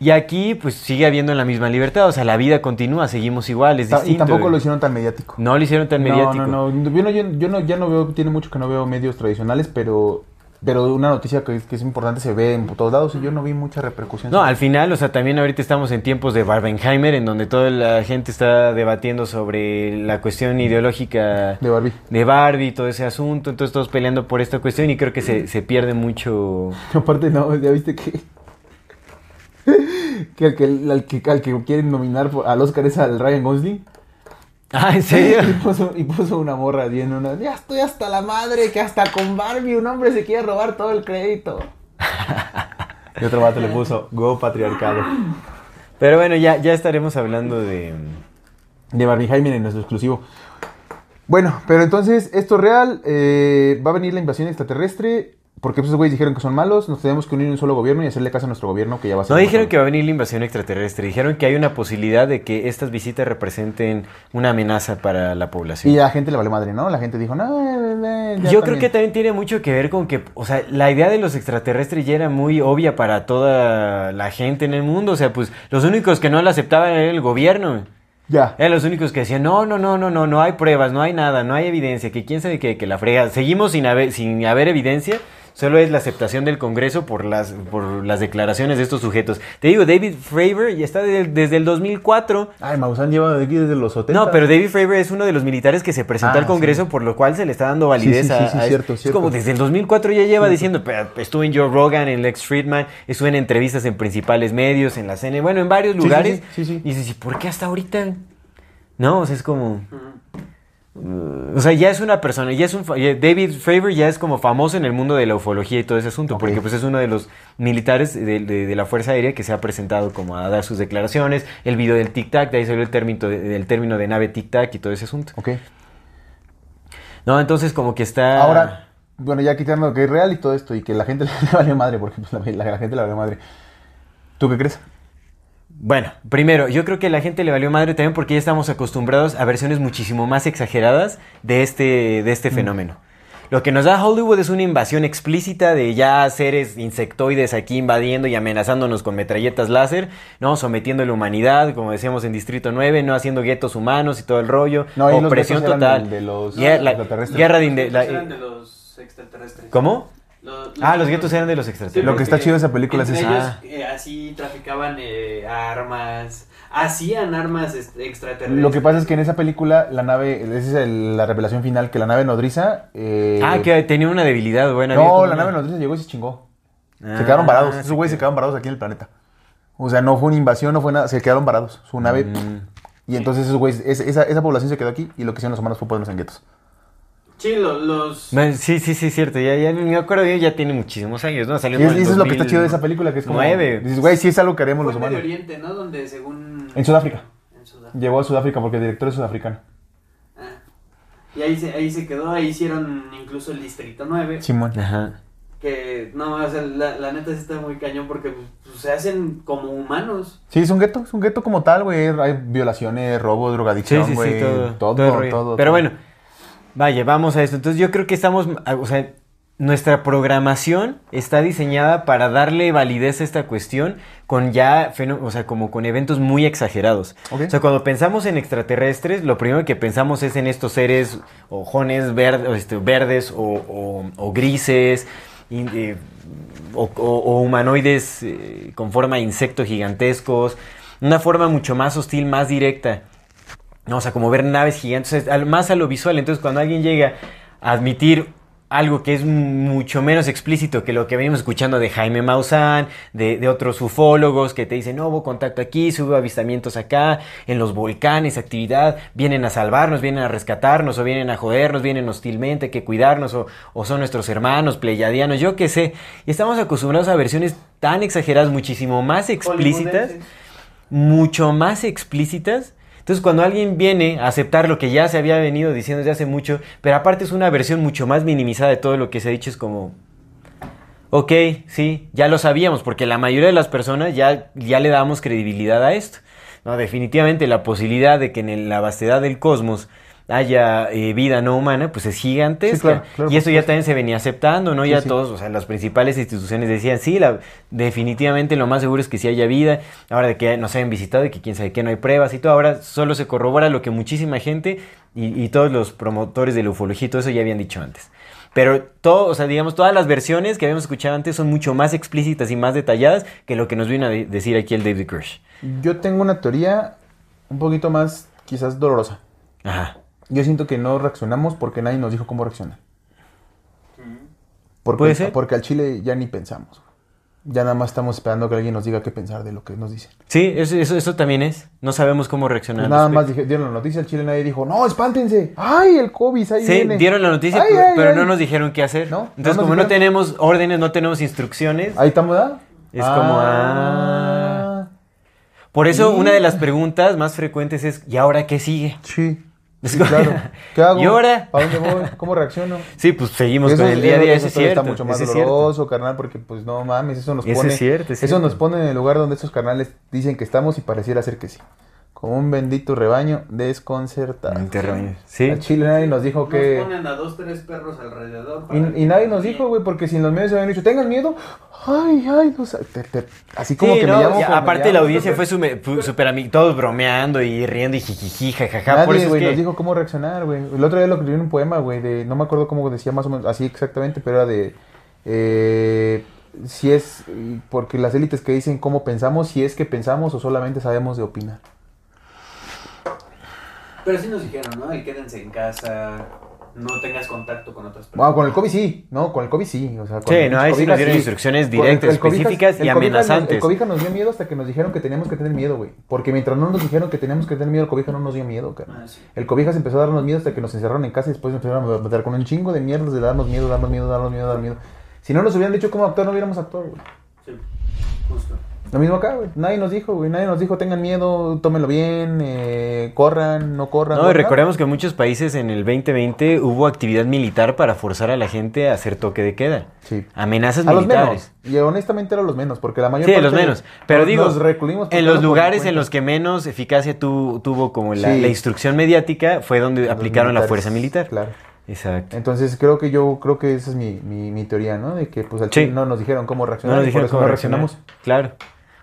Y aquí, pues sigue habiendo la misma libertad. O sea, la vida continúa, seguimos igual, es distinto. y tampoco güey. lo hicieron tan mediático. No lo hicieron tan mediático. No, no, no. Yo, no, yo, yo no, ya no veo, tiene mucho que no veo medios tradicionales, pero pero una noticia que, que es importante se ve en todos lados y yo no vi mucha repercusión. No, al final, o sea, también ahorita estamos en tiempos de Barbenheimer, en donde toda la gente está debatiendo sobre la cuestión ideológica De Barbie. de Barbie, todo ese asunto, entonces todos peleando por esta cuestión y creo que se, se pierde mucho... Aparte, no, ya viste que. que al que, al que, al que quieren nominar por- al Oscar es al Ryan Gosling. Ah, ¿en serio? Y puso, y puso una morra bien, una. Ya estoy hasta la madre que hasta con Barbie un hombre se quiere robar todo el crédito. y otro vato le puso Go patriarcado. Pero bueno, ya, ya estaremos hablando de... De Barbie Jaime en nuestro exclusivo. Bueno, pero entonces, esto es real. eh, va a venir la invasión extraterrestre. Porque esos güeyes dijeron que son malos. Nos tenemos que unir en un solo gobierno y hacerle caso a nuestro gobierno que ya va a ser. No dijeron que va a venir la invasión extraterrestre, dijeron que hay una posibilidad de que estas visitas representen una amenaza para la población. Y a la gente le valió madre, ¿no? La gente dijo, no, eh, eh, ya Yo creo que también". también tiene mucho que ver con que, o sea, la idea de los extraterrestres ya era muy obvia para toda la gente en el mundo. O sea, pues los únicos que no la aceptaban era el gobierno. Ya. Eran los únicos que decían, no, no, no, no, no, no hay pruebas, no hay nada, no hay evidencia, que quién sabe qué, que la frega. Seguimos sin haber, sin haber evidencia, solo es la aceptación del Congreso por las, por las declaraciones de estos sujetos. Te digo, David Fravor ya está de- desde el 2004. Ay, Maussan lleva de aquí desde los 70. No, pero David Fravor es uno de los militares que se presentó Ah, al Congreso, sí. por lo cual se le está dando validez Sí, sí, a, sí, sí, a cierto, Es cierto. como desde el 2004 ya lleva diciendo, "Pero estuve en Joe Rogan, en Lex Friedman, estuve en entrevistas en principales medios, en la CN, bueno, en varios Sí, sí, lugares. sí, sí, sí. Y dices, ¿y por qué hasta ahorita? No, o sea, es como... Uh, O sea, ya es una persona, ya es un... David Fravor ya es como famoso en el mundo de la ufología y todo ese asunto, Ok. porque pues es uno de los militares de, de- de la Fuerza Aérea que se ha presentado como a dar sus declaraciones, el video del tic-tac, de ahí salió el término de, del término de nave tic-tac y todo ese asunto. Ok. No, entonces como que está... Ahora, bueno, ya quitando que es real y todo esto y que la gente le valió madre, porque pues, la, la- la gente le valió madre. ¿Tú qué crees? Bueno, primero, yo creo que a la gente le valió madre también porque ya estamos acostumbrados a versiones muchísimo más exageradas de este, de este fenómeno. Lo que nos da Hollywood es una invasión explícita de ya seres insectoides aquí invadiendo y amenazándonos con metralletas láser, ¿no? Sometiendo a la humanidad, como decíamos en Distrito 9, no haciendo guetos humanos y todo el rollo. No, los opresión total. de- de los Guerra- la- extraterrestres. guerra de, la- eran de los extraterrestres. ¿Cómo? Los- Ah, los guetos eran de los Sí, extraterrestres. Lo que está chido de esa película es ellos Ah. eh, así traficaban eh, armas, hacían armas est- extraterrestres. Lo que pasa es que en esa película, la nave, esa es el- la revelación final, que la nave nodriza... eh, Ah, que tenía una debilidad, bueno. había No, la una- nave nodriza llegó y se chingó. Ah, se quedaron varados. Esos güeyes se quedaron varados aquí en el planeta. O sea, no fue una invasión, no fue nada. Se quedaron varados. Su nave... Mm. Y entonces esos güeyes, es- esa, esa población se quedó aquí y lo que hicieron los humanos fue ponerlos en guetos. Sí, lo- los... Bueno, Sí, sí, sí, cierto. Ya, ya me acuerdo bien, ya tiene muchísimos años, ¿no? Salió Y es- en eso es lo que está 2009. chido de esa película, que es como... Nueve. Dices, güey, sí es algo que haremos Fue los en Medio humanos. Oriente, ¿no? Donde según... En Sudáfrica. en Sudáfrica. Llegó a Sudáfrica porque el director es sudafricano. Ah. Y ahí se, ahí se quedó, ahí hicieron incluso el Distrito 9. Simón. Ajá. Que, no, o sea, la, la neta sí está muy cañón porque pues, se hacen como humanos. Sí, es un gueto, es un gueto como tal, güey. Hay violaciones, robo, Sí, drogadicción, sí, güey. sí, todo. todo, todo todo, rollo. todo, Pero todo. bueno, vaya, vamos a esto. Entonces yo creo que estamos, o sea, nuestra programación está diseñada para darle validez a esta cuestión con ya, o sea, como con eventos muy exagerados. O sea, cuando pensamos en extraterrestres, lo primero que pensamos es en estos seres ojones o, este, verdes o, o- o grises. y, eh, o humanoides eh, con forma de insectos gigantescos, una forma mucho más hostil, más directa. No, o sea, como ver naves gigantes, más a lo visual. Entonces, cuando alguien llega a admitir algo que es mucho menos explícito que lo que venimos escuchando de Jaime Maussan, de, de otros ufólogos que te dicen, no, hubo contacto aquí, hubo avistamientos acá, en los volcanes, actividad, vienen a salvarnos, vienen a rescatarnos, o vienen a jodernos, vienen hostilmente, hay que cuidarnos, o, o son nuestros hermanos, pleyadianos, yo qué sé. Y estamos acostumbrados a versiones tan exageradas, muchísimo más explícitas mucho más explícitas. Entonces, cuando alguien viene a aceptar lo que ya se había venido diciendo desde hace mucho, pero aparte es una versión mucho más minimizada de todo lo que se ha dicho, es como, ok, sí, ya lo sabíamos, porque la mayoría de las personas ya, ya le damos credibilidad a esto. No, definitivamente la posibilidad de que en la vastedad del cosmos haya eh, vida no humana, pues es gigantesca. Sí, claro, claro, y eso ya también se venía aceptando, ¿no? Sí, ya sí. todos, o sea, las principales instituciones decían, sí, la, definitivamente lo más seguro es que sí haya vida. Ahora de que nos hayan visitado y que quién sabe qué, no hay pruebas y todo. Ahora solo se corrobora lo que muchísima gente y, y todos los promotores de la ufología y todo eso ya habían dicho antes. Pero todo, o sea, digamos, todas las versiones que habíamos escuchado antes son mucho más explícitas y más detalladas que lo que nos vino a de- decir aquí el David Crush. Yo tengo una teoría un poquito más, quizás dolorosa. Ajá. Yo siento que no reaccionamos porque nadie nos dijo cómo reaccionar. Porque, Puede ser. Porque al Chile ya ni pensamos. Ya nada más estamos esperando que alguien nos diga qué pensar de lo que nos dicen. Sí, eso, eso, eso también es. No sabemos cómo reaccionar. nada más dije- dieron la noticia al Chile, nadie dijo, no, espántense. ¡Ay, el COVID! Ahí Sí, viene". dieron la noticia, Ay, pero, ay, pero ay. no nos dijeron qué hacer. No, Entonces, como no tenemos órdenes, no tenemos instrucciones, Ahí estamos, ¿verdad? Es como, ah. por eso una de las preguntas más frecuentes es, ¿y ahora qué sigue? Sí. Sí, claro. ¿Qué hago? ¿Y ahora? ¿A dónde voy? ¿Cómo reacciono? Sí, pues seguimos Eso con el día a día, eso es está mucho más es doloroso, carnal, porque pues no mames, eso nos Eso pone. es cierto, es eso nos pone en el lugar donde estos carnales dicen que estamos y pareciera ser que sí. Como un bendito rebaño desconcertado. Sí. A Chile nadie nos dijo Nos que. ponen a dos, tres perros alrededor. para Y, que- y nadie nos dijo, güey, porque si en los medios se habían dicho, tengan miedo. Ay, ay, no sé, te- te- así como Sí, que no, me llamo. me aparte llamo. la audiencia fue súper amig- todos bromeando y riendo y jijiji, jajaja. por Nadie, es güey, que- nos dijo cómo reaccionar, güey. El otro día lo escribí en un poema, güey, de, no me acuerdo cómo decía más o menos, así exactamente, pero era de, eh, si es, porque las élites que dicen cómo pensamos, si es que pensamos o solamente sabemos de opinar. Pero sí nos dijeron, ¿no? Y quédense en casa, no tengas contacto con otras personas. Bueno, con el COVID sí, no, con el COVID sí. O sea, con Sí, el no, ahí sí nos dieron instrucciones Con el- directas, el cobija- específicas y el amenazantes. el cobija nos dio miedo hasta que nos dijeron que teníamos que tener miedo, güey. Porque mientras no nos dijeron que teníamos que tener miedo, el cobija no nos dio miedo, cara. Ah, sí. El cobija se empezó a darnos miedo hasta que nos encerraron en casa y después empezaron a meter con un chingo de mierdas de darnos miedo, darnos miedo, darnos miedo, darnos miedo. Si no nos hubieran dicho cómo actuar, no hubiéramos actuado, güey. Sí, justo. Lo mismo acá, güey. Nadie nos dijo, güey. Nadie nos dijo, tengan miedo, tómenlo bien, eh, corran, no corran. No, y recordemos que en muchos países en el 2020 hubo actividad militar para forzar a la gente a hacer toque de queda. Sí. Amenazas A los militares. menos. Y honestamente eran los menos, porque la mayor Sí, parte los menos. Pero nos- digo, nos en los lugares en los que menos eficacia tu- tuvo como la, Sí. la instrucción mediática fue donde Los aplicaron la fuerza militar. Claro. Exacto. Entonces creo que yo creo que esa es mi, mi, mi teoría, ¿no? De que pues al Sí. no nos dijeron cómo No reaccionar. nos y dijeron por eso cómo no reaccionamos. Claro.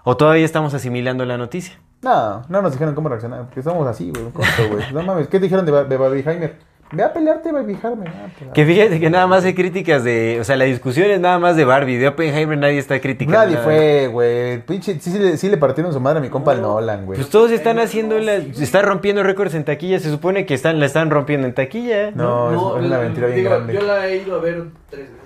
O todavía estamos asimilando la noticia. No, no nos dijeron cómo reaccionar, porque estamos así, güey, un corto, güey. No mames, ¿qué dijeron de, de Barbie Heimer? Ve a pelearte, Barbie Heimer. Ah, pues, Que fíjate que nada más hay críticas de. O sea, la discusión es nada más de Barbie. De Oppenheimer nadie está criticando. Nadie nada. fue, güey. Pinche, sí, sí, le- sí le partieron su madre a mi compa el Nolan, güey. Pues todos están haciendo. La, está rompiendo récords en taquilla. Se supone que están, la están rompiendo en taquilla. No, es, es una mentira bien digo, grande. Yo la he ido a ver tres veces.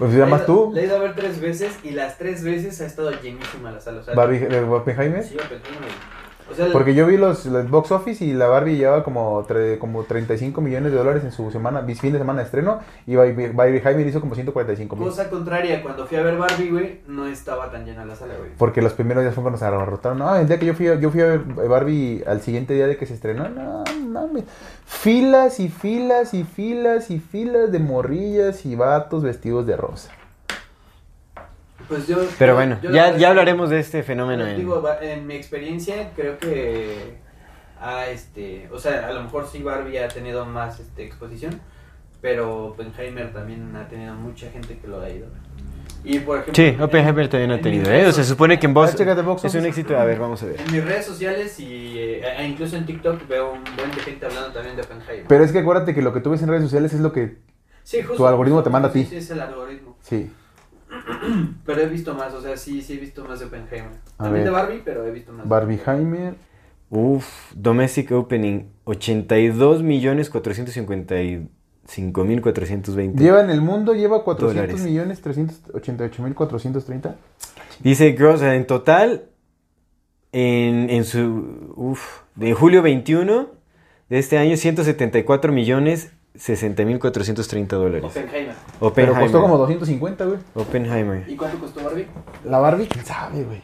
Pues ido- tú, La he ido a ver tres veces y las tres veces ha estado llenísima la sala. O sea, Barbie, Oppenheimer. Sí, Oppenheimer. O sea, Porque yo vi los, los box office y la Barbie llevaba como, tre- como 35 millones de dólares en su semana, fin de semana de estreno. Y Barbie, Barbie Heimer hizo como 145 mil. cosa contraria, cuando fui a ver Barbie, güey, no estaba tan llena la sala, güey. Porque los primeros días fue cuando se abarrotaron. No, el día que yo fui, a- yo fui a ver Barbie al siguiente día de que se estrenó, no mames. Filas y filas y filas y filas de morrillas y vatos vestidos de rosa. Pues yo. Pero bueno, yo ya, ya hablaremos de este fenómeno. En- digo, ba- en mi experiencia, creo que. Ah, este. O sea, a lo mejor sí Barbie ha tenido más este, exposición. Pero Oppenheimer también ha tenido mucha gente que lo ha ido. a ver. Y por ejemplo. Sí, en- Oppenheimer también ha en tenido. ¿eh? O sea, se supone que en Ah, box es un éxito. A ver, vamos a ver. En mis redes sociales y eh, e incluso en TikTok veo un buen de gente hablando también de Oppenheimer. Pero es que acuérdate que lo que tú ves en redes sociales es lo que. sí, justo, tu algoritmo te manda a ti. Sí, es el algoritmo. Sí. Pero he visto más, o sea, sí, sí he visto más de Oppenheimer. A También de. Barbie, pero he visto más. Barbie Heimer. Uf, Domestic Opening, 82 millones 455 mil 420. Lleva en el mundo, lleva 400 Dólares. millones 388 mil 430. Dice Gross, en total, en, en su, uf, de julio 21 de este año, 174 millones 60 mil 430 dólares. Oppenheimer. Pero costó como 250, güey. Oppenheimer. ¿Y cuánto costó Barbie? La Barbie, quién sabe, güey.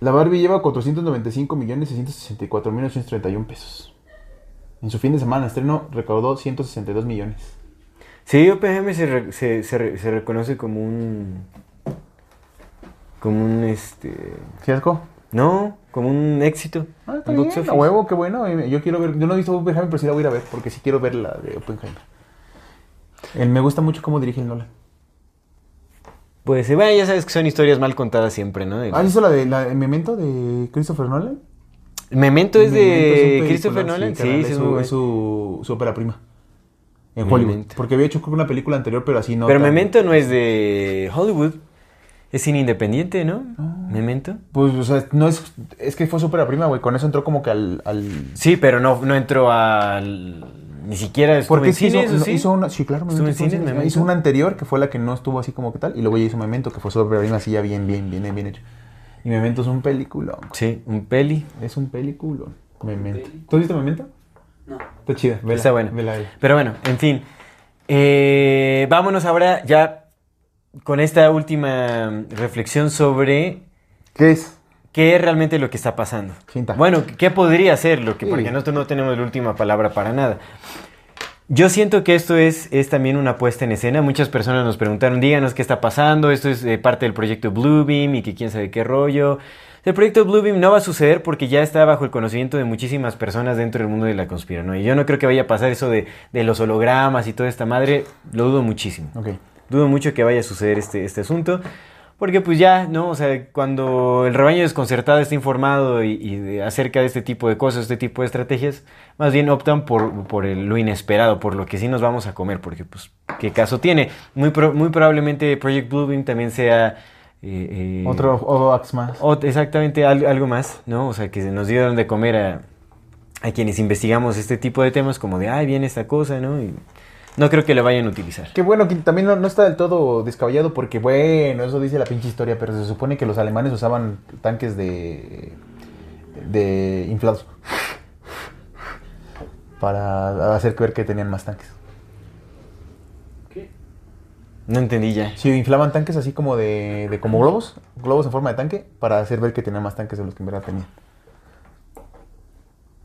La Barbie lleva 495 millones 664 mil 831 pesos. En su fin de semana de estreno recaudó 162 millones. Sí, Oppenheimer se, re- se, se se reconoce como un, como un, este, ¿Fiasco? No, como un éxito. Ah, está bien, a huevo, qué bueno. Eh, Yo quiero ver, yo no he visto Oppenheimer, pero sí la voy a ir a ver, porque sí quiero ver la de Oppenheimer. Él me gusta mucho cómo dirige el Nolan. Pues, bueno, ya sabes que son historias mal contadas siempre, ¿no? De- ¿Has visto la de la, el Memento de Christopher Nolan? Memento es Memento de Christopher Nolan. Sí, es, su, es su, su ópera prima. en Hollywood. Memento. Porque había hecho una película anterior, pero así no. Pero tan- Memento no es de Hollywood. Es cine independiente, ¿no? Memento. Pues, o sea, no es. Es que fue súper prima, güey. Con eso entró como que al. al... Sí, pero no, no entró al. Ni siquiera estuvo Porque en sí hizo, cines, ¿o no, sí? hizo una. Sí, claro, ¿Estuvo en Memento estuvo Memento? Hizo una anterior que fue la que no estuvo así como que tal. Y luego ya hizo Memento, que fue súper prima, así ya bien, bien, bien, bien hecho. Y Memento es un peliculón. Sí, un peli. Es un peliculón. Memento. ¿Tú has visto Memento? No. Está chida. Está bueno. vela, vela. Pero bueno, en fin. Eh, vámonos ahora ya con esta última reflexión sobre ¿Qué es? qué es realmente lo que está pasando. Cinta. Bueno, ¿qué podría ser lo que? Sí. Porque nosotros no tenemos la última palabra para nada. Yo siento que esto es, es también una puesta en escena. Muchas personas nos preguntaron, díganos qué está pasando, esto es eh, parte del proyecto Bluebeam y que quién sabe qué rollo. El proyecto Bluebeam no va a suceder porque ya está bajo el conocimiento de muchísimas personas dentro del mundo de la conspiranoia. Yo no creo que vaya a pasar eso de, de los hologramas y toda esta madre, lo dudo muchísimo. Ok. Dudo mucho que vaya a suceder este, este asunto. Porque pues ya, ¿no? O sea, cuando el rebaño desconcertado está informado y, y acerca de este tipo de cosas, este tipo de estrategias, más bien optan por, por el- lo inesperado, por lo que sí nos vamos a comer, porque pues, ¿qué caso tiene? Muy, pro- muy probablemente Project Bluebeam también sea... eh, eh, Otro OVAX más. exactamente, al- algo más, ¿no? O sea, que se nos dieron de comer a, a quienes investigamos este tipo de temas, como de, ay, viene esta cosa, ¿no? Y no creo que lo vayan a utilizar. Que bueno, que también no, no está del todo descabellado porque, bueno, eso dice la pinche historia, pero se supone que los alemanes usaban tanques de, de inflados para hacer ver que tenían más tanques. ¿Qué? No entendí ya. Sí, inflaban tanques así como de, de como globos, globos en forma de tanque, para hacer ver que tenían más tanques de los que en verdad tenían.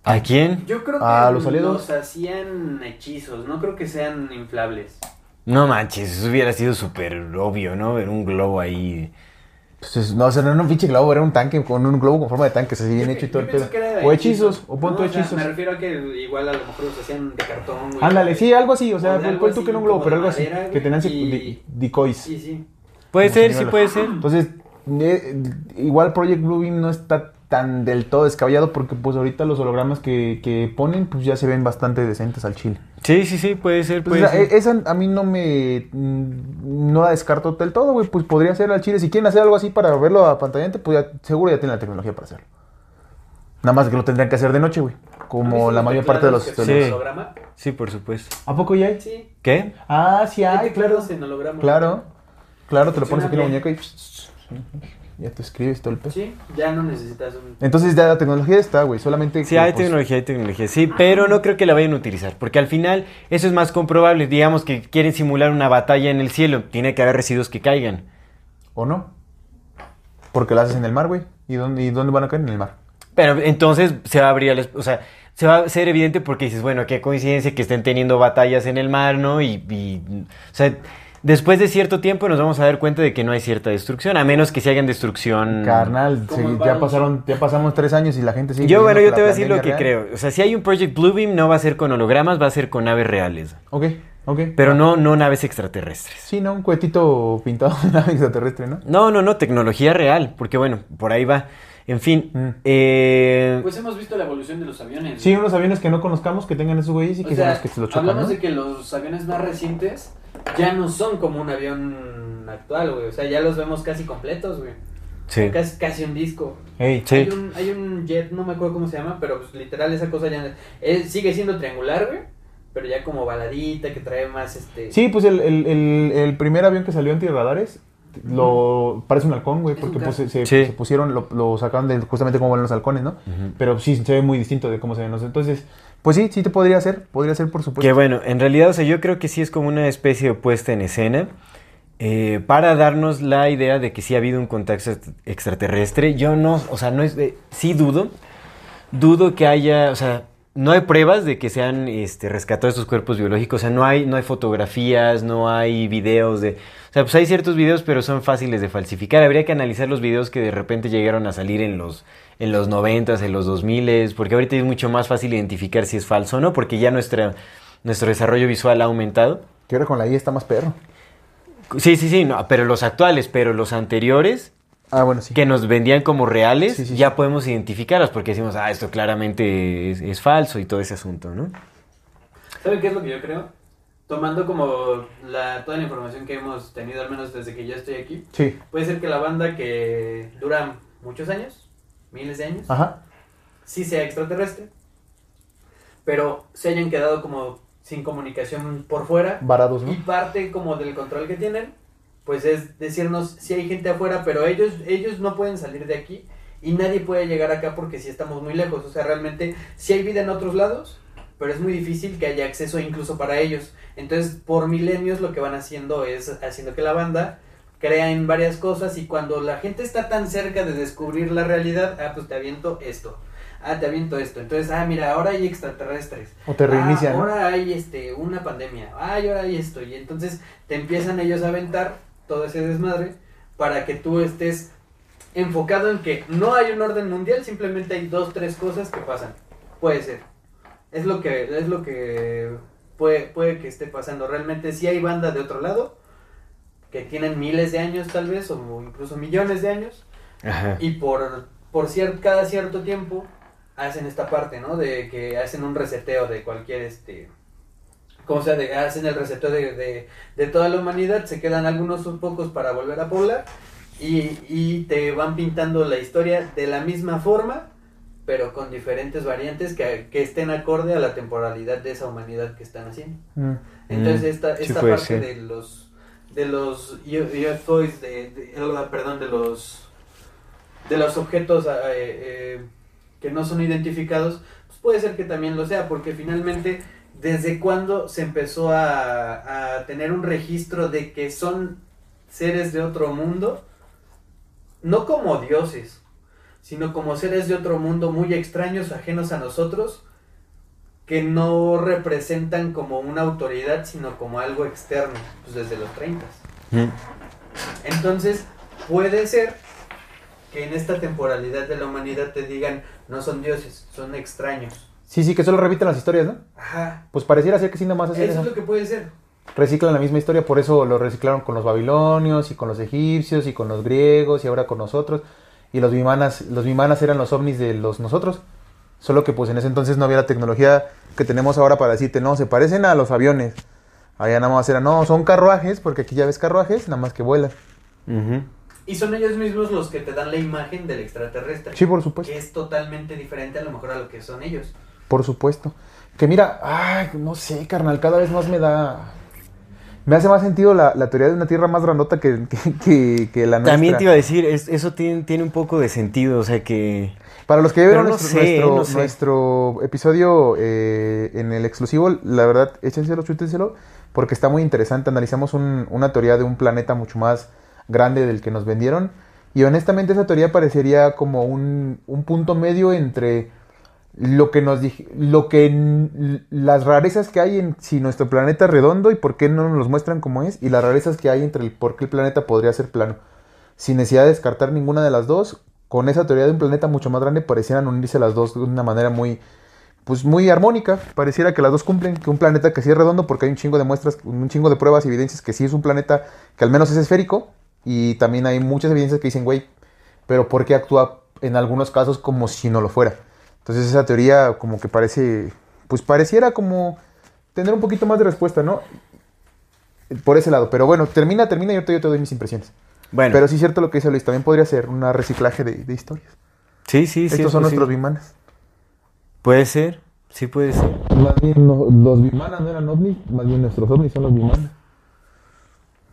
¿A quién? Yo creo que Ah, los aliados. los hacían hechizos, no creo que sean inflables. No manches, eso hubiera sido súper obvio, ¿no? Ver un globo ahí. Pues es- no, o sea, no era un pinche globo, era un tanque con un globo con forma de tanques, así bien hecho y todo el pedo. era O hechizos, o punto No, sea, hechizos. me refiero a que igual a lo mejor los hacían de cartón. güey. Ándale, sí, algo así, o sea, algo tú que no un globo, pero algo así, madera, que tenían y- decoys. Sí, sí. Puede ser, sí puede ser. Entonces, eh, igual Project Bluebeam no está tan del todo descabellado porque pues ahorita los hologramas que, que ponen pues ya se ven bastante decentes al chile. Sí, sí, sí, puede ser, Pues, puede esa, ser. esa a mí no me mm, no la descarto del todo, güey, pues podría ser al chile. Si quieren hacer algo así para verlo a pantallante, pues ya, seguro ya tienen la tecnología para hacerlo. Nada más que lo tendrían que hacer de noche, güey. ¿Han Como la mayor parte de los... que los- Sí. holograma? Sí, por supuesto. ¿A poco ya hay? Sí. ¿Qué? Ah, sí Hay claro. teclados en holograma. Claro, claro, te lo pones aquí en la muñeca y ya te escribes todo el peso. Sí, ya no necesitas un... Entonces ya la tecnología está, güey, solamente... Sí, que, hay pues, tecnología, hay tecnología, sí, pero no creo que la vayan a utilizar, porque al final eso es más comprobable. Digamos que quieren simular una batalla en el cielo, tiene que haber residuos que caigan. ¿O no? Porque la haces en el mar, güey. ¿Y dónde, ¿Y dónde van a caer? En el mar. Pero entonces se va a abrir, el- o sea, se va a ser evidente porque dices, bueno, qué coincidencia que estén teniendo batallas en el mar, ¿no? Y, y, o sea, después de cierto tiempo nos vamos a dar cuenta de que no hay cierta destrucción, a menos que se hagan destrucción. Carnal, sí, ya pasaron, ya pasamos tres años y la gente sigue... Yo, bueno, yo te voy a decir lo que creo. O sea, si hay un Project Bluebeam, no va a ser con hologramas, va a ser con naves reales. real. Ok, ok. Pero no, no naves extraterrestres. Sí, ¿no? Un cohetito pintado de nave extraterrestre, ¿no? No, no, no, tecnología real, porque bueno, por ahí va. En fin, Mm. eh, Pues hemos visto la evolución de los aviones. Sí, unos aviones que no conozcamos que tengan esos güeyes y O que sea, sean los que se lo chocan, hablamos ¿no? de que los aviones más recientes ya no son como un avión actual, güey. O sea, ya los vemos casi completos, güey. sí. Casi, casi un disco. Ey, Sí. Hay, un, hay un jet, no me acuerdo cómo se llama, pero pues, literal esa cosa ya es- sigue siendo triangular, güey. Pero ya como baladita, que trae más este... Sí, pues el, el, el, el primer avión que salió antirradares lo parece un halcón, güey, porque pues, Sí. se pusieron, lo, lo sacaron de justamente como van los halcones, ¿no? Pero sí, se ve muy distinto de cómo se ven. los- Entonces, pues sí, sí te podría hacer, podría ser por supuesto. Que bueno, en realidad, o sea, yo creo que sí es como una especie de puesta en escena eh, para darnos la idea de que sí ha habido un contacto ext- extraterrestre. Yo no, o sea, no es, de- sí dudo, dudo que haya, o sea, no hay pruebas de que se han este, rescatado estos cuerpos biológicos, o sea, no hay, no hay fotografías, no hay videos de... O sea, pues hay ciertos videos, pero son fáciles de falsificar. Habría que analizar los videos que de repente llegaron a salir en los, en los 90s, en los 2000s, porque ahorita es mucho más fácil identificar si es falso o no, porque ya nuestra, nuestro desarrollo visual ha aumentado. Que ahora con la I está más perro. Sí, sí, sí, no, pero los actuales, pero los anteriores, Ah, bueno, sí. que nos vendían como reales, Sí, sí, ya podemos identificarlos, porque decimos, ah, esto claramente es, es falso y todo ese asunto, ¿no? ¿Saben qué es lo que yo creo? tomando como la, toda la información que hemos tenido, al menos desde que yo estoy aquí, Sí. puede ser que la banda que dura muchos años, miles de años, Ajá. sí sea extraterrestre, pero se hayan quedado como sin comunicación por fuera Varados, ¿no? y parte como del control que tienen, pues es decirnos si hay gente afuera, pero ellos, ellos no pueden salir de aquí y nadie puede llegar acá porque si estamos muy lejos. O sea, realmente si hay vida en otros lados, pero es muy difícil que haya acceso incluso para ellos. Entonces, por milenios lo que van haciendo es haciendo que la banda crea en varias cosas y cuando la gente está tan cerca de descubrir la realidad, ah, pues te aviento esto. Ah, te aviento esto. Entonces, ah, mira, ahora hay extraterrestres. O te reinicia, Ah, ahora hay este, una pandemia. Ah, y ahora hay esto. Y entonces te empiezan ellos a aventar todo ese desmadre para que tú estés enfocado en que no hay un orden mundial, simplemente hay dos, tres cosas que pasan. Puede ser. Es lo que, es lo que puede, puede que esté pasando. Realmente sí hay banda de otro lado que tienen miles de años tal vez, o incluso millones de años, Ajá. y por, por cier- cada cierto tiempo hacen esta parte, ¿no? De que hacen un reseteo de cualquier, este, como sea, de, hacen el reseteo de, de, de toda la humanidad, se quedan algunos pocos para volver a poblar y, y te van pintando la historia de la misma forma, pero con diferentes variantes que, que estén acorde a la temporalidad de esa humanidad que están haciendo. Mm. Entonces Mm, esta, sí esta parte ser. de los de los UFOs de, de- perdón de los de los objetos eh, eh, que no son identificados pues puede ser que también lo sea porque finalmente desde cuándo se empezó a, a tener un registro de que son seres de otro mundo no como dioses sino como seres de otro mundo muy extraños ajenos a nosotros que no representan como una autoridad, sino como algo externo, pues desde los 30. Mm. Entonces, puede ser que en esta temporalidad de la humanidad te digan, no son dioses, son extraños. Sí, sí, que solo repiten las historias, ¿no? Ajá. Pues pareciera ser que sí, nomás hacen Eso eso. es lo que puede ser. Reciclan la misma historia, por eso lo reciclaron con los babilonios y con los egipcios y con los griegos y ahora con nosotros. Y los vimanas, los vimanas eran los ovnis de los nosotros. Solo que pues en ese entonces no había la tecnología que tenemos ahora para decirte, no, se parecen a los aviones. Allá nada más era, no, son carruajes, porque aquí ya ves carruajes, nada más que vuelan. Ujú. Y son ellos mismos los que te dan la imagen del extraterrestre. Sí, por supuesto. Que es totalmente diferente a lo mejor a lo que son ellos. Por supuesto. Que mira, ay, no sé, carnal, cada vez más me da... Me hace más sentido la, la teoría de una tierra más grandota que, que, que- que la nuestra. También te iba a decir, es- eso tiene, tiene un poco de sentido, o sea que... Para los que ya vieron no nuestro, sé, nuestro, no sé. nuestro episodio eh, en el exclusivo, la verdad, échenselo, chútenselo, porque está muy interesante. Analizamos un- una teoría de un planeta mucho más grande del que nos vendieron. Y honestamente esa teoría parecería como un, un punto medio entre lo que nos lo que las rarezas que hay en si nuestro planeta es redondo y por qué no nos los muestran como es y las rarezas que hay entre el por qué el planeta podría ser plano. Sin necesidad de descartar ninguna de las dos con esa teoría de un planeta mucho más grande parecieran unirse las dos de una manera muy pues muy armónica. Pareciera que las dos cumplen que un planeta que sí es redondo porque hay un chingo de muestras un chingo de pruebas y evidencias que sí es un planeta que al menos es esférico y también hay muchas evidencias que dicen güey pero por qué actúa en algunos casos como si no lo fuera entonces esa teoría como que parece, pues pareciera como tener un poquito más de respuesta, ¿no? Por ese lado. Pero bueno, termina, termina y yo te, yo te doy mis impresiones. Bueno, Pero sí es cierto lo que dice Luis, también podría ser un reciclaje de, de historias. sí, sí, sí. Estos es son nuestros bimanas. Puede ser, sí puede ser. Más bien los bimanas no eran ovnis, más bien nuestros ovnis son los bimanas.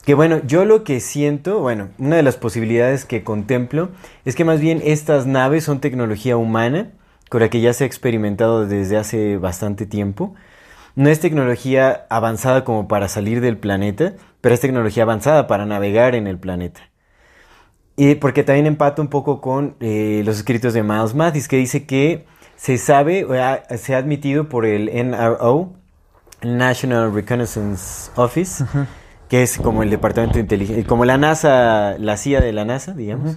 Que bueno, yo lo que siento, bueno, una de las posibilidades que contemplo es que más bien estas naves son tecnología humana, con la que ya se ha experimentado desde hace bastante tiempo. No es tecnología avanzada como para salir del planeta, pero es tecnología avanzada para navegar en el planeta. Y porque también empata un poco con eh, los escritos de Miles Mathis, que dice que se sabe, o ha- se ha admitido por el NRO, National Reconnaissance Office, que es como el departamento de inteligencia, como la NASA, la CIA de la NASA, digamos,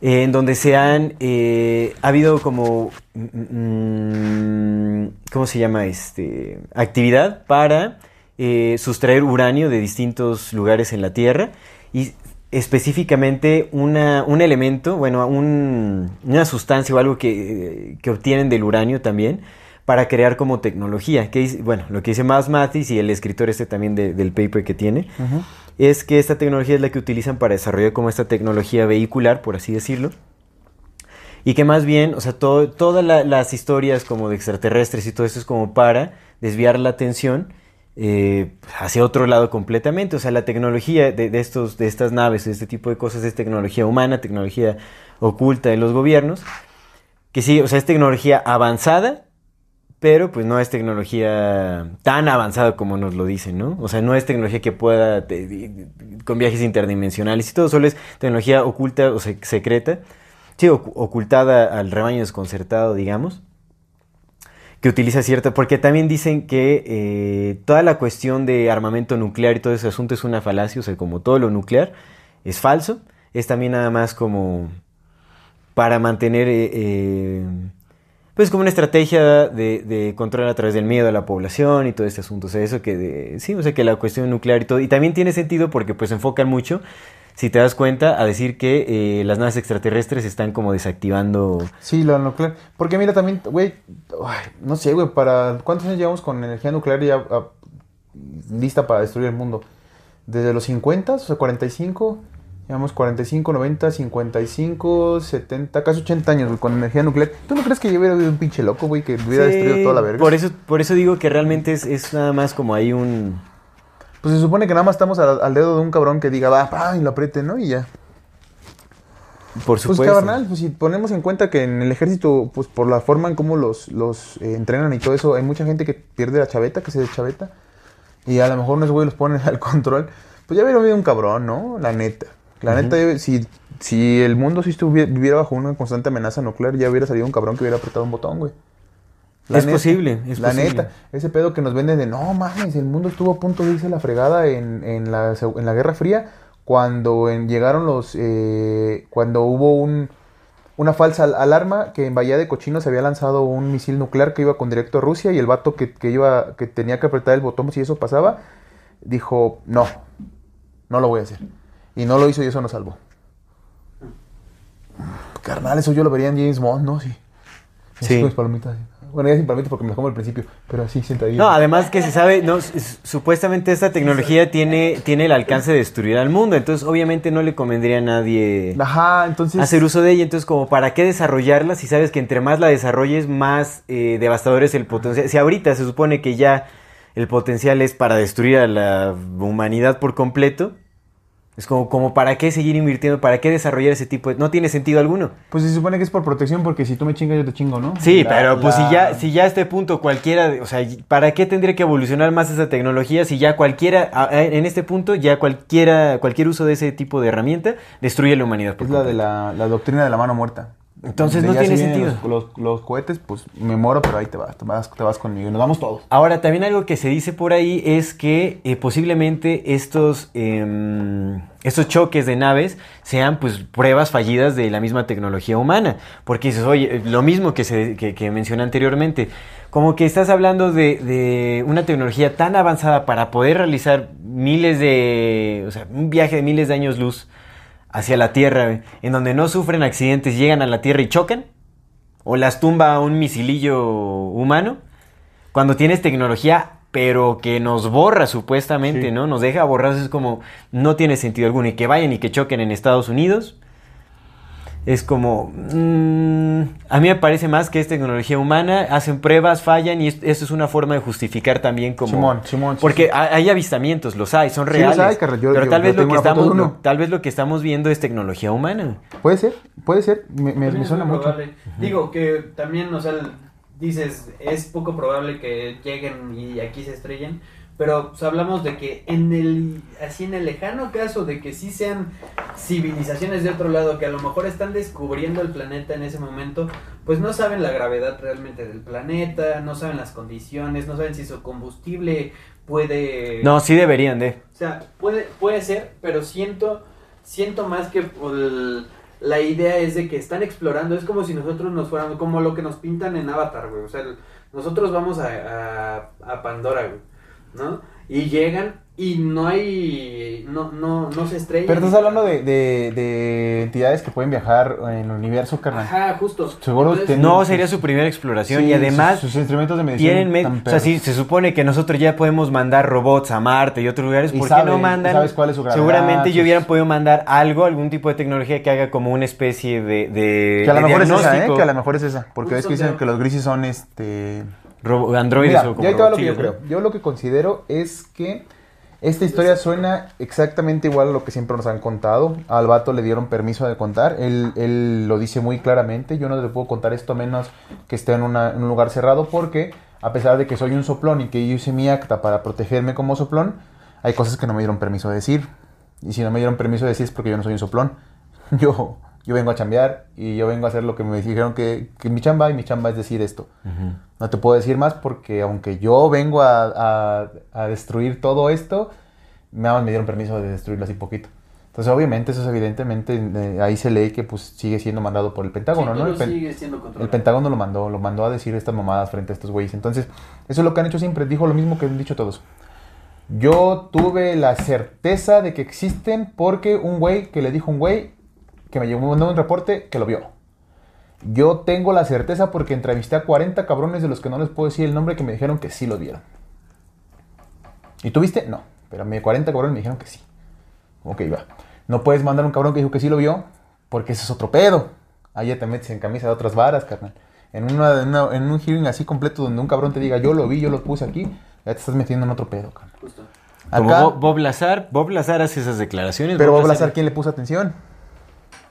eh, en donde se han, eh, ha habido como, mm, ¿cómo se llama? Este, actividad para eh, sustraer uranio de distintos lugares en la Tierra y específicamente una, un elemento, bueno, un- una sustancia o algo que, que obtienen del uranio también para crear como tecnología. Que bueno, lo que dice Miles Mathis y el escritor este también de- del paper que tiene, es que esta tecnología es la que utilizan para desarrollar como esta tecnología vehicular, por así decirlo. Y que más bien, o sea, todo- todas la- las historias como de extraterrestres y todo eso es como para desviar la atención eh, hacia otro lado completamente. O sea, la tecnología de, de estos, de estas naves, de este tipo de cosas, es tecnología humana, tecnología oculta de los gobiernos. Que sí, o sea, es tecnología avanzada, pero pues no es tecnología tan avanzada como nos lo dicen, ¿no? O sea, no es tecnología que pueda, con viajes interdimensionales y todo, solo es tecnología oculta o se- secreta, sí, ocu- ocultada al rebaño desconcertado, digamos, que utiliza cierta, porque también dicen que eh, toda la cuestión de armamento nuclear y todo ese asunto es una falacia, o sea, como todo lo nuclear es falso, es también nada más como para mantener, eh, eh, pues como una estrategia de, de control a través del miedo a la población y todo este asunto, o sea, eso que, de- sí, o sea, que la cuestión nuclear y todo, y también tiene sentido porque pues enfocan mucho, si te das cuenta, a decir que eh, las naves extraterrestres están como desactivando... Sí, lo nuclear. Porque mira, también, güey, no sé, güey, para ¿cuántos años llevamos con energía nuclear ya ah, lista para destruir el mundo? Desde los 50, o sea, 45, llevamos 45, 90, 55, 70, casi 80 años, güey, con energía nuclear. ¿Tú no crees que yo hubiera habido un pinche loco, güey, que hubiera Sí, destruido toda la verga? Por eso, por eso digo que realmente es, es nada más como hay un... Pues se supone que nada más estamos al, al dedo de un cabrón que diga, va, pa, y lo apriete, ¿no? Y ya. Por Pues supuesto. carnal, pues si ponemos en cuenta que en el ejército, pues por la forma en cómo los, los eh, entrenan y todo eso, hay mucha gente que pierde la chaveta, que se deschaveta. Y a lo mejor unos güey los ponen al control. Pues ya hubiera habido un cabrón, ¿no? La neta. La neta, si, si el mundo si estuviera, viviera bajo una constante amenaza nuclear, ya hubiera salido un cabrón que hubiera apretado un botón, güey. Es posible, es la posible. neta, ese pedo que nos venden de no mames, el mundo estuvo a punto de irse a la fregada en, en, la, en la Guerra Fría cuando en- llegaron los. eh, cuando hubo un, una falsa al- alarma que en Bahía de Cochino se había lanzado un misil nuclear que iba con directo a Rusia y el vato que, que iba que tenía que apretar el botón si eso pasaba dijo no, no lo voy a hacer. Y no lo hizo y eso nos salvó. Carnal, eso yo lo vería en James Bond, ¿no? Sí. Sí. Mis palomitas. Bueno, ya sin palomitas porque me las como al principio, pero así sentadillo. No, además que se sabe, no, supuestamente esta tecnología tiene, tiene el alcance de destruir al mundo, entonces obviamente no le convendría a nadie Ajá, entonces. hacer uso de ella, entonces como para qué desarrollarla si sabes que entre más la desarrolles más eh, devastador es el potencial. Si ahorita se supone que ya el potencial es para destruir a la humanidad por completo, es como, como para qué seguir invirtiendo, para qué desarrollar ese tipo de... No tiene sentido alguno. Pues se supone que es por protección porque si tú me chingas yo te chingo, ¿no? Sí, La- pero pues la- si ya, si ya a este punto cualquiera, de- o sea, ¿para qué tendría que evolucionar más esa tecnología si ya cualquiera, en este punto, ya cualquiera, cualquier uso de ese tipo de herramienta destruye la humanidad? por Es la de la, la doctrina de la mano muerta. Entonces no tiene si sentido. Los, los- los cohetes, pues me muero, pero ahí te vas, te vas, te vas conmigo. Y nos vamos todos. Ahora, también algo que se dice por ahí es que eh, posiblemente estos, em, estos choques de naves sean pues pruebas fallidas de la misma tecnología humana. Porque dices, oye, eh, lo mismo que, se, que, que mencioné anteriormente, como que estás hablando de, de una tecnología tan avanzada para poder realizar miles de, o sea, un viaje de miles de años luz hacia la Tierra, güey, en donde no sufren accidentes, llegan a la Tierra y chocan, o las tumba un misilillo humano, cuando tienes tecnología, pero que nos borra supuestamente, Sí. ¿no? Nos deja borrados, es como, no tiene sentido alguno, y que vayan y que choquen en Estados Unidos, es como, mm, a mí me parece más que es tecnología humana, hacen pruebas, fallan, y es- eso es una forma de justificar también como... Simón, Simón, sí, porque sí. hay avistamientos, los hay, son Sí, reales. los hay, carnal, yo- pero yo- tal yo vez lo que estamos, lo- tal vez lo que estamos viendo es tecnología humana. Puede ser, puede ser. Me, me- suena muy mucho. probable. Digo que también, o sea, dices, es poco probable que lleguen y aquí se estrellen, pero pues, hablamos de que en el, así en el lejano caso de que sí sean civilizaciones de otro lado que a lo mejor están descubriendo el planeta en ese momento, pues no saben la gravedad realmente del planeta, no saben las condiciones, no saben si su combustible puede... No, sí deberían de. O sea, puede, puede ser, pero siento, siento más que el- la idea es de que están explorando. Es como si nosotros nos fuéramos, como lo que nos pintan en Avatar, güey. O sea, el- nosotros vamos a, a, a Pandora, güey, ¿no? Y llegan y no hay, no, no, no se estrella. Pero estás hablando de, de, de entidades que pueden viajar en el universo, carnal. Ajá, justo. Seguro Entonces, ten- No, sería su primera exploración Sí, y además sus, sus instrumentos de medición. tienen... me- tan o sea, sí, se supone que nosotros ya podemos mandar robots a Marte y otros lugares. Y ¿Por sabe- qué no y mandan? sabes cuál es su gravedad, Seguramente yo hubieran podido mandar algo, algún tipo de tecnología que haga como una especie de, de Que a lo mejor es esa, ¿eh? Que a lo mejor es esa. Porque ves que dicen que los grises son este. Androides Mira, o como ya lo que yo lo que considero es que esta historia suena exactamente igual a lo que siempre nos han contado. Al vato le dieron permiso de contar. Él, él lo dice muy claramente. Yo no le puedo contar esto a menos que esté en, una- en un lugar cerrado porque a pesar de que soy un soplón y que yo hice mi acta para protegerme como soplón, hay cosas que no me dieron permiso de decir. Y si no me dieron permiso de decir es porque yo no soy un soplón. Yo, yo vengo a chambear y yo vengo a hacer lo que me dijeron que, que mi chamba y mi chamba es decir esto. No te puedo decir más porque aunque yo vengo a, a- a destruir todo esto, nada más me dieron permiso de destruirlo así poquito. Entonces obviamente eso es evidentemente, eh, ahí se lee que pues sigue siendo mandado por el Pentágono, sí, ¿no? El, pen- sigue siendo controlado. el Pentágono lo mandó, lo mandó a decir estas mamadas frente a estos güeyes. Entonces, eso es lo que han hecho siempre. Dijo lo mismo que han dicho todos. Yo tuve la certeza de que existen porque un güey que le dijo un güey que me mandó un reporte que lo vio. Yo tengo la certeza porque entrevisté a 40 cabrones de los que no les puedo decir el nombre que me dijeron que sí lo vieron. ¿Y tú viste? No. Pero me 40 cabrones me dijeron que sí. Ok, va. No puedes mandar un cabrón que dijo que sí lo vio porque ese es otro pedo. Ahí ya te metes en camisa de otras varas, carnal. En, una, en, una- en un hearing así completo donde un cabrón te diga yo lo vi, yo lo puse aquí, ya te estás metiendo en otro pedo, carnal. Como Acá- Bob, Lazar, Bob Lazar hace esas declaraciones. pero Bob Lazar- Lazar, ¿quién le puso atención?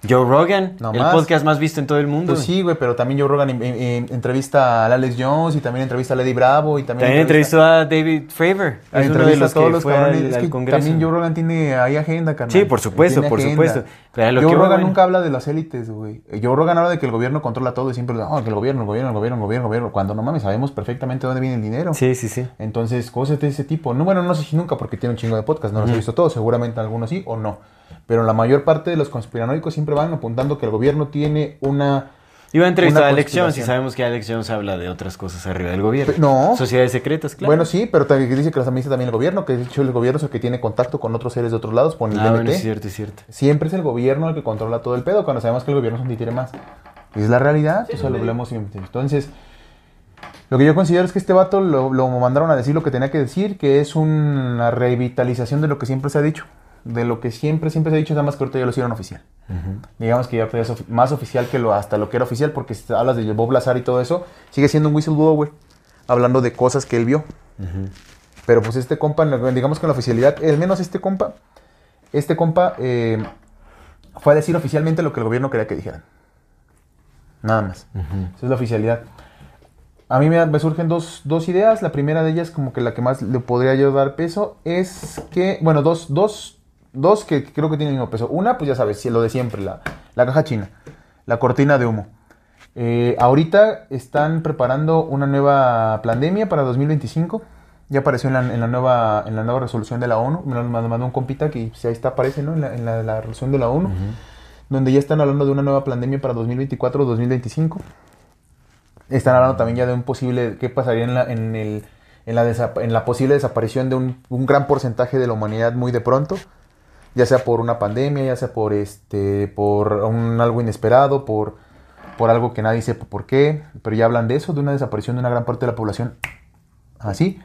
Joe Rogan, No el más. podcast más visto en todo el mundo. Pues sí, güey, pero también Joe Rogan entrevista al Alex Jones y también entrevista a Lady Bravo y también, También entrevistó a David Fravor. Ah, Es uno de los a todos que los cabrones. al, Es que también Joe Rogan tiene ahí agenda, carnal. Sí, por supuesto, por agenda. supuesto. Pero a lo Joe que Rogan bueno. nunca habla de las élites, güey. Joe Rogan habla de que el gobierno controla todo y siempre, no, que el gobierno, el gobierno, el gobierno, el gobierno, el gobierno. Cuando no mames, sabemos perfectamente dónde viene el dinero. Sí, sí, sí. Entonces, cosas de ese tipo. No, bueno, no sé si nunca porque tiene un chingo de podcast, no los he visto todos, seguramente algunos sí o no. Pero la mayor parte de los conspiranoicos siempre van apuntando que el gobierno tiene una... Iba a entrevistar a Alex Jones y sabemos que Alex Jones habla de otras cosas arriba del gobierno. No. Sociedades secretas, claro. Bueno, sí, pero también dice que las administra también el gobierno, que de hecho el gobierno es el que tiene contacto con otros seres de otros lados, con el Ah, DNT. bueno, es cierto, es cierto. Siempre es el gobierno el que controla todo el pedo, cuando sabemos que el gobierno es un títere más. Es la realidad, o sea, lo hablamos siempre. Entonces, lo que yo considero es que este vato lo, lo mandaron a decir lo que tenía que decir, que es una revitalización de lo que siempre se ha dicho. De lo que siempre, siempre se ha dicho, nada más que ahorita ya lo hicieron oficial. Digamos que ya es más oficial que lo hasta lo que era oficial, porque si hablas de Bob Lazar y todo eso, sigue siendo un whistleblower, hablando de cosas que él vio. Pero pues este compa, digamos que en la oficialidad, al menos este compa, este compa eh, fue a decir oficialmente lo que el gobierno quería que dijeran. Nada más. Esa es la oficialidad. A mí me, me surgen dos, dos ideas. La primera de ellas, como que la que más le podría yo dar peso, es que, bueno, dos, dos, dos que creo que tienen el mismo peso. Una, pues ya sabes, lo de siempre, la, la caja china, la cortina de humo. Eh, ahorita están preparando una nueva pandemia para 2025. Ya apareció en la, en la nueva, en la nueva resolución de la ONU. Me lo mandó un compita que pues, ahí está, aparece, ¿no? En la, en la- la resolución de la ONU. Donde ya están hablando de una nueva pandemia para 2024 o 2025. Están hablando también ya de un posible, qué pasaría en la, en el, en la, en la posible desaparición de un, un gran porcentaje de la humanidad muy de pronto, ya sea por una pandemia, ya sea por este, por un, algo inesperado, por, por algo que nadie sepa por qué, pero ya hablan de eso, de una desaparición de una gran parte de la población así.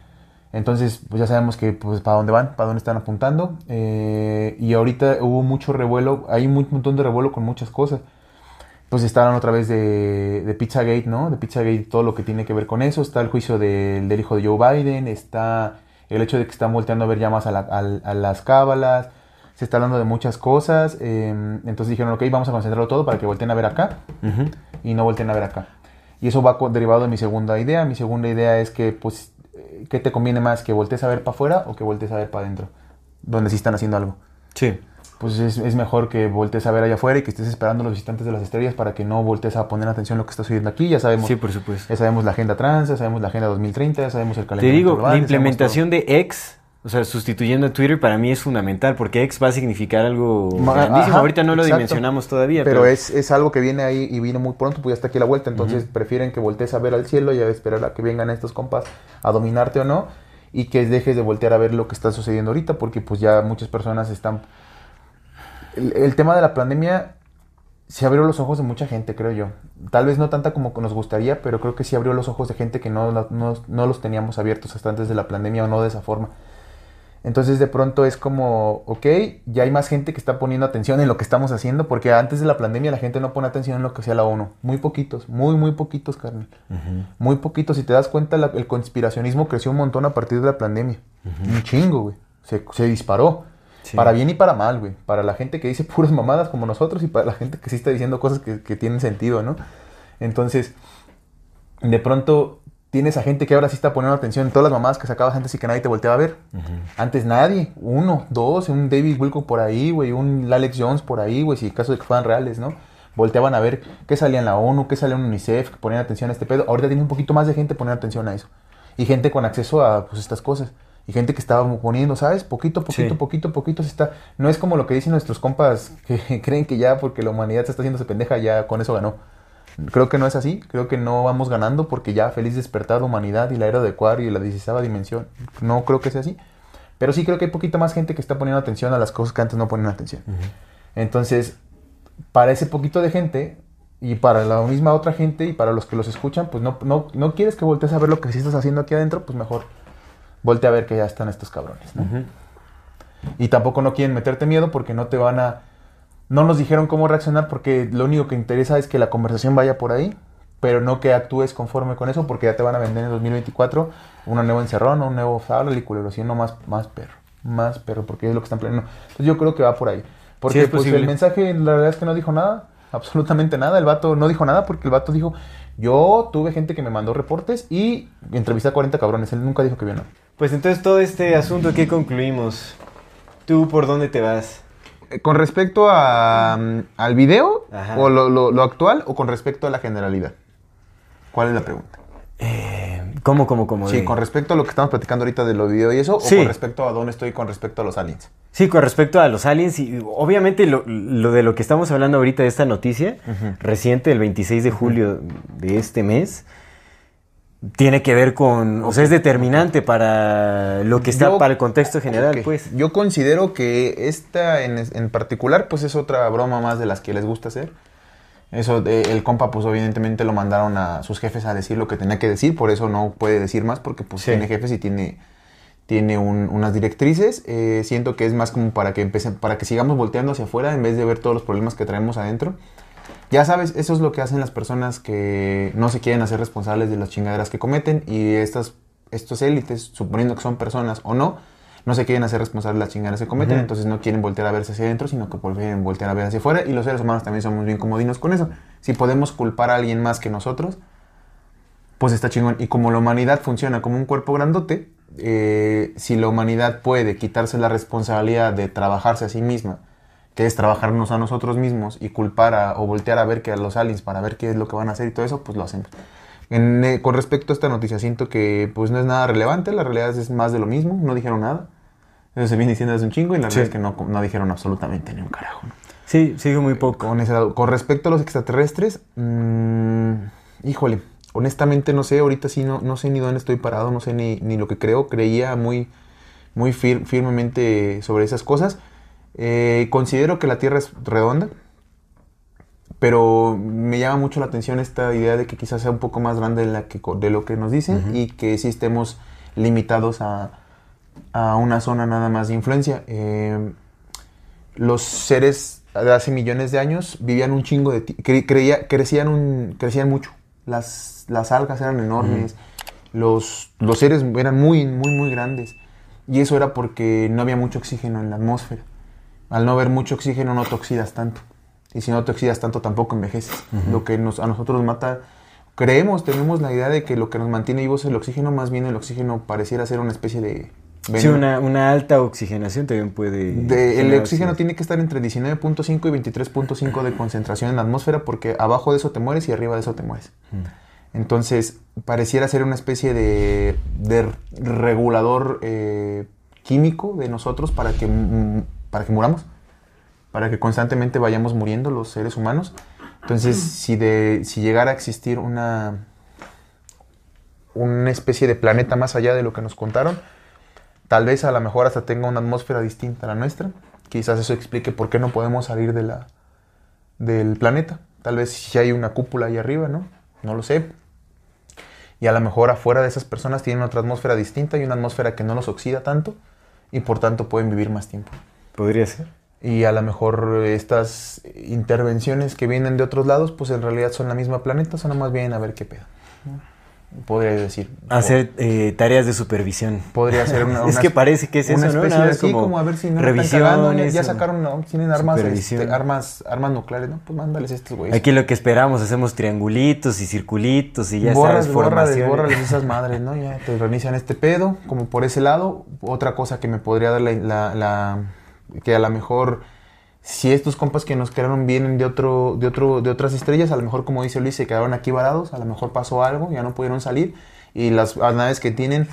Entonces, pues ya sabemos que pues para dónde van, para dónde están apuntando. Eh, y ahorita hubo mucho revuelo, hay un montón de revuelo con muchas cosas pues están otra vez de, de Pizzagate, ¿no? De Pizzagate, todo lo que tiene que ver con eso. Está el juicio del, hijo de Joe Biden, está el hecho de que están volteando a ver ya más a, la- al- a las cábalas, se está hablando de muchas cosas. eh, entonces dijeron, ok, vamos a concentrarlo todo para que volteen a ver acá y no volteen a ver acá. Y eso va derivado de mi segunda idea. Mi segunda idea es que, pues, eh, ¿qué te conviene más? ¿Que voltees a ver para afuera o que voltees a ver para adentro? Donde sí están haciendo algo Sí. pues es, es mejor que voltees a ver allá afuera y que estés esperando a los visitantes de las estrellas para que no voltees a poner atención a lo que está sucediendo aquí. Ya sabemos, Sí, por supuesto. ya sabemos la agenda trans, ya sabemos la agenda 2030, ya sabemos el Te calendario digo, global, la implementación de X, o sea, sustituyendo a Twitter, para mí es fundamental, porque X va a significar algo Ma- grandísimo. ajá, Ahorita no lo exacto. dimensionamos todavía. Pero es, es algo que viene ahí y vino muy pronto, pues ya está aquí a la vuelta. Entonces prefieren que voltees a ver al cielo y a esperar a que vengan estos compas a dominarte o no. y que dejes de voltear a ver lo que está sucediendo ahorita, porque pues ya muchas personas están... El, el tema de la pandemia se abrió los ojos de mucha gente, creo yo. Tal vez no tanta como nos gustaría, pero creo que sí abrió los ojos de gente que no, no, no los teníamos abiertos hasta antes de la pandemia o no de esa forma. Entonces de pronto es como, ok, ya hay más gente que está poniendo atención en lo que estamos haciendo, porque antes de la pandemia la gente no pone atención en lo que hacía la ONU. Muy poquitos, muy, muy poquitos, carnal. Muy poquitos. Si te das cuenta, la- el conspiracionismo creció un montón a partir de la pandemia. Un chingo, güey. Se, se disparó. Para bien y para mal, güey. Para la gente que dice puras mamadas como nosotros y para la gente que sí está diciendo cosas que, que tienen sentido, ¿no? Entonces, de pronto tienes a gente que ahora sí está poniendo atención en todas las mamadas que sacabas antes y que nadie te volteaba a ver. Antes nadie, uno, dos, un David Wilcock por ahí, güey, un Alex Jones por ahí, güey, si caso de que fueran reales, ¿no? Volteaban a ver qué salía en la ONU, qué salía en UNICEF, que ponían atención a este pedo. Ahorita tiene un poquito más de gente poniendo atención a eso. Y gente con acceso a pues, estas cosas. Y gente que estaba poniendo, ¿sabes? Poquito, poquito, Sí. poquito, poquito se está. No es como lo que dicen nuestros compas que creen que ya porque la humanidad se está haciéndose pendeja, ya con eso ganó. Creo que no es así, creo que no vamos ganando porque ya feliz despertar la humanidad y la era de Acuario y la 16 dimensión. No creo que sea así. Pero sí creo que hay poquita más gente que está poniendo atención a las cosas que antes no ponían atención. Entonces, para ese poquito de gente y para la misma otra gente y para los que los escuchan, pues no, no, no quieres que voltees a ver lo que sí estás haciendo aquí adentro, pues mejor voltea a ver que ya están estos cabrones. ¿no? Y tampoco no quieren meterte miedo porque no te van a... No nos dijeron cómo reaccionar porque lo único que interesa es que la conversación vaya por ahí, pero no que actúes conforme con eso porque ya te van a vender en 2024 una nueva encerrón, un nuevo fabla y culero, sino más, más perro, más perro, porque es lo que están planeando. Entonces yo creo que va por ahí. Porque Sí, pues, el mensaje, la verdad es que no dijo nada, absolutamente nada. El vato no dijo nada porque el vato dijo, yo tuve gente que me mandó reportes y entrevisté a 40 cabrones. Él nunca dijo que vio nada. Pues entonces todo este asunto que concluimos. ¿Tú por dónde te vas? Eh, ¿Con respecto a, mm, al video Ajá. o lo, lo- lo actual o con respecto a la generalidad? ¿Cuál es la pregunta? ¿Cómo, cómo, cómo? Sí, de- con respecto a lo que estamos platicando ahorita de lo video y eso, Sí. o con respecto a dónde estoy con respecto a los aliens. Sí, con respecto a los aliens, y obviamente lo, lo de lo que estamos hablando ahorita de esta noticia reciente, el 26 de julio de este mes, tiene que ver con, o sea, es determinante para lo que está, Yo- para el contexto general, pues. Yo considero que esta en, en particular, pues es otra broma más de las que les gusta hacer. Eso, de- el compa, pues evidentemente lo mandaron a sus jefes a decir lo que tenía que decir, por eso no puede decir más, porque pues Sí. tiene jefes y tiene, tiene un- unas directrices. Eh, siento que es más como para que empecen, para que sigamos volteando hacia afuera en vez de ver todos los problemas que traemos adentro. Ya sabes, eso es lo que hacen las personas que no se quieren hacer responsables de las chingaderas que cometen y estas, estos élites, suponiendo que son personas o no, no se quieren hacer responsables de las chingaderas que cometen, entonces no quieren voltear a verse hacia adentro, sino que prefieren voltear a ver hacia afuera y los seres humanos también somos bien comodinos con eso. Si podemos culpar a alguien más que nosotros, pues está chingón. Y como la humanidad funciona como un cuerpo grandote, eh, si la humanidad puede quitarse la responsabilidad de trabajarse a sí misma, que es trabajarnos a nosotros mismos y culpar a- o voltear a ver que a los aliens para ver qué es lo que van a hacer y todo eso, pues lo hacemos. En, eh, con respecto a esta noticia, siento que pues no es nada relevante, la realidad es más de lo mismo, no dijeron nada. Eso se viene diciendo desde un chingo y la Sí. realidad es que no, no dijeron absolutamente ni un carajo. ¿no? Sí, sigue muy poco. Con, ese. Con respecto a los extraterrestres, mm, híjole, honestamente no sé, ahorita sí no, no sé ni dónde estoy parado, no sé ni, ni lo que creo, creía muy, muy fir- firmemente sobre esas cosas. Eh, considero que la Tierra es redonda, pero me llama mucho la atención esta idea de que quizás sea un poco más grande de, la que, co- de lo que nos dicen y que sí estemos limitados a, a una zona nada más de influencia. Eh, los seres de hace millones de años vivían un chingo de cre- creía- crecían un crecían mucho. Las, las algas eran enormes los, los seres eran muy muy muy grandes. Y eso era porque no había mucho oxígeno en la atmósfera al no haber mucho oxígeno no te oxidas tanto. Y si no te oxidas tanto tampoco envejeces. Lo que nos, a nosotros mata creemos tenemos la idea de que lo que nos mantiene vivos es el oxígeno más bien el oxígeno pareciera ser una especie de Sí, una, una alta oxigenación también puede... De- el oxígeno tiene que estar entre 19.5 y 23.5 de concentración en la atmósfera porque abajo de eso te mueres y arriba de eso te mueres. Entonces, pareciera ser una especie de, de regulador eh, químico de nosotros para que, mm, para que muramos, para que constantemente vayamos muriendo los seres humanos. Entonces, si, de, si llegara a existir una, una especie de planeta más allá de lo que nos contaron, Tal vez a lo mejor hasta tenga una atmósfera distinta a la nuestra. Quizás eso explique por qué no podemos salir de la, del planeta. Tal vez si hay una cúpula ahí arriba, ¿no? No lo sé. Y a lo mejor afuera de esas personas tienen otra atmósfera distinta y una atmósfera que no los oxida tanto y por tanto pueden vivir más tiempo. Podría ser. Y a lo mejor estas intervenciones que vienen de otros lados, pues en realidad son la misma planeta, son más bien a ver qué pedo. Podría decir. Hacer eh, tareas de supervisión. Podría ser una. es que parece que es una eso, especie de así, como como, a ver si no la están cagando, ya- revisiones ya, o sacaron, no, tienen armas, este, armas, armas nucleares, ¿no? Pues mándales estos güeyes. Aquí lo que esperamos, hacemos triangulitos y circulitos y ya Borras, sabes, formaciones. bórrales esas madres, ¿no? Ya te reinician este pedo, como por ese lado. Otra cosa que me podría dar la, la- la- que a lo mejor, si estos compas que nos crearon vienen de otro, de otro, de otras estrellas, a lo mejor como dice Luis, se quedaron aquí varados, a lo mejor pasó algo, ya no pudieron salir, y las, las naves que tienen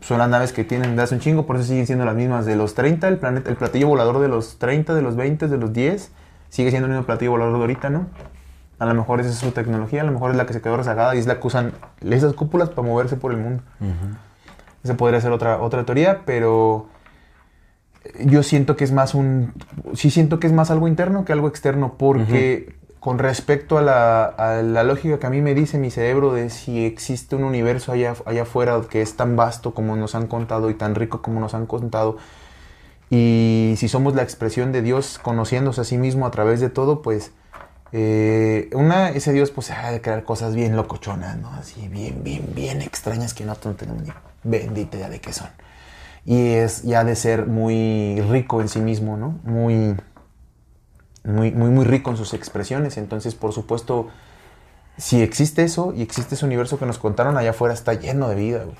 son las naves que tienen de hace un chingo, por eso siguen siendo las mismas de los 30, el planeta, el platillo volador de los 30, de los 20, de los 10, sigue siendo el mismo platillo volador de ahorita, ¿no? A lo mejor esa es su tecnología, a lo mejor es la que se quedó rezagada y es la que usan esas cúpulas para moverse por el mundo. Esa podría ser otra, otra teoría, pero yo siento que es más un... Sí siento que es más algo interno que algo externo, porque con respecto a la, a la lógica que a mí me dice mi cerebro de si existe un universo allá, allá afuera que es tan vasto como nos han contado y tan rico como nos han contado, y si somos la expresión de Dios conociéndose a sí mismo a través de todo, pues eh, una, ese Dios pues ha de crear cosas bien locochonas, ¿no? Así bien, bien, bien extrañas que nosotros no tenemos ni bendita idea de qué son. Y es ya de ser muy rico en sí mismo, ¿no? Muy, muy, muy, muy rico en sus expresiones. Entonces, por supuesto, si existe eso y existe ese universo que nos contaron allá afuera, está lleno de vida, güey.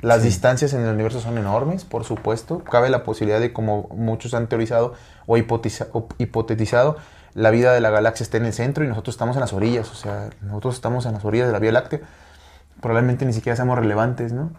Las distancias en el universo son enormes, por supuesto. Cabe la posibilidad de, como muchos han teorizado o, hipotiza- o hipotetizado, la vida de la galaxia está en el centro y nosotros estamos en las orillas. O sea, nosotros estamos en las orillas de la Vía Láctea. Probablemente ni siquiera seamos relevantes, ¿no?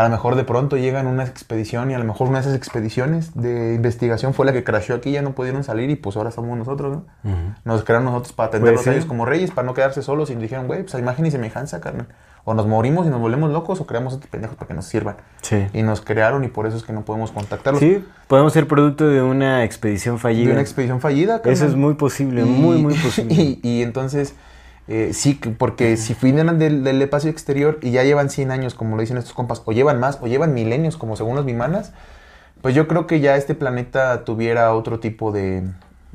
A lo mejor de pronto llegan una expedición y a lo mejor una de esas expediciones de investigación fue la que crashó aquí, ya no pudieron salir y pues ahora somos nosotros, ¿no? Nos crearon nosotros para atenderlos a ser. ellos como reyes, para no quedarse solos y nos dijeron, güey, pues a imagen y semejanza, carnal. O nos morimos y nos volvemos locos o creamos otros pendejos para que nos sirvan. Sí. Y nos crearon y por eso es que no podemos contactarlos. Sí, podemos ser producto de una expedición fallida. De una expedición fallida, Eso carnal. es muy posible, Y- muy, muy posible. Y, y entonces, eh, sí, que- porque si vienen del, del espacio exterior y ya llevan 100 años, como lo dicen estos compas, o llevan más, o llevan milenios, como según los bimanas, pues yo creo que ya este planeta tuviera otro tipo de,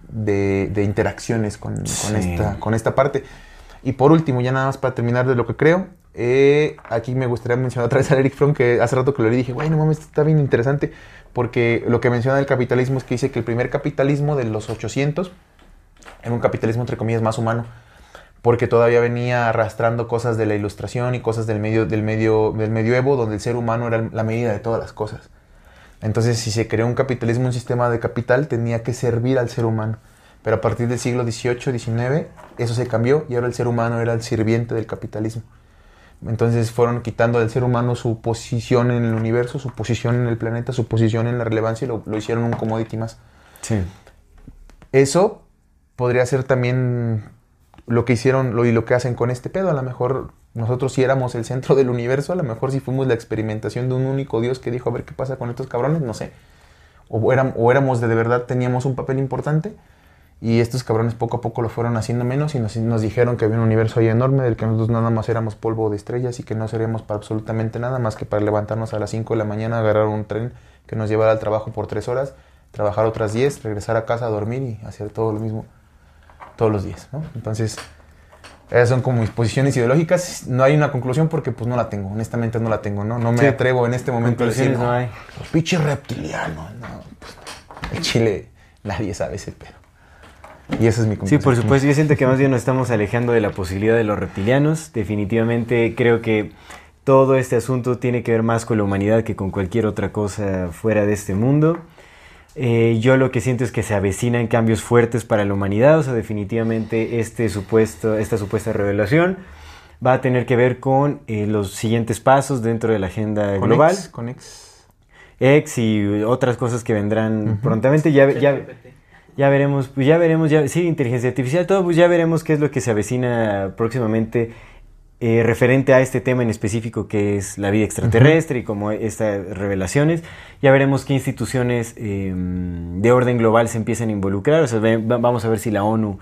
de, de interacciones con, esta, con esta parte. Y por último, ya nada más para terminar de lo que creo, eh, aquí me gustaría mencionar otra vez a Eric Fromm, que hace rato que lo leí, dije, güey, no mames, está bien interesante, porque lo que menciona del capitalismo es que dice que el primer capitalismo de los 800 era un capitalismo, entre comillas, más humano, porque todavía venía arrastrando cosas de la ilustración y cosas del medio, del medio, del medioevo, donde el ser humano era la medida de todas las cosas. Entonces, si se creó un capitalismo, un sistema de capital, tenía que servir al ser humano. Pero a partir del siglo XVIII, XIX, eso se cambió y ahora el ser humano era el sirviente del capitalismo. Entonces fueron quitando del ser humano su posición en el universo, su posición en el planeta, su posición en la relevancia y lo, lo hicieron un commodity más. Sí. Eso podría ser también lo que hicieron lo, y lo que hacen con este pedo. A lo mejor nosotros si éramos el centro del universo, a lo mejor si fuimos la experimentación de un único Dios que dijo a ver qué pasa con estos cabrones, no sé. O, éram- o éramos de, de verdad, teníamos un papel importante y estos cabrones poco a poco lo fueron haciendo menos y nos, nos dijeron que había un universo ahí enorme del que nosotros nada más éramos polvo de estrellas y que no seríamos para absolutamente nada más que para levantarnos a las 5 de la mañana, agarrar un tren que nos llevara al trabajo por 3 horas, trabajar otras 10, regresar a casa a dormir y hacer todo lo mismo todos los días. ¿no? Entonces, esas son como mis posiciones ideológicas. No hay una conclusión porque pues no la tengo, honestamente no la tengo, ¿no? No me Sí. atrevo en este momento a decir, no hay. los pinches reptilianos, no, pues, el chile nadie sabe ese pedo. Y esa es mi Sí, conclusión. por supuesto. Yo siento que más bien nos estamos alejando de la posibilidad de los reptilianos. Definitivamente creo que todo este asunto tiene que ver más con la humanidad que con cualquier otra cosa fuera de este mundo. Eh, yo lo que siento es que se avecinan cambios fuertes para la humanidad. O sea, definitivamente este supuesto, esta supuesta revelación va a tener que ver con eh, los siguientes pasos dentro de la agenda Con global. ex, con ex. X y otras cosas que vendrán prontamente. Ya, ya, ya veremos, pues ya veremos, ya, sí, inteligencia artificial, todo, pues ya veremos qué es lo que se avecina próximamente eh, referente a este tema en específico que es la vida extraterrestre y como estas revelaciones. Ya veremos qué instituciones eh, de orden global se empiezan a involucrar. O sea, vamos a ver si la ONU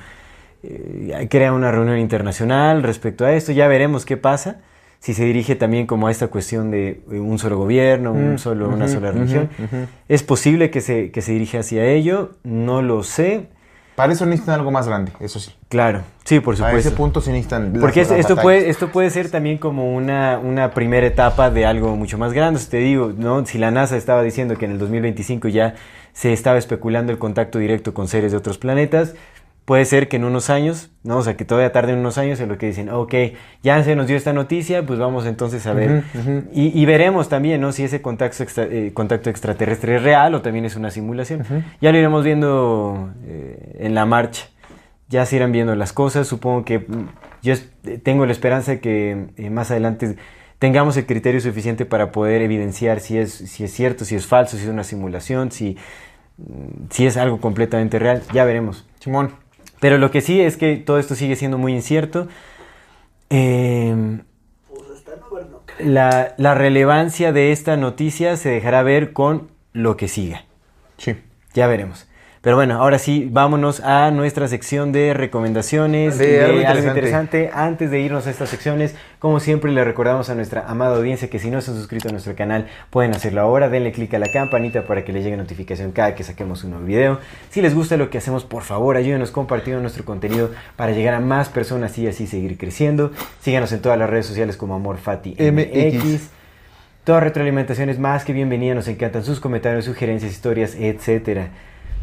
eh, crea una reunión internacional respecto a esto. Ya veremos qué pasa. Si se dirige también como a esta cuestión de un solo gobierno, un solo, una sola religión. Es posible que se, que se dirija hacia ello, no lo sé. Para eso necesitan algo más grande, eso sí. Claro, sí, por A supuesto. ese punto sí necesitan. Porque esto, las esto batallas. puede, esto puede ser también como una, una primera etapa de algo mucho más grande. Te digo, ¿no? si la NASA estaba diciendo que en el 2025 ya se estaba especulando el contacto directo con seres de otros planetas, puede ser que en unos años, ¿no? o sea, que todavía tarden unos años en lo que dicen, ok, ya se nos dio esta noticia, pues vamos entonces a ver. Y, y veremos también ¿no? si ese contacto, extra- eh, contacto extraterrestre es real o también es una simulación. Ya lo iremos viendo eh, en la marcha ya se irán viendo las cosas. Supongo que mm, yo es- tengo la esperanza de que eh, más adelante tengamos el criterio suficiente para poder evidenciar si es, si es cierto, si es falso, si es una simulación, si, mm, si es algo completamente real. Ya veremos. Simón. Pero lo que sí es que todo esto sigue siendo muy incierto. Eh, la, la relevancia de esta noticia se dejará ver con lo que siga. Sí. Ya veremos. Pero bueno, ahora sí, vámonos a nuestra sección de recomendaciones De algo algo interesante. Antes de irnos a estas secciones, como siempre, le recordamos a nuestra amada audiencia que si no se han suscrito a nuestro canal, pueden hacerlo ahora. Denle clic a la campanita para que les llegue notificación cada que saquemos un nuevo video. Si les gusta lo que hacemos, por favor, ayúdenos compartiendo nuestro contenido para llegar a más personas y así seguir creciendo. Síganos en todas las redes sociales como AmorFati MX. Toda retroalimentación es más que bienvenida, nos encantan sus comentarios, sugerencias, historias, etcétera.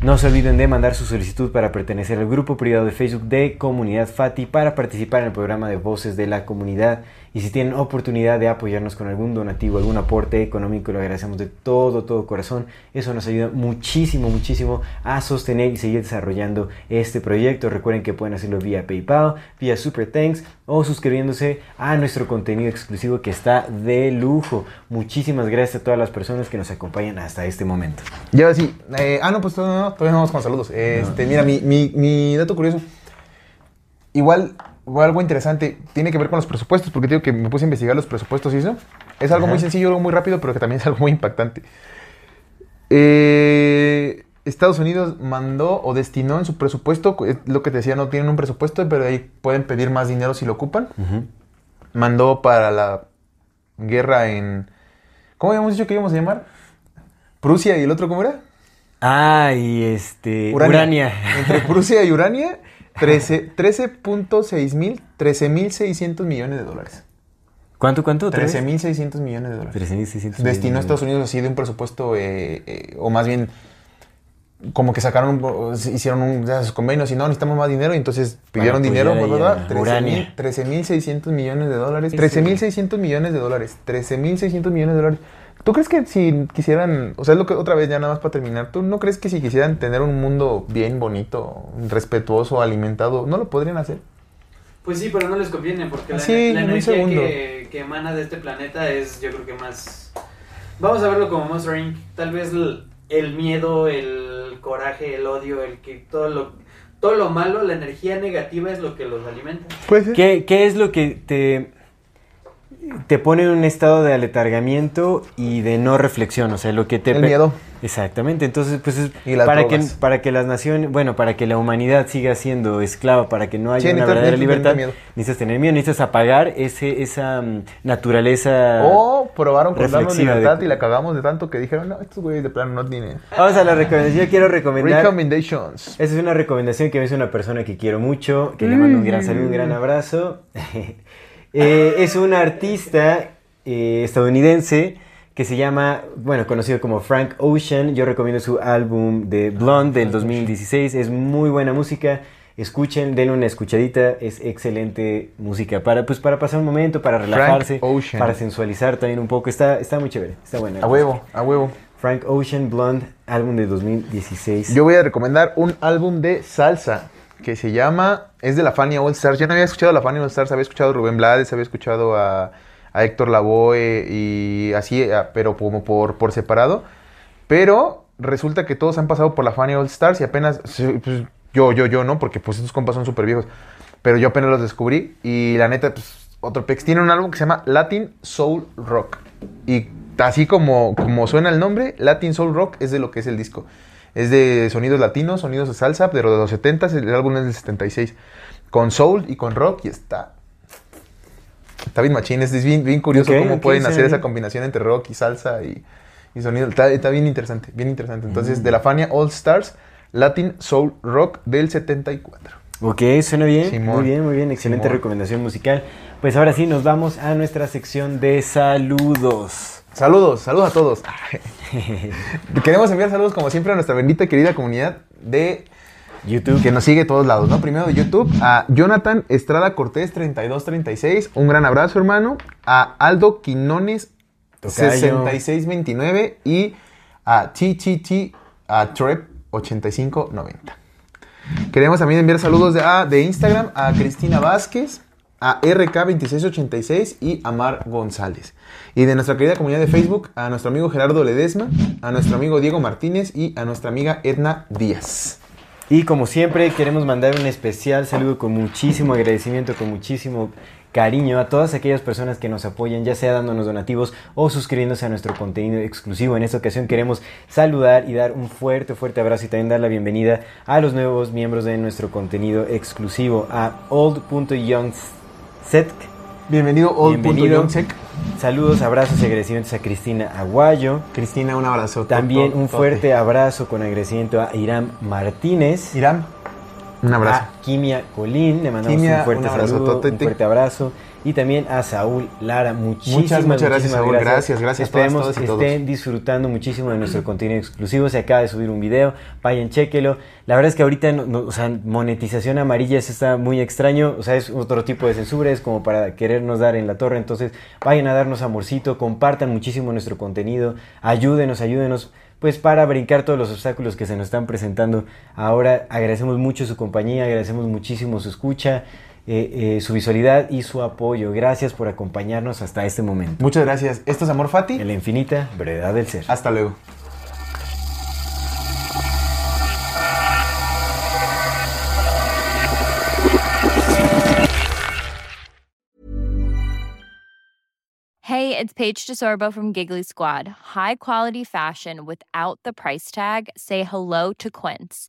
No se olviden de mandar su solicitud para pertenecer al grupo privado de Facebook de Comunidad Fati para participar en el programa de Voces de la Comunidad. Y si tienen oportunidad de apoyarnos con algún donativo, algún aporte económico, lo agradecemos de todo, todo corazón. Eso nos ayuda muchísimo, muchísimo a sostener y seguir desarrollando este proyecto. Recuerden que pueden hacerlo vía PayPal, vía Super Thanks o suscribiéndose a nuestro contenido exclusivo que está de lujo. Muchísimas gracias a todas las personas que nos acompañan hasta este momento. Y ahora sí. eh, ah, no, pues todavía no, todavía no vamos con saludos. Este, Mira, mi, mi, mi dato curioso. Igual, algo interesante. Tiene que ver con los presupuestos, porque digo que me puse a investigar los presupuestos y eso. Es algo muy sencillo, algo muy rápido, pero que también es algo muy impactante. Eh, Estados Unidos mandó o destinó en su presupuesto, es lo que te decía, no tienen un presupuesto, pero ahí pueden pedir más dinero si lo ocupan. Mandó para la guerra en... ¿Cómo habíamos dicho que íbamos a llamar? Prusia y el otro, ¿cómo era? Ah, y este. Urania. Entre Prusia y Urania, 13 13.6 mil, 13.600 millones de dólares. ¿Cuánto, cuánto? 13.600 millones de dólares. 13.600 Destinó a. Estados Unidos así de un presupuesto, eh, eh, o más bien, como que sacaron, un- hicieron un, ya, sus convenios y no, necesitamos más dinero, y entonces pidieron apoyar dinero, ¿verdad? a Urania. 13.600 millones de dólares. 13.600 millones de dólares. 13.600 millones de dólares. ¿Tú crees que si quisieran, o sea, es lo que otra vez ya nada más para terminar, ¿tú no crees que si quisieran tener un mundo bien bonito, respetuoso, alimentado, no lo podrían hacer? Pues sí, pero no les conviene porque la, Sí, energía segundo. que, que emana de este planeta es, yo creo que más. Vamos a verlo como Monster Inc. Tal vez el, el miedo, el coraje, el odio, el que todo lo, todo lo malo, la energía negativa es lo que los alimenta. ¿Qué, qué es lo que te, te pone en un estado de aletargamiento y de no reflexión? O sea, lo que te... El miedo. Exactamente, entonces pues es Y las para que, para que las naciones, bueno, para que la humanidad siga siendo esclava, para que no haya Sí, una verdadera libertad, tener necesitas tener miedo, necesitas apagar ese, esa mm, naturaleza... O probaron con darnos reflexiva de- libertad y la cagamos de tanto que dijeron, no, estos güeyes de plano no tienen. Vamos a la recomendación, yo quiero recomendar... Recommendations. Esa es una recomendación que me hizo una persona que quiero mucho, que le mando un gran saludo, un Mm. gran abrazo. Eh, es un artista eh, estadounidense que se llama, bueno, conocido como Frank Ocean. Yo recomiendo su álbum de Blonde del 2016. Es muy buena música. Escuchen, denle una escuchadita. Es excelente música para, pues, para pasar un momento, para relajarse, para sensualizar también un poco. Está, está muy chévere, está buena. A huevo, a huevo. Frank Ocean Blonde, álbum de 2016. Yo voy a recomendar un álbum de salsa que se llama, es de la Fania All Stars. Yo no había escuchado a la Fania All Stars, había escuchado a Rubén Blades, había escuchado a, a Héctor Lavoe y así, a- pero como por, por separado. Pero resulta que todos han pasado por la Fania All Stars y apenas, pues, yo, yo, yo, ¿no? Porque pues estos compas son súper viejos. Pero yo apenas los descubrí y la neta, pues otro pex. Tiene un álbum que se llama Latin Soul Rock. Y así como, como suena el nombre, Latin Soul Rock es de lo que es el disco. Es de sonidos latinos, sonidos de salsa, pero de los 70 el álbum es del 76. Con soul y con rock y está... Está bien machín, es bien, bien curioso cómo pueden sí. hacer esa combinación entre rock y salsa y, y sonido. Está, está bien interesante, bien interesante. Entonces, de la Fania All Stars, Latin Soul Rock del 74. Ok, suena bien. Simón. Muy bien, muy bien. Excelente Simón. recomendación musical. Pues ahora sí, nos vamos a nuestra sección de saludos. Saludos, saludos a todos. Queremos enviar saludos como siempre a nuestra bendita y querida comunidad de YouTube. que nos sigue de todos lados, ¿no? Primero de YouTube a Jonathan Estrada Cortés 3236, un gran abrazo, hermano. A Aldo Quinones Tocayo. 6629 y a TTT a Trep 8590. Queremos también enviar saludos de, a- de Instagram a Cristina Vázquez, a RK2686 y a Mar González. Y de nuestra querida comunidad de Facebook a nuestro amigo Gerardo Ledesma, a nuestro amigo Diego Martínez y a nuestra amiga Edna Díaz. Y como siempre, queremos mandar un especial saludo con muchísimo agradecimiento, con muchísimo cariño a todas aquellas personas que nos apoyan, ya sea dándonos donativos o suscribiéndose a nuestro contenido exclusivo. En esta ocasión queremos saludar y dar un fuerte, fuerte abrazo y también dar la bienvenida a los nuevos miembros de nuestro contenido exclusivo, a old.youngsetk. Bienvenido, Bienvenido. Old.Youngsec. Saludos, abrazos y agradecimientos a Cristina Aguayo. Cristina, un abrazo. También un fuerte abrazo con agradecimiento a Irán Martínez. Irán, un abrazo. A Kimia Colín, le mandamos Kimia, un fuerte un abrazo, saludo, un fuerte abrazo. Y también a Saúl Lara, muchísimas, Muchas, muchas gracias, Saúl. Gracias, gracias todas, Esperemos todas que todos. estén disfrutando muchísimo de nuestro contenido exclusivo. Se acaba de subir un video, vayan, chéquelo. La verdad es que ahorita, no- no- o sea, monetización amarilla eso está muy extraño. O sea, es otro tipo de censura, es como para querernos dar en la torre. Entonces, vayan a darnos amorcito, compartan muchísimo nuestro contenido, ayúdenos, ayúdenos pues para brincar todos los obstáculos que se nos están presentando. Ahora agradecemos mucho su compañía, agradecemos muchísimo su escucha, eh, eh, su visualidad y su apoyo. Gracias por acompañarnos hasta este momento. Muchas gracias. Esto es Amor Fati. En la infinita brevedad del ser. Hasta luego. Hey, it's Paige DeSorbo from Giggly Squad. High quality fashion without the price tag. Say hello to Quince.